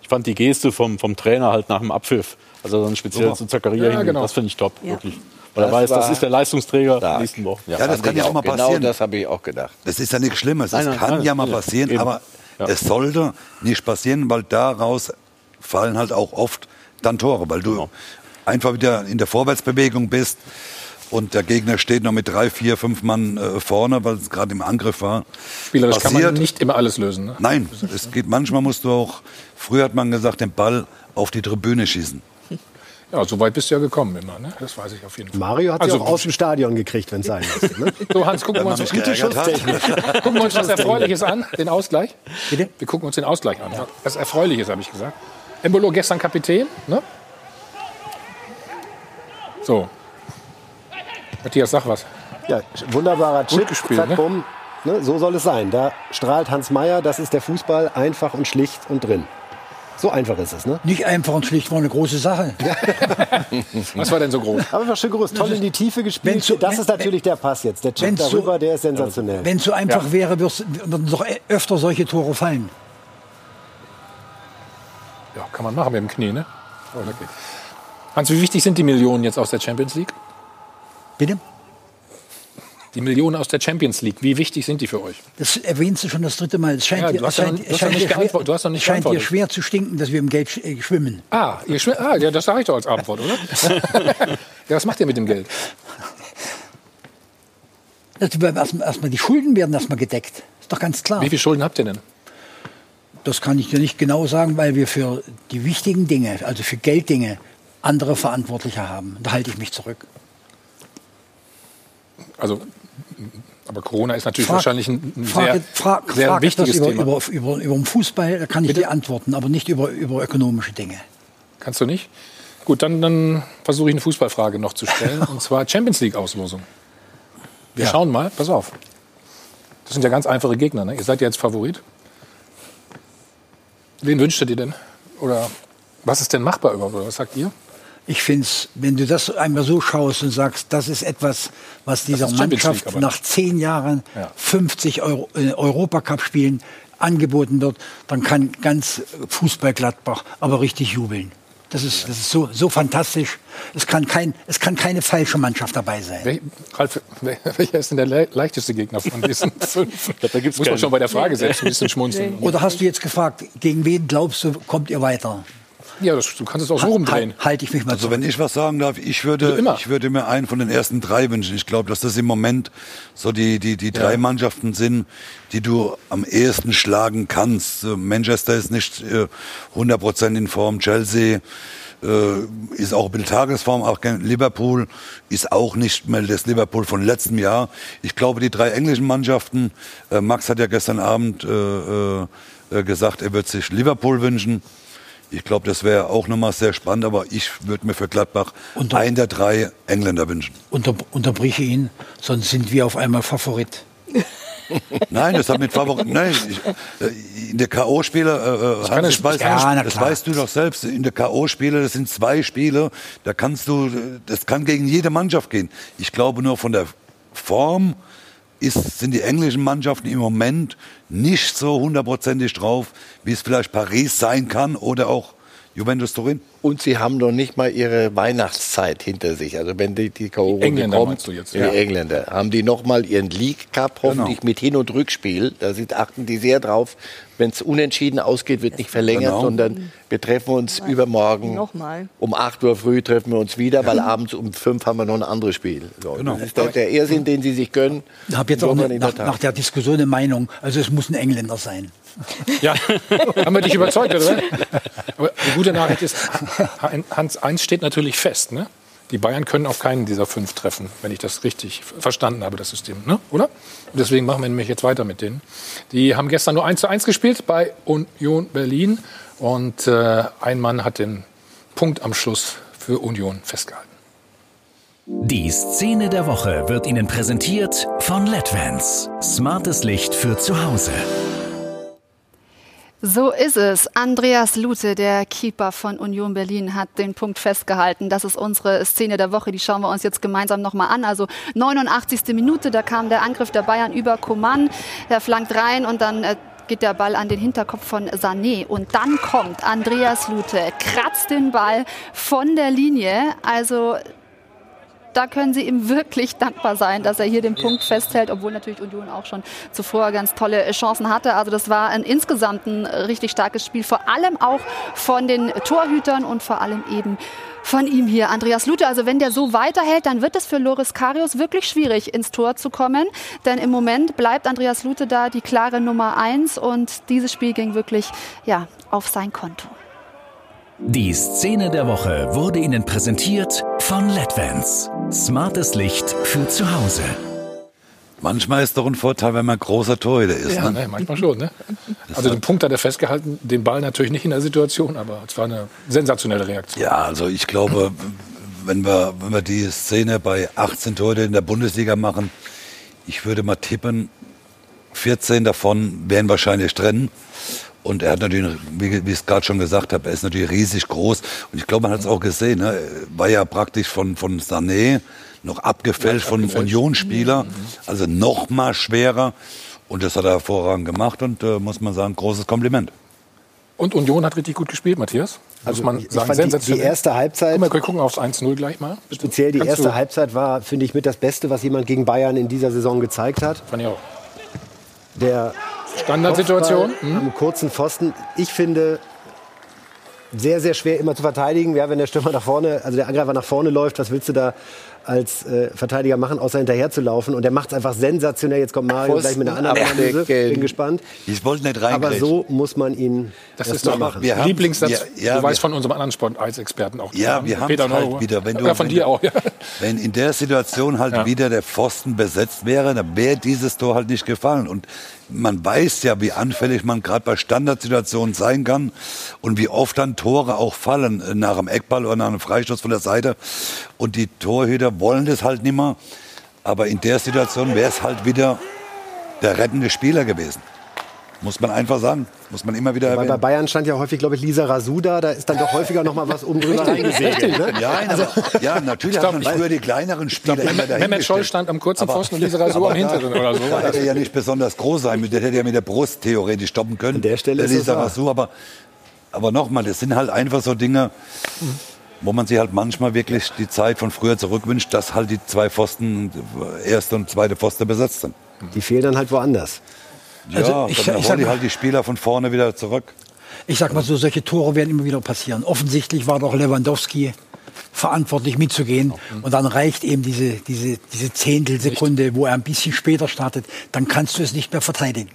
Ich fand die Geste vom, vom Trainer halt nach dem Abpfiff, also dann speziell Super. zu Zakaria Ja, hin, genau. das finde ich top, Ja. wirklich. Weil er Das weiß, das ist der Leistungsträger der nächsten Wochen. Ja, das kann ja auch mal Genau passieren. das habe ich auch gedacht. Das ist ja nichts Schlimmes. Nein, Es nein, kann nein, ja mal ja, passieren, eben. aber Ja. es sollte nicht passieren, weil daraus fallen halt auch oft dann Tore, weil du Genau. einfach wieder in der Vorwärtsbewegung bist und der Gegner steht noch mit drei, vier, fünf Mann äh, vorne, weil es gerade im Angriff war. spielerisch kann Passiert. man nicht immer alles lösen. Ne? Nein, es geht manchmal musst du auch, früher hat man gesagt, den Ball auf die Tribüne schießen. Ja, so weit bist du ja gekommen immer, ne? Das weiß ich auf jeden Fall. Mario hat also, sie auch aus dem Stadion gekriegt, wenn es sein muss. Ne? So, Hans, gucken wir, uns, gucken wir uns was Erfreuliches an, den Ausgleich. Bitte? Wir gucken uns den Ausgleich an. Was Erfreuliches, habe ich gesagt. Embolo gestern Kapitän, ne? So. Matthias, sag was. Ja, wunderbarer Chip. Gut gespielt, zack, ne? bumm. Ne, so soll es sein. Da strahlt Hans Meyer, das ist der Fußball, einfach und schlicht und drin. So einfach ist es, ne? Nicht einfach und schlicht, war eine große Sache. Was war denn so groß? Aber war schön groß, toll in die Tiefe gespielt. So- das ist natürlich der Pass jetzt. Der Chip Wenn's so- darüber, der ist sensationell. Wenn es so einfach wäre, würd's- würden doch öfter solche Tore fallen. Ja, kann man machen mit dem Knie, ne? Oh, okay. Hans, wie wichtig sind die Millionen jetzt aus der Champions League? Bitte? Die Millionen aus der Champions League, wie wichtig sind die für euch? Das erwähnst du schon das dritte Mal. Es scheint, Ja, dir- du hast scheint, noch- du hast scheint schwer-. Du hast noch nicht es scheint dir schwer zu stinken, dass wir im Geld äh, schwimmen. Ah, ihr schw- ah ja, das sage ich doch als Antwort, oder? ja, was macht ihr mit dem Geld? Erstmal erst mal die Schulden werden erstmal gedeckt. Ist doch ganz klar. Wie viele Schulden habt ihr denn? Das kann ich dir nicht genau sagen, weil wir für die wichtigen Dinge, also für Gelddinge, andere Verantwortliche haben. Da halte ich mich zurück. Also, aber Corona ist natürlich Frag- wahrscheinlich ein, ein Frage, sehr, frag, sehr frag wichtiges über, Thema. über, über, über den Fußball, da kann ich dir antworten, aber nicht über, über ökonomische Dinge. Kannst du nicht? Gut, dann, dann versuche ich eine Fußballfrage noch zu stellen. und zwar Champions League-Auslosung. Wir Ja. schauen mal, pass auf. Das sind ja ganz einfache Gegner. Ne? Ihr seid ja jetzt Favorit. Wen wünscht ihr dir denn? Oder was ist denn machbar überhaupt? Oder was sagt ihr? Ich finde es, wenn du das einmal so schaust und sagst, das ist etwas, was dieser Mannschaft League, nach zehn Jahren Ja. 50 Euro, äh, Europacup-Spielen angeboten wird, dann kann ganz Fußball Gladbach aber richtig jubeln. Das ist, das ist so, so fantastisch. Es kann, kein, es kann keine falsche Mannschaft dabei sein. Wel Ralf, wel- welcher ist denn der le leichteste Gegner von diesen fünf? da gibt's Muss man keine. schon bei der Frage selbst ein bisschen schmunzeln. Oder hast du jetzt gefragt, gegen wen glaubst du, kommt ihr weiter? Ja, das, du kannst es auch so rumdrehen. Halte ich mich mal Also wenn ich was sagen darf, ich würde, immer. ich würde mir einen von den ersten drei wünschen. Ich glaube, dass das im Moment so die, die, die drei Mannschaften sind, die du am ehesten schlagen kannst. Manchester ist nicht äh, 100% in Form, Chelsea äh, ist auch ein bisschen Tagesform, auch Liverpool ist auch nicht mehr das Liverpool von letztem Jahr. Ich glaube, die drei englischen Mannschaften, äh, Max hat ja gestern Abend äh, äh, äh, gesagt, er wird sich Liverpool wünschen. Ich glaube, das wäre auch nochmal sehr spannend, aber ich würde mir für Gladbach einen der drei Engländer wünschen. Unter, unterbrich ihn, sonst sind wir auf einmal Favorit. Nein, das hat mit Favorit. Nein, ich, äh, in der K.O.-Spiele, äh, Hans, es- ich weiß, Ja, das weißt du doch selbst. In der K.O.-Spiele, das sind zwei Spiele, da kannst du, äh, das kann gegen jede Mannschaft gehen. Ich glaube nur von der Form ist, sind die englischen Mannschaften im Moment nicht so hundertprozentig drauf, wie es vielleicht Paris sein kann oder auch Juventus Turin. Und sie haben noch nicht mal ihre Weihnachtszeit hinter sich. Also wenn die, die Engländer kommt, meinst du jetzt, die ja. Engländer, haben die noch mal ihren League Cup hoffentlich mit Hin- und Rückspiel. Da sind, achten die sehr drauf. Wenn es unentschieden ausgeht, wird nicht verlängert, Genau. sondern wir treffen uns übermorgen Nochmal. um 8 Uhr früh treffen wir uns wieder, weil abends um 5 haben wir noch ein anderes Spiel. So, Genau. Das ist der, der Irrsinn, den sie sich gönnen. Ich habe jetzt auch eine, nach, nach der Diskussion eine Meinung. Also es muss ein Engländer sein. Ja, haben wir dich überzeugt, oder? Aber die gute Nachricht ist, Hans, eins steht natürlich fest. Ne? Die Bayern können auf keinen dieser fünf treffen, wenn ich das richtig verstanden habe, das System. Ne? Oder? Deswegen machen wir nämlich jetzt weiter mit denen. Die haben gestern nur 1 zu 1 gespielt bei Union Berlin. Und äh, ein Mann hat den Punkt am Schluss für Union festgehalten. Die Szene der Woche wird Ihnen präsentiert von LEDVANCE. Smartes Licht für zu Hause. So ist es. Andreas Lute, der Keeper von Union Berlin, hat den Punkt festgehalten. Das ist unsere Szene der Woche. Die schauen wir uns jetzt gemeinsam nochmal an. Also 89. Minute, da kam der Angriff der Bayern über Coman. Der flankt rein und dann äh, geht der Ball an den Hinterkopf von Sané. Und dann kommt Andreas Lute, kratzt den Ball von der Linie. Also da können Sie ihm wirklich dankbar sein, dass er hier den Punkt festhält, obwohl natürlich Union auch schon zuvor ganz tolle Chancen hatte. Also das war ein insgesamt ein richtig starkes Spiel, vor allem auch von den Torhütern und vor allem eben von ihm hier, Andreas Lute. Also wenn der so weiterhält, dann wird es für Loris Karius wirklich schwierig, ins Tor zu kommen. Denn im Moment bleibt Andreas Lute da die klare Nummer eins und dieses Spiel ging wirklich ja, auf sein Konto. Die Szene der Woche wurde Ihnen präsentiert von LEDVANCE. Smartes Licht für zu Hause. Manchmal ist doch ein Vorteil, wenn man großer Torhüter ist. Ja, ne? manchmal schon. Ne? Also den Punkt hat er festgehalten, den Ball natürlich nicht in der Situation, aber es war eine sensationelle Reaktion. Ja, also ich glaube, wenn wir, wenn wir die Szene bei 18 Torhütern in der Bundesliga machen, ich würde mal tippen, 14 davon wären wahrscheinlich drin. Und er hat natürlich, wie, wie ich es gerade schon gesagt habe, er ist natürlich riesig groß. Und ich glaube, man hat es auch gesehen. Ne? Er War ja praktisch von, von Sané noch abgefälscht von einem Unionsspieler. Also noch mal schwerer. Und das hat er hervorragend gemacht. Und äh, muss man sagen, großes Kompliment. Und Union hat richtig gut gespielt, Matthias. Also man ich sagen, fand die, die erste Halbzeit, Guck mal, wir gucken aufs 1-0 gleich mal. Bitte. speziell die Kannst erste du- Halbzeit war, finde ich, mit das Beste, was jemand gegen Bayern in dieser Saison gezeigt hat. Fand ich auch. Der Standardsituation. Kopfball Am kurzen Pfosten. Ich finde sehr, sehr schwer immer zu verteidigen. Ja, wenn der Stürmer nach vorne, also der Angreifer nach vorne läuft, was willst du da als äh, Verteidiger machen, außer hinterher zu laufen? Und der macht es einfach sensationell. Jetzt kommt Mario Pfosten gleich mit einer anderen Analyse. Bin gespannt. Ich wollte nicht Aber reingrätschen. so muss man ihn Das ist doch machen. wir haben- Lieblingssatz. wir- ja, du weißt von unserem anderen Sport-Eis-Experten auch. Ja, wir haben Peter halt wieder, wenn du, ja, von wenn dir auch. Ja. Wenn in der Situation halt Ja. wieder der Pfosten besetzt wäre, dann wäre dieses Tor halt nicht gefallen. Und man weiß ja, wie anfällig man gerade bei Standardsituationen sein kann und wie oft dann Tore auch fallen äh, nach einem Eckball oder nach einem Freistoß von der Seite. Und die Torhüter wollen das halt nicht mehr. Aber in der Situation wäre es halt wieder der rettende Spieler gewesen. Muss man einfach sagen. Muss man immer wieder Weil bei erwähnen. Bayern stand ja häufig, glaube ich, Lisa Rasuda. Da ist dann doch häufiger noch mal was oben drüber reingesegelt. Ne? Ja, aber, ja, natürlich Ich hat man früher die kleineren Spieler immer Mehmet dahingestellt. Scholl stand am kurzen Aber- Pfosten und Lisa Rasur am hinteren oder so. Da hätte er ja nicht besonders groß sein müssen. Der hätte ja mit der Brust theoretisch stoppen können. An der Stelle ist Lisa. Rasur, aber, aber nochmal, das sind halt einfach so Dinge, wo man sich halt manchmal wirklich die Zeit von früher zurückwünscht, dass halt die zwei Pfosten, erste und zweite Pfosten besetzt sind. Die fehlen dann halt woanders. Ja, Also ich- dann ich mal- halt die Spieler von vorne wieder zurück. Ich sag mal so, solche Tore werden immer wieder passieren. Offensichtlich war doch Lewandowski verantwortlich mitzugehen. Und dann reicht eben diese, diese, diese Zehntelsekunde, wo er ein bisschen später startet. Dann kannst du es nicht mehr verteidigen.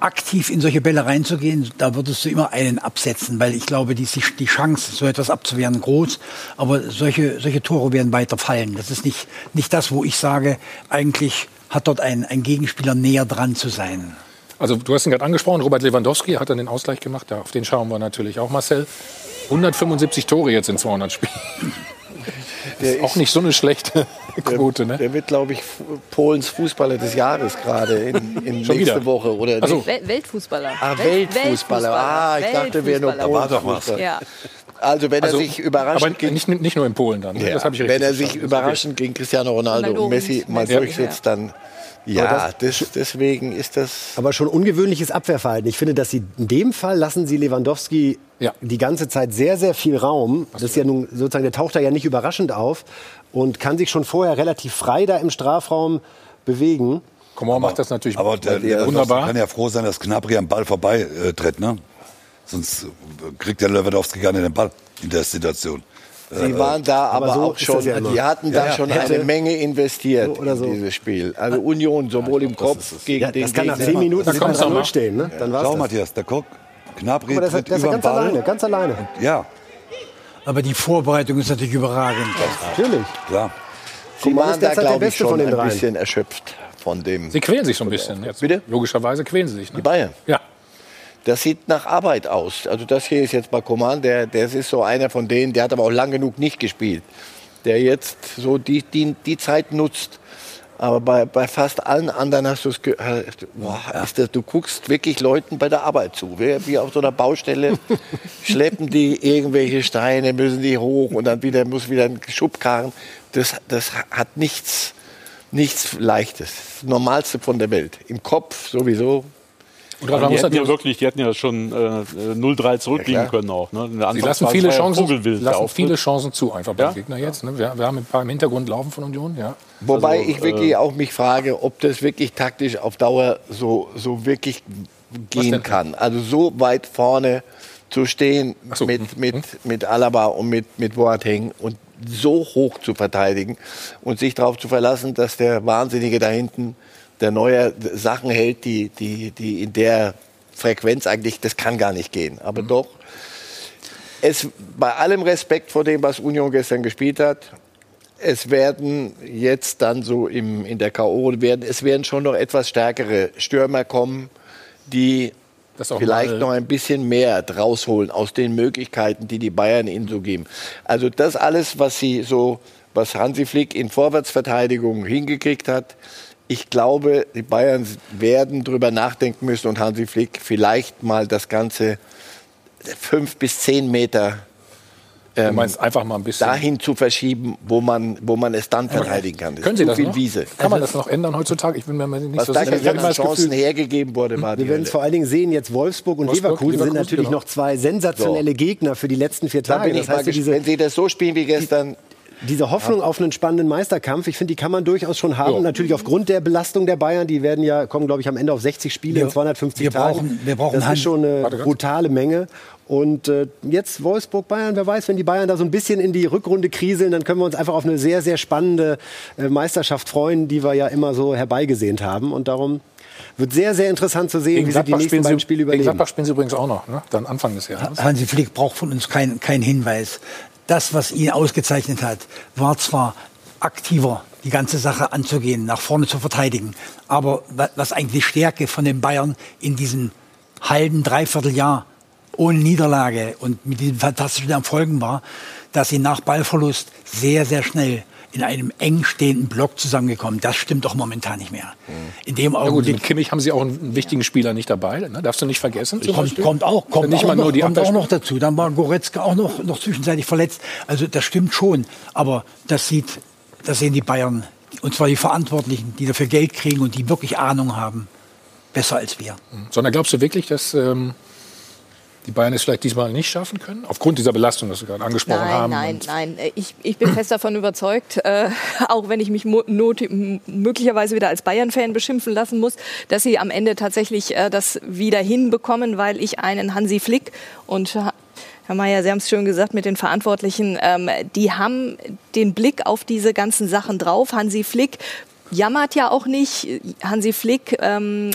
Aktiv in solche Bälle reinzugehen, da würdest du immer einen absetzen, weil ich glaube, die, die Chance, so etwas abzuwehren, groß. Aber solche, solche Tore werden weiter fallen. Das ist nicht, nicht das, wo ich sage, eigentlich hat dort ein, ein Gegenspieler näher dran zu sein. Also du hast ihn gerade angesprochen, Robert Lewandowski hat dann den Ausgleich gemacht. Ja, auf den schauen wir natürlich auch, Marcel. 175 Tore jetzt in 200 Spielen. Das ist auch nicht so eine schlechte Quote, ne? Der wird, glaube ich, Polens Fußballer des Jahres gerade in, in nächste wieder? Woche. Oder Ach so. nicht? Wel Weltfußballer. Ah, Wel- Weltfußballer. Ah, ich dachte, wäre nur Weltfußballer. Polens Ja. Also wenn Also, er sich überraschend Aber nicht, nicht nur in Polen dann. ne? Ja, Das habe ich wenn er sich verstanden. überraschend gegen Cristiano Ronaldo und Messi mal Messi, durchsetzt, dann ja, Aber das, deswegen ist das. Aber schon ungewöhnliches Abwehrverhalten. Ich finde, dass sie in dem Fall lassen sie Lewandowski Ja. die ganze Zeit sehr, sehr viel Raum. Das ist ja nun sozusagen, der taucht da ja nicht überraschend auf und kann sich schon vorher relativ frei da im Strafraum bewegen. Coman macht das natürlich Aber der, der wunderbar. kann ja froh sein, dass Knabri am Ball vorbei äh, tritt, ne? Sonst äh, kriegt der Lewandowski gar nicht den Ball in der Situation. Sie waren da aber, aber so auch schon, ja die hatten da Ja, schon hätte- eine Menge investiert So oder so. in dieses Spiel. Also Union sowohl im Kopf gegen Ja, den das kann nach zehn Minuten Da 2-0 mal. stehen. Ne? Dann war's Schau, das. Matthias, der guck, Knabri Aber das, tritt das ist ganz Ball. alleine, ganz alleine. Ja, Aber die Vorbereitung ist natürlich überragend. Natürlich. klar. Sie waren ist da, derzeit der glaube ich, Beste von schon ein bisschen erschöpft von dem. Sie quälen sich so ein bisschen. Jetzt. Bitte? Logischerweise quälen sie sich. Die Ne? Bayern. Ja. Das sieht nach Arbeit aus. Also das hier ist jetzt bei Coman, der, der ist so einer von denen, der hat aber auch lang genug nicht gespielt. Der jetzt so die, die, die Zeit nutzt. Aber bei, bei fast allen anderen hast du es, ge- boah, ist das, du guckst wirklich Leuten bei der Arbeit zu. Wie, wie auf so einer Baustelle schleppen die irgendwelche Steine, müssen die hoch und dann wieder muss wieder ein Schubkarren. Das, das hat nichts, nichts Leichtes. Das Normalste von der Welt. Im Kopf sowieso. Und man die, muss hätten ja wirklich, die hätten ja schon äh, 0-3 zurückliegen Ja, können auch. Ne? Sie lassen viele Chancen, lassen viele Chancen zu, einfach beim Ja? Gegner jetzt. Ne? Wir, wir haben ein paar im Hintergrund laufen von Union. Ja. Wobei Also, ich wirklich äh, auch mich frage, ob das wirklich taktisch auf Dauer so, so wirklich gehen kann. Also so weit vorne zu stehen so, mit, mit, mit Alaba und mit, mit Boateng und so hoch zu verteidigen und sich darauf zu verlassen, dass der Wahnsinnige da hinten, der neue Sachen hält, die, die, die in der Frequenz eigentlich, das kann gar nicht gehen. Aber doch, es, bei allem Respekt vor dem, was Union gestern gespielt hat, es werden jetzt dann so im, in der K.O. werden, es werden schon noch etwas stärkere Stürmer kommen, die vielleicht noch ein bisschen mehr draus holen aus den Möglichkeiten, die die Bayern ihnen so geben. Also das alles, was sie so, was Hansi Flick in Vorwärtsverteidigung hingekriegt hat, ich glaube, die Bayern werden drüber nachdenken müssen und Hansi Flick vielleicht mal das Ganze fünf bis zehn Meter ähm, einfach mal ein bisschen dahin zu verschieben, wo man, wo man es dann verteidigen kann. Können Sie das viel noch? Wiese. Kann man das noch ändern heutzutage? Ich bin mir nicht Was so da sicher. Ich habe immer an das Chancen Gefühl, hergegeben wurde, war Wir werden es vor allen Dingen sehen, jetzt Wolfsburg und Wolfsburg, Leverkusen, sind Leverkusen, natürlich genau. noch zwei sensationelle Gegner für die letzten vier Da Tage. bin ich mal so gespannt. Wenn Sie das so spielen wie gestern, diese Hoffnung auf einen spannenden Meisterkampf, ich finde, die kann man durchaus schon haben. Ja. Natürlich aufgrund der Belastung der Bayern, die werden ja, kommen, glaube ich, am Ende auf 60 Spiele Wir- in 250 wir Tagen. brauchen- wir brauchen das Hand- ist schon eine brutale Menge. Und äh, jetzt Wolfsburg, Bayern, wer weiß, wenn die Bayern da so ein bisschen in die Rückrunde kriseln, dann können wir uns einfach auf eine sehr, sehr spannende äh, Meisterschaft freuen, die wir ja immer so herbeigesehnt haben. Und darum wird sehr, sehr interessant zu sehen, gegen wie sie die nächsten beiden Sie, Spiele gegen überleben. Gladbach spielen Sie übrigens auch noch, ne? dann Anfang des Jahres. Hansi Flick braucht von uns keinen kein Hinweis. Das, was ihn ausgezeichnet hat, war zwar aktiver, die ganze Sache anzugehen, nach vorne zu verteidigen. Aber wa- was eigentlich Stärke von den Bayern in diesem halben, dreiviertel Jahr ohne Niederlage und mit diesen fantastischen Erfolgen war, dass sie nach Ballverlust sehr, sehr schnell in einem eng stehenden Block zusammengekommen. Das stimmt doch momentan nicht mehr. In dem Ja gut, Augenblick mit Kimmich haben Sie auch einen wichtigen Spieler nicht dabei, ne? darfst du nicht vergessen. Kommt, kommt auch, kommt nicht auch mal noch, nur die kommt auch noch dazu. Dann war Goretzka auch noch, noch zwischenzeitlich verletzt. Also das stimmt schon. Aber das sieht, das sehen die Bayern, und zwar die Verantwortlichen, die dafür Geld kriegen und die wirklich Ahnung haben, besser als wir. Sondern glaubst du wirklich, dass ähm, die Bayern es vielleicht diesmal nicht schaffen können? Aufgrund dieser Belastung, das Sie gerade angesprochen Nein, haben. nein, nein. Äh, Ich, ich bin fest davon überzeugt, äh, auch wenn ich mich not, möglicherweise wieder als Bayern-Fan beschimpfen lassen muss, dass sie am Ende tatsächlich äh, das wieder hinbekommen, weil ich einen Hansi Flick und Herr Mayer, Sie haben es schön gesagt mit den Verantwortlichen, ähm, die haben den Blick auf diese ganzen Sachen drauf. Hansi Flick jammert ja auch nicht. Hansi Flick ähm,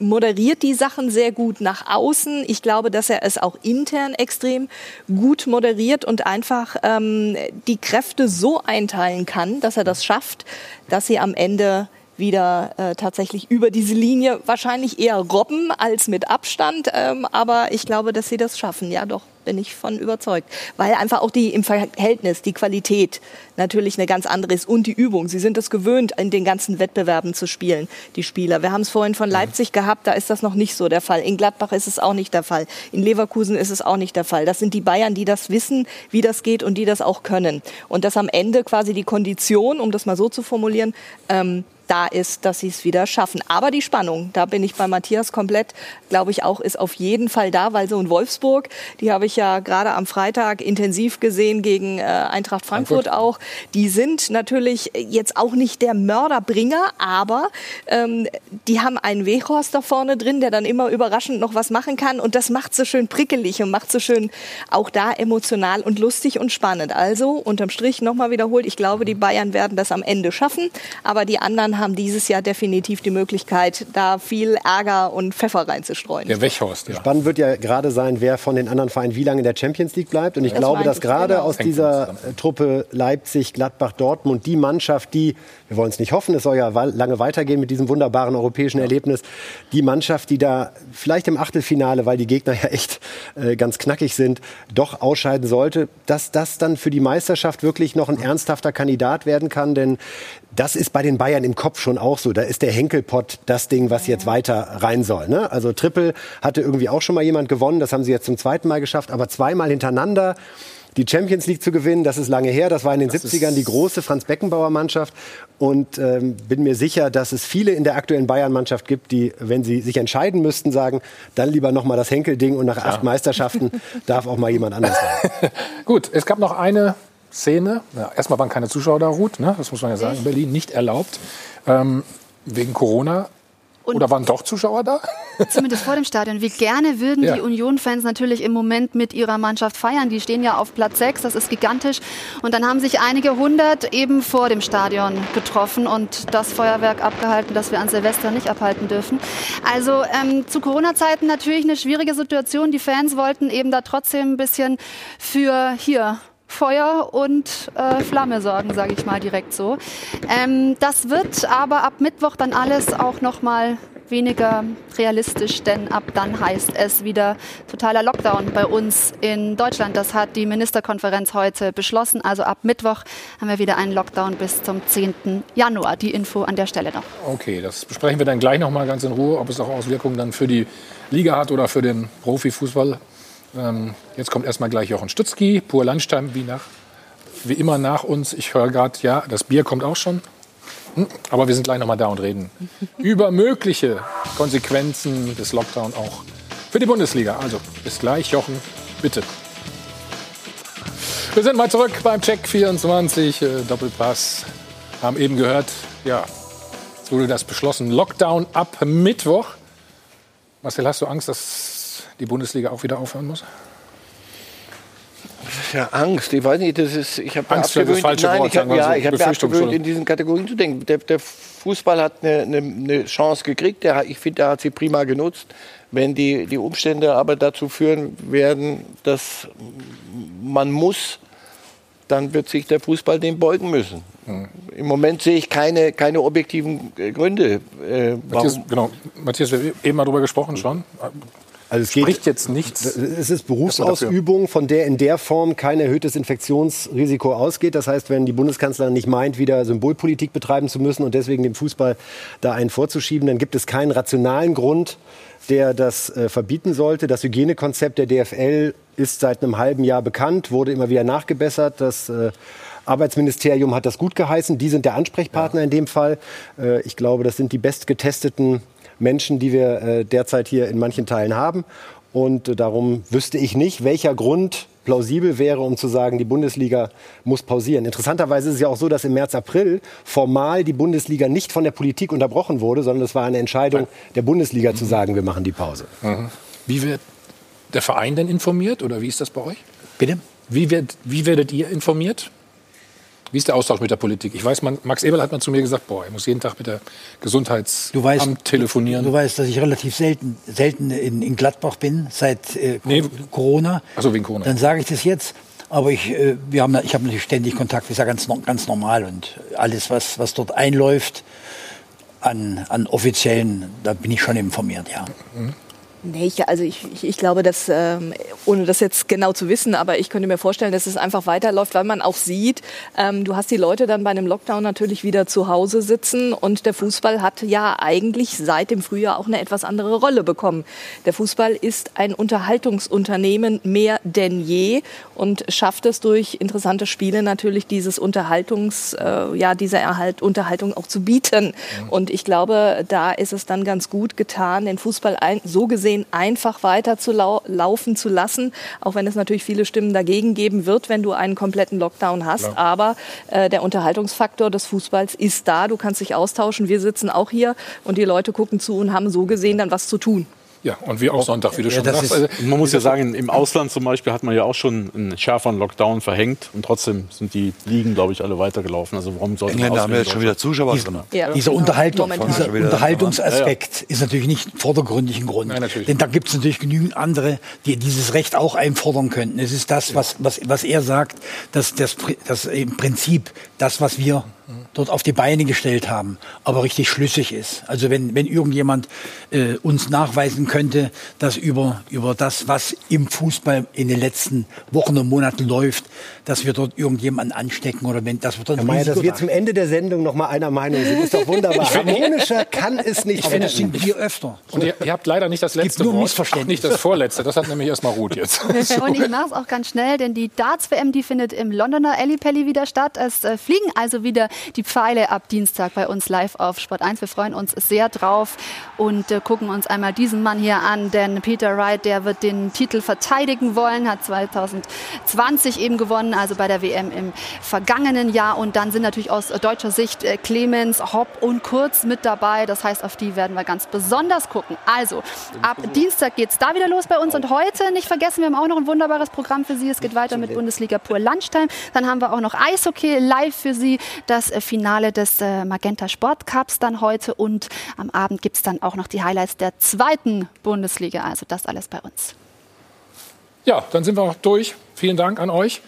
moderiert die Sachen sehr gut nach außen. Ich glaube, dass er es auch intern extrem gut moderiert und einfach ähm, die Kräfte so einteilen kann, dass er das schafft, dass sie am Ende wieder äh, tatsächlich über diese Linie wahrscheinlich eher robben als mit Abstand. Ähm, aber ich glaube, dass sie das schaffen. Ja, doch, bin ich von überzeugt. Weil einfach auch die im Verhältnis, die Qualität natürlich eine ganz andere ist und die Übung. Sie sind es gewöhnt, in den ganzen Wettbewerben zu spielen, die Spieler. Wir haben es vorhin von Leipzig gehabt, da ist das noch nicht so der Fall. In Gladbach ist es auch nicht der Fall. In Leverkusen ist es auch nicht der Fall. Das sind die Bayern, die das wissen, wie das geht und die das auch können. Und dass am Ende quasi die Kondition, um das mal so zu formulieren, ähm, da ist, dass sie es wieder schaffen. Aber die Spannung, da bin ich bei Matthias komplett, glaube ich auch, ist auf jeden Fall da, weil so in Wolfsburg, die habe ich ja gerade am Freitag intensiv gesehen gegen äh, Eintracht Frankfurt, Frankfurt. auch. Die sind natürlich jetzt auch nicht der Mörderbringer, aber ähm, die haben einen Weghorst da vorne drin, der dann immer überraschend noch was machen kann und das macht so schön prickelig und macht so schön auch da emotional und lustig und spannend. Also unterm Strich nochmal wiederholt, ich glaube, die Bayern werden das am Ende schaffen, aber die anderen haben dieses Jahr definitiv die Möglichkeit, da viel Ärger und Pfeffer reinzustreuen. Der Wechhorst, ja. Spannend wird ja gerade sein, wer von den anderen Vereinen wie lange in der Champions League bleibt. Und ich Das glaube, dass ich, gerade genau. aus Hängt dieser Truppe Leipzig, Gladbach, Dortmund die Mannschaft, die, wir wollen es nicht hoffen, es soll ja lange weitergehen mit diesem wunderbaren europäischen Erlebnis, die Mannschaft, die da vielleicht im Achtelfinale, weil die Gegner ja echt äh, ganz knackig sind, doch ausscheiden sollte, dass das dann für die Meisterschaft wirklich noch ein ernsthafter Kandidat werden kann. Denn das ist bei den Bayern im Kopf schon auch so. Da ist der Henkelpott das Ding, was jetzt weiter rein soll. Ne? Also Triple hatte irgendwie auch schon mal jemand gewonnen. Das haben sie jetzt zum zweiten Mal geschafft. Aber zweimal hintereinander die Champions League zu gewinnen, das ist lange her. Das war in den 70ern die große Franz Beckenbauer Mannschaft. Und ähm, bin mir sicher, dass es viele in der aktuellen Bayern-Mannschaft gibt, die, wenn sie sich entscheiden müssten, sagen, dann lieber noch mal das Henkel-Ding und nach acht Meisterschaften darf auch mal jemand anders sein. Gut, es gab noch eine Szene. Ja, erstmal waren keine Zuschauer da, Ruth, ne? das muss man ja sagen, in Berlin nicht erlaubt. Ähm, wegen Corona. Und Oder waren doch Zuschauer da? Zumindest vor dem Stadion. Wie gerne würden Ja. die Union-Fans natürlich im Moment mit ihrer Mannschaft feiern. Die stehen ja auf Platz 6, das ist gigantisch. Und dann haben sich einige hundert eben vor dem Stadion getroffen und das Feuerwerk abgehalten, das wir an Silvester nicht abhalten dürfen. Also ähm, zu Corona-Zeiten natürlich eine schwierige Situation. Die Fans wollten eben da trotzdem ein bisschen für hier Feuer und äh, Flamme sorgen, sage ich mal direkt so. Ähm, das wird aber ab Mittwoch dann alles auch noch mal weniger realistisch, denn ab dann heißt es wieder totaler Lockdown bei uns in Deutschland. Das hat die Ministerkonferenz heute beschlossen. Also ab Mittwoch haben wir wieder einen Lockdown bis zum 10. Januar. Die Info an der Stelle noch. Okay, das besprechen wir dann gleich noch mal ganz in Ruhe, ob es auch Auswirkungen dann für die Liga hat oder für den Profifußball. Ähm, jetzt kommt erstmal gleich Jochen Stutzki, pur Lunchtime, wie, nach, wie immer nach uns. Ich höre gerade, ja, das Bier kommt auch schon. Hm, Aber wir sind gleich noch mal da und reden über mögliche Konsequenzen des Lockdown auch für die Bundesliga. Also bis gleich, Jochen, bitte. Wir sind mal zurück beim Check 24, äh, Doppelpass. Haben eben gehört, ja, jetzt wurde das beschlossen, Lockdown ab Mittwoch. Marcel, hast du Angst, dass die Bundesliga auch wieder aufhören muss? Ja, Angst. Ich weiß nicht, das ist. Ich habe Angst wäre das falsche Nein, Wort, ich habe sagen wir ja, so. ich hab mir abgewöhnt, in diesen Kategorien zu denken. Der, der Fußball hat eine, eine, eine Chance gekriegt. Der, ich finde, der hat sie prima genutzt. Wenn die, die Umstände aber dazu führen werden, dass man muss, dann wird sich der Fußball dem beugen müssen. Im Moment sehe ich keine, keine objektiven äh, Gründe. Äh, Matthias, genau. Matthias, wir haben eben mal drüber gesprochen schon. Also es geht, Spricht jetzt nichts. Es ist Berufsausübung, von der in der Form kein erhöhtes Infektionsrisiko ausgeht. Das heißt, wenn die Bundeskanzlerin nicht meint, wieder Symbolpolitik betreiben zu müssen und deswegen dem Fußball da einen vorzuschieben, dann gibt es keinen rationalen Grund, der das äh, verbieten sollte. Das Hygienekonzept der DFL ist seit einem halben Jahr bekannt, wurde immer wieder nachgebessert. Das äh, Arbeitsministerium hat das gut geheißen. Die sind der Ansprechpartner in dem Fall. Äh, ich glaube, das sind die bestgetesteten Menschen, die wir äh, derzeit hier in manchen Teilen haben. Und äh, darum wüsste ich nicht, welcher Grund plausibel wäre, um zu sagen, die Bundesliga muss pausieren. Interessanterweise ist es ja auch so, dass im März, April formal die Bundesliga nicht von der Politik unterbrochen wurde, sondern es war eine Entscheidung der Bundesliga zu sagen, wir machen die Pause. Wie wird der Verein denn informiert oder wie ist das bei euch? Bitte? Wie, wird, wie werdet ihr informiert? Wie ist der Austausch mit der Politik? Ich weiß, man, Max Eberl hat mal zu mir gesagt, boah, er muss jeden Tag mit der Gesundheitsamt Du weißt, telefonieren. Du weißt, dass ich relativ selten, selten in, in Gladbach bin seit äh, Corona. Also wegen Corona. Dann sage ich das jetzt. Aber ich, äh, wir haben, ich habe natürlich ständig Kontakt. Das ist ja ganz, ganz normal. Und alles, was, was dort einläuft an, an offiziellen, da bin ich schon informiert, ja. Nee, ich, also ich, ich, ich glaube, dass, ähm, ohne das jetzt genau zu wissen, aber ich könnte mir vorstellen, dass es einfach weiterläuft, weil man auch sieht, ähm, du hast die Leute dann bei einem Lockdown natürlich wieder zu Hause sitzen und der Fußball hat ja eigentlich seit dem Frühjahr auch eine etwas andere Rolle bekommen. Der Fußball ist ein Unterhaltungsunternehmen mehr denn je und schafft es durch interessante Spiele natürlich dieses Unterhaltungs, äh, ja, diese Erhalt, Unterhaltung auch zu bieten. Und ich glaube, da ist es dann ganz gut getan, den Fußball ein, so gesehen einfach weiter zu lau laufen zu lassen, auch wenn es natürlich viele Stimmen dagegen geben wird, wenn du einen kompletten Lockdown hast. Klar. Aber äh, der Unterhaltungsfaktor des Fußballs ist da. Du kannst dich austauschen. Wir sitzen auch hier und die Leute gucken zu und haben so gesehen dann was zu tun. Ja, und wir auch Sonntag, wie du schon sagst. Also, man muss ja sagen, im Ausland zum Beispiel hat man ja auch schon einen schärferen Lockdown verhängt und trotzdem sind die Ligen, glaube ich, alle weitergelaufen. Also warum sollte man Engländer haben ja jetzt schon wieder? Zuschauer Dies- drin. Ja. Dieser, Unterhaltung, dieser Unterhaltungsaspekt ist natürlich nicht vordergründig ein Grund. Nein, natürlich. Denn da gibt es natürlich genügend andere, die dieses Recht auch einfordern könnten. Es ist das, was, was, was er sagt, dass das, Pri- das im Prinzip das, was wir dort auf die Beine gestellt haben, aber richtig schlüssig ist. Also wenn, wenn irgendjemand äh, uns nachweisen könnte, dass über, über das, was im Fußball in den letzten Wochen und Monaten läuft, dass wir dort irgendjemanden anstecken oder wenn, dass wir dort Herr ein Mayer, dass wir zum Ende der Sendung noch mal einer Meinung sind, ist doch wunderbar. Harmonischer kann es nicht Ich finde, das sind wir öfter. und ihr, ihr habt leider nicht das letzte nur Wort, nicht das vorletzte. Das hat nämlich erstmal Ruth jetzt. Und ich mache es auch ganz schnell, denn die Darts-WM, die findet im Londoner Ellipelli wieder statt. Es äh, fliegen also wieder die Pfeile ab Dienstag bei uns live auf Sport 1. Wir freuen uns sehr drauf und äh, gucken uns einmal diesen Mann hier an, denn Peter Wright, der wird den Titel verteidigen wollen, hat 2020 eben gewonnen, also bei der WM im vergangenen Jahr. Und dann sind natürlich aus deutscher Sicht äh, Clemens, Hopp und Kurz mit dabei. Das heißt, auf die werden wir ganz besonders gucken. Also, ab Dienstag geht es da wieder los bei uns. Und heute, nicht vergessen, wir haben auch noch ein wunderbares Programm für Sie. Es geht weiter mit Bundesliga pur Lunchtime. Dann haben wir auch noch Eishockey live für Sie. Das äh, Finale des äh, Magenta Sport Cups dann heute. Und am Abend gibt es dann auch noch die Highlights der zweiten Bundesliga. Also das alles bei uns. Ja, dann sind wir auch durch. Vielen Dank an euch.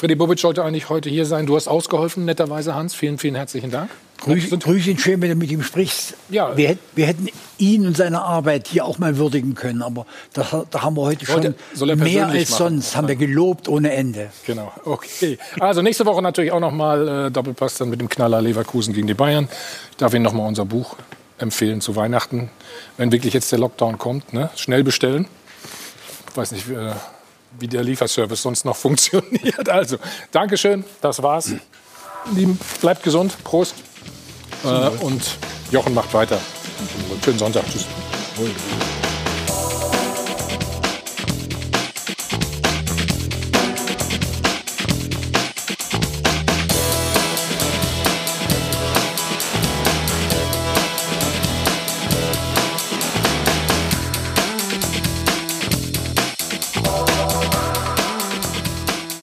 Freddy Bobic sollte eigentlich heute hier sein. Du hast ausgeholfen, netterweise, Hans. Vielen, vielen herzlichen Dank. Grüß, grüß ihn schön, wenn du mit ihm sprichst. Ja. Wir, wir, hätten ihn und seine Arbeit hier auch mal würdigen können, aber da, da haben wir heute schon heute mehr als machen. sonst, haben wir gelobt ohne Ende. Genau, okay. Also nächste Woche natürlich auch nochmal äh, Doppelpass dann mit dem Knaller Leverkusen gegen die Bayern. Ich darf Ihnen nochmal unser Buch empfehlen zu Weihnachten, wenn wirklich jetzt der Lockdown kommt. Ne? Schnell bestellen. Ich weiß nicht, äh, wie der Lieferservice sonst noch funktioniert. Also, Dankeschön, das war's. Lieben, bleibt gesund, Prost. Äh, und Jochen macht weiter. Schönen Sonntag. Tschüss.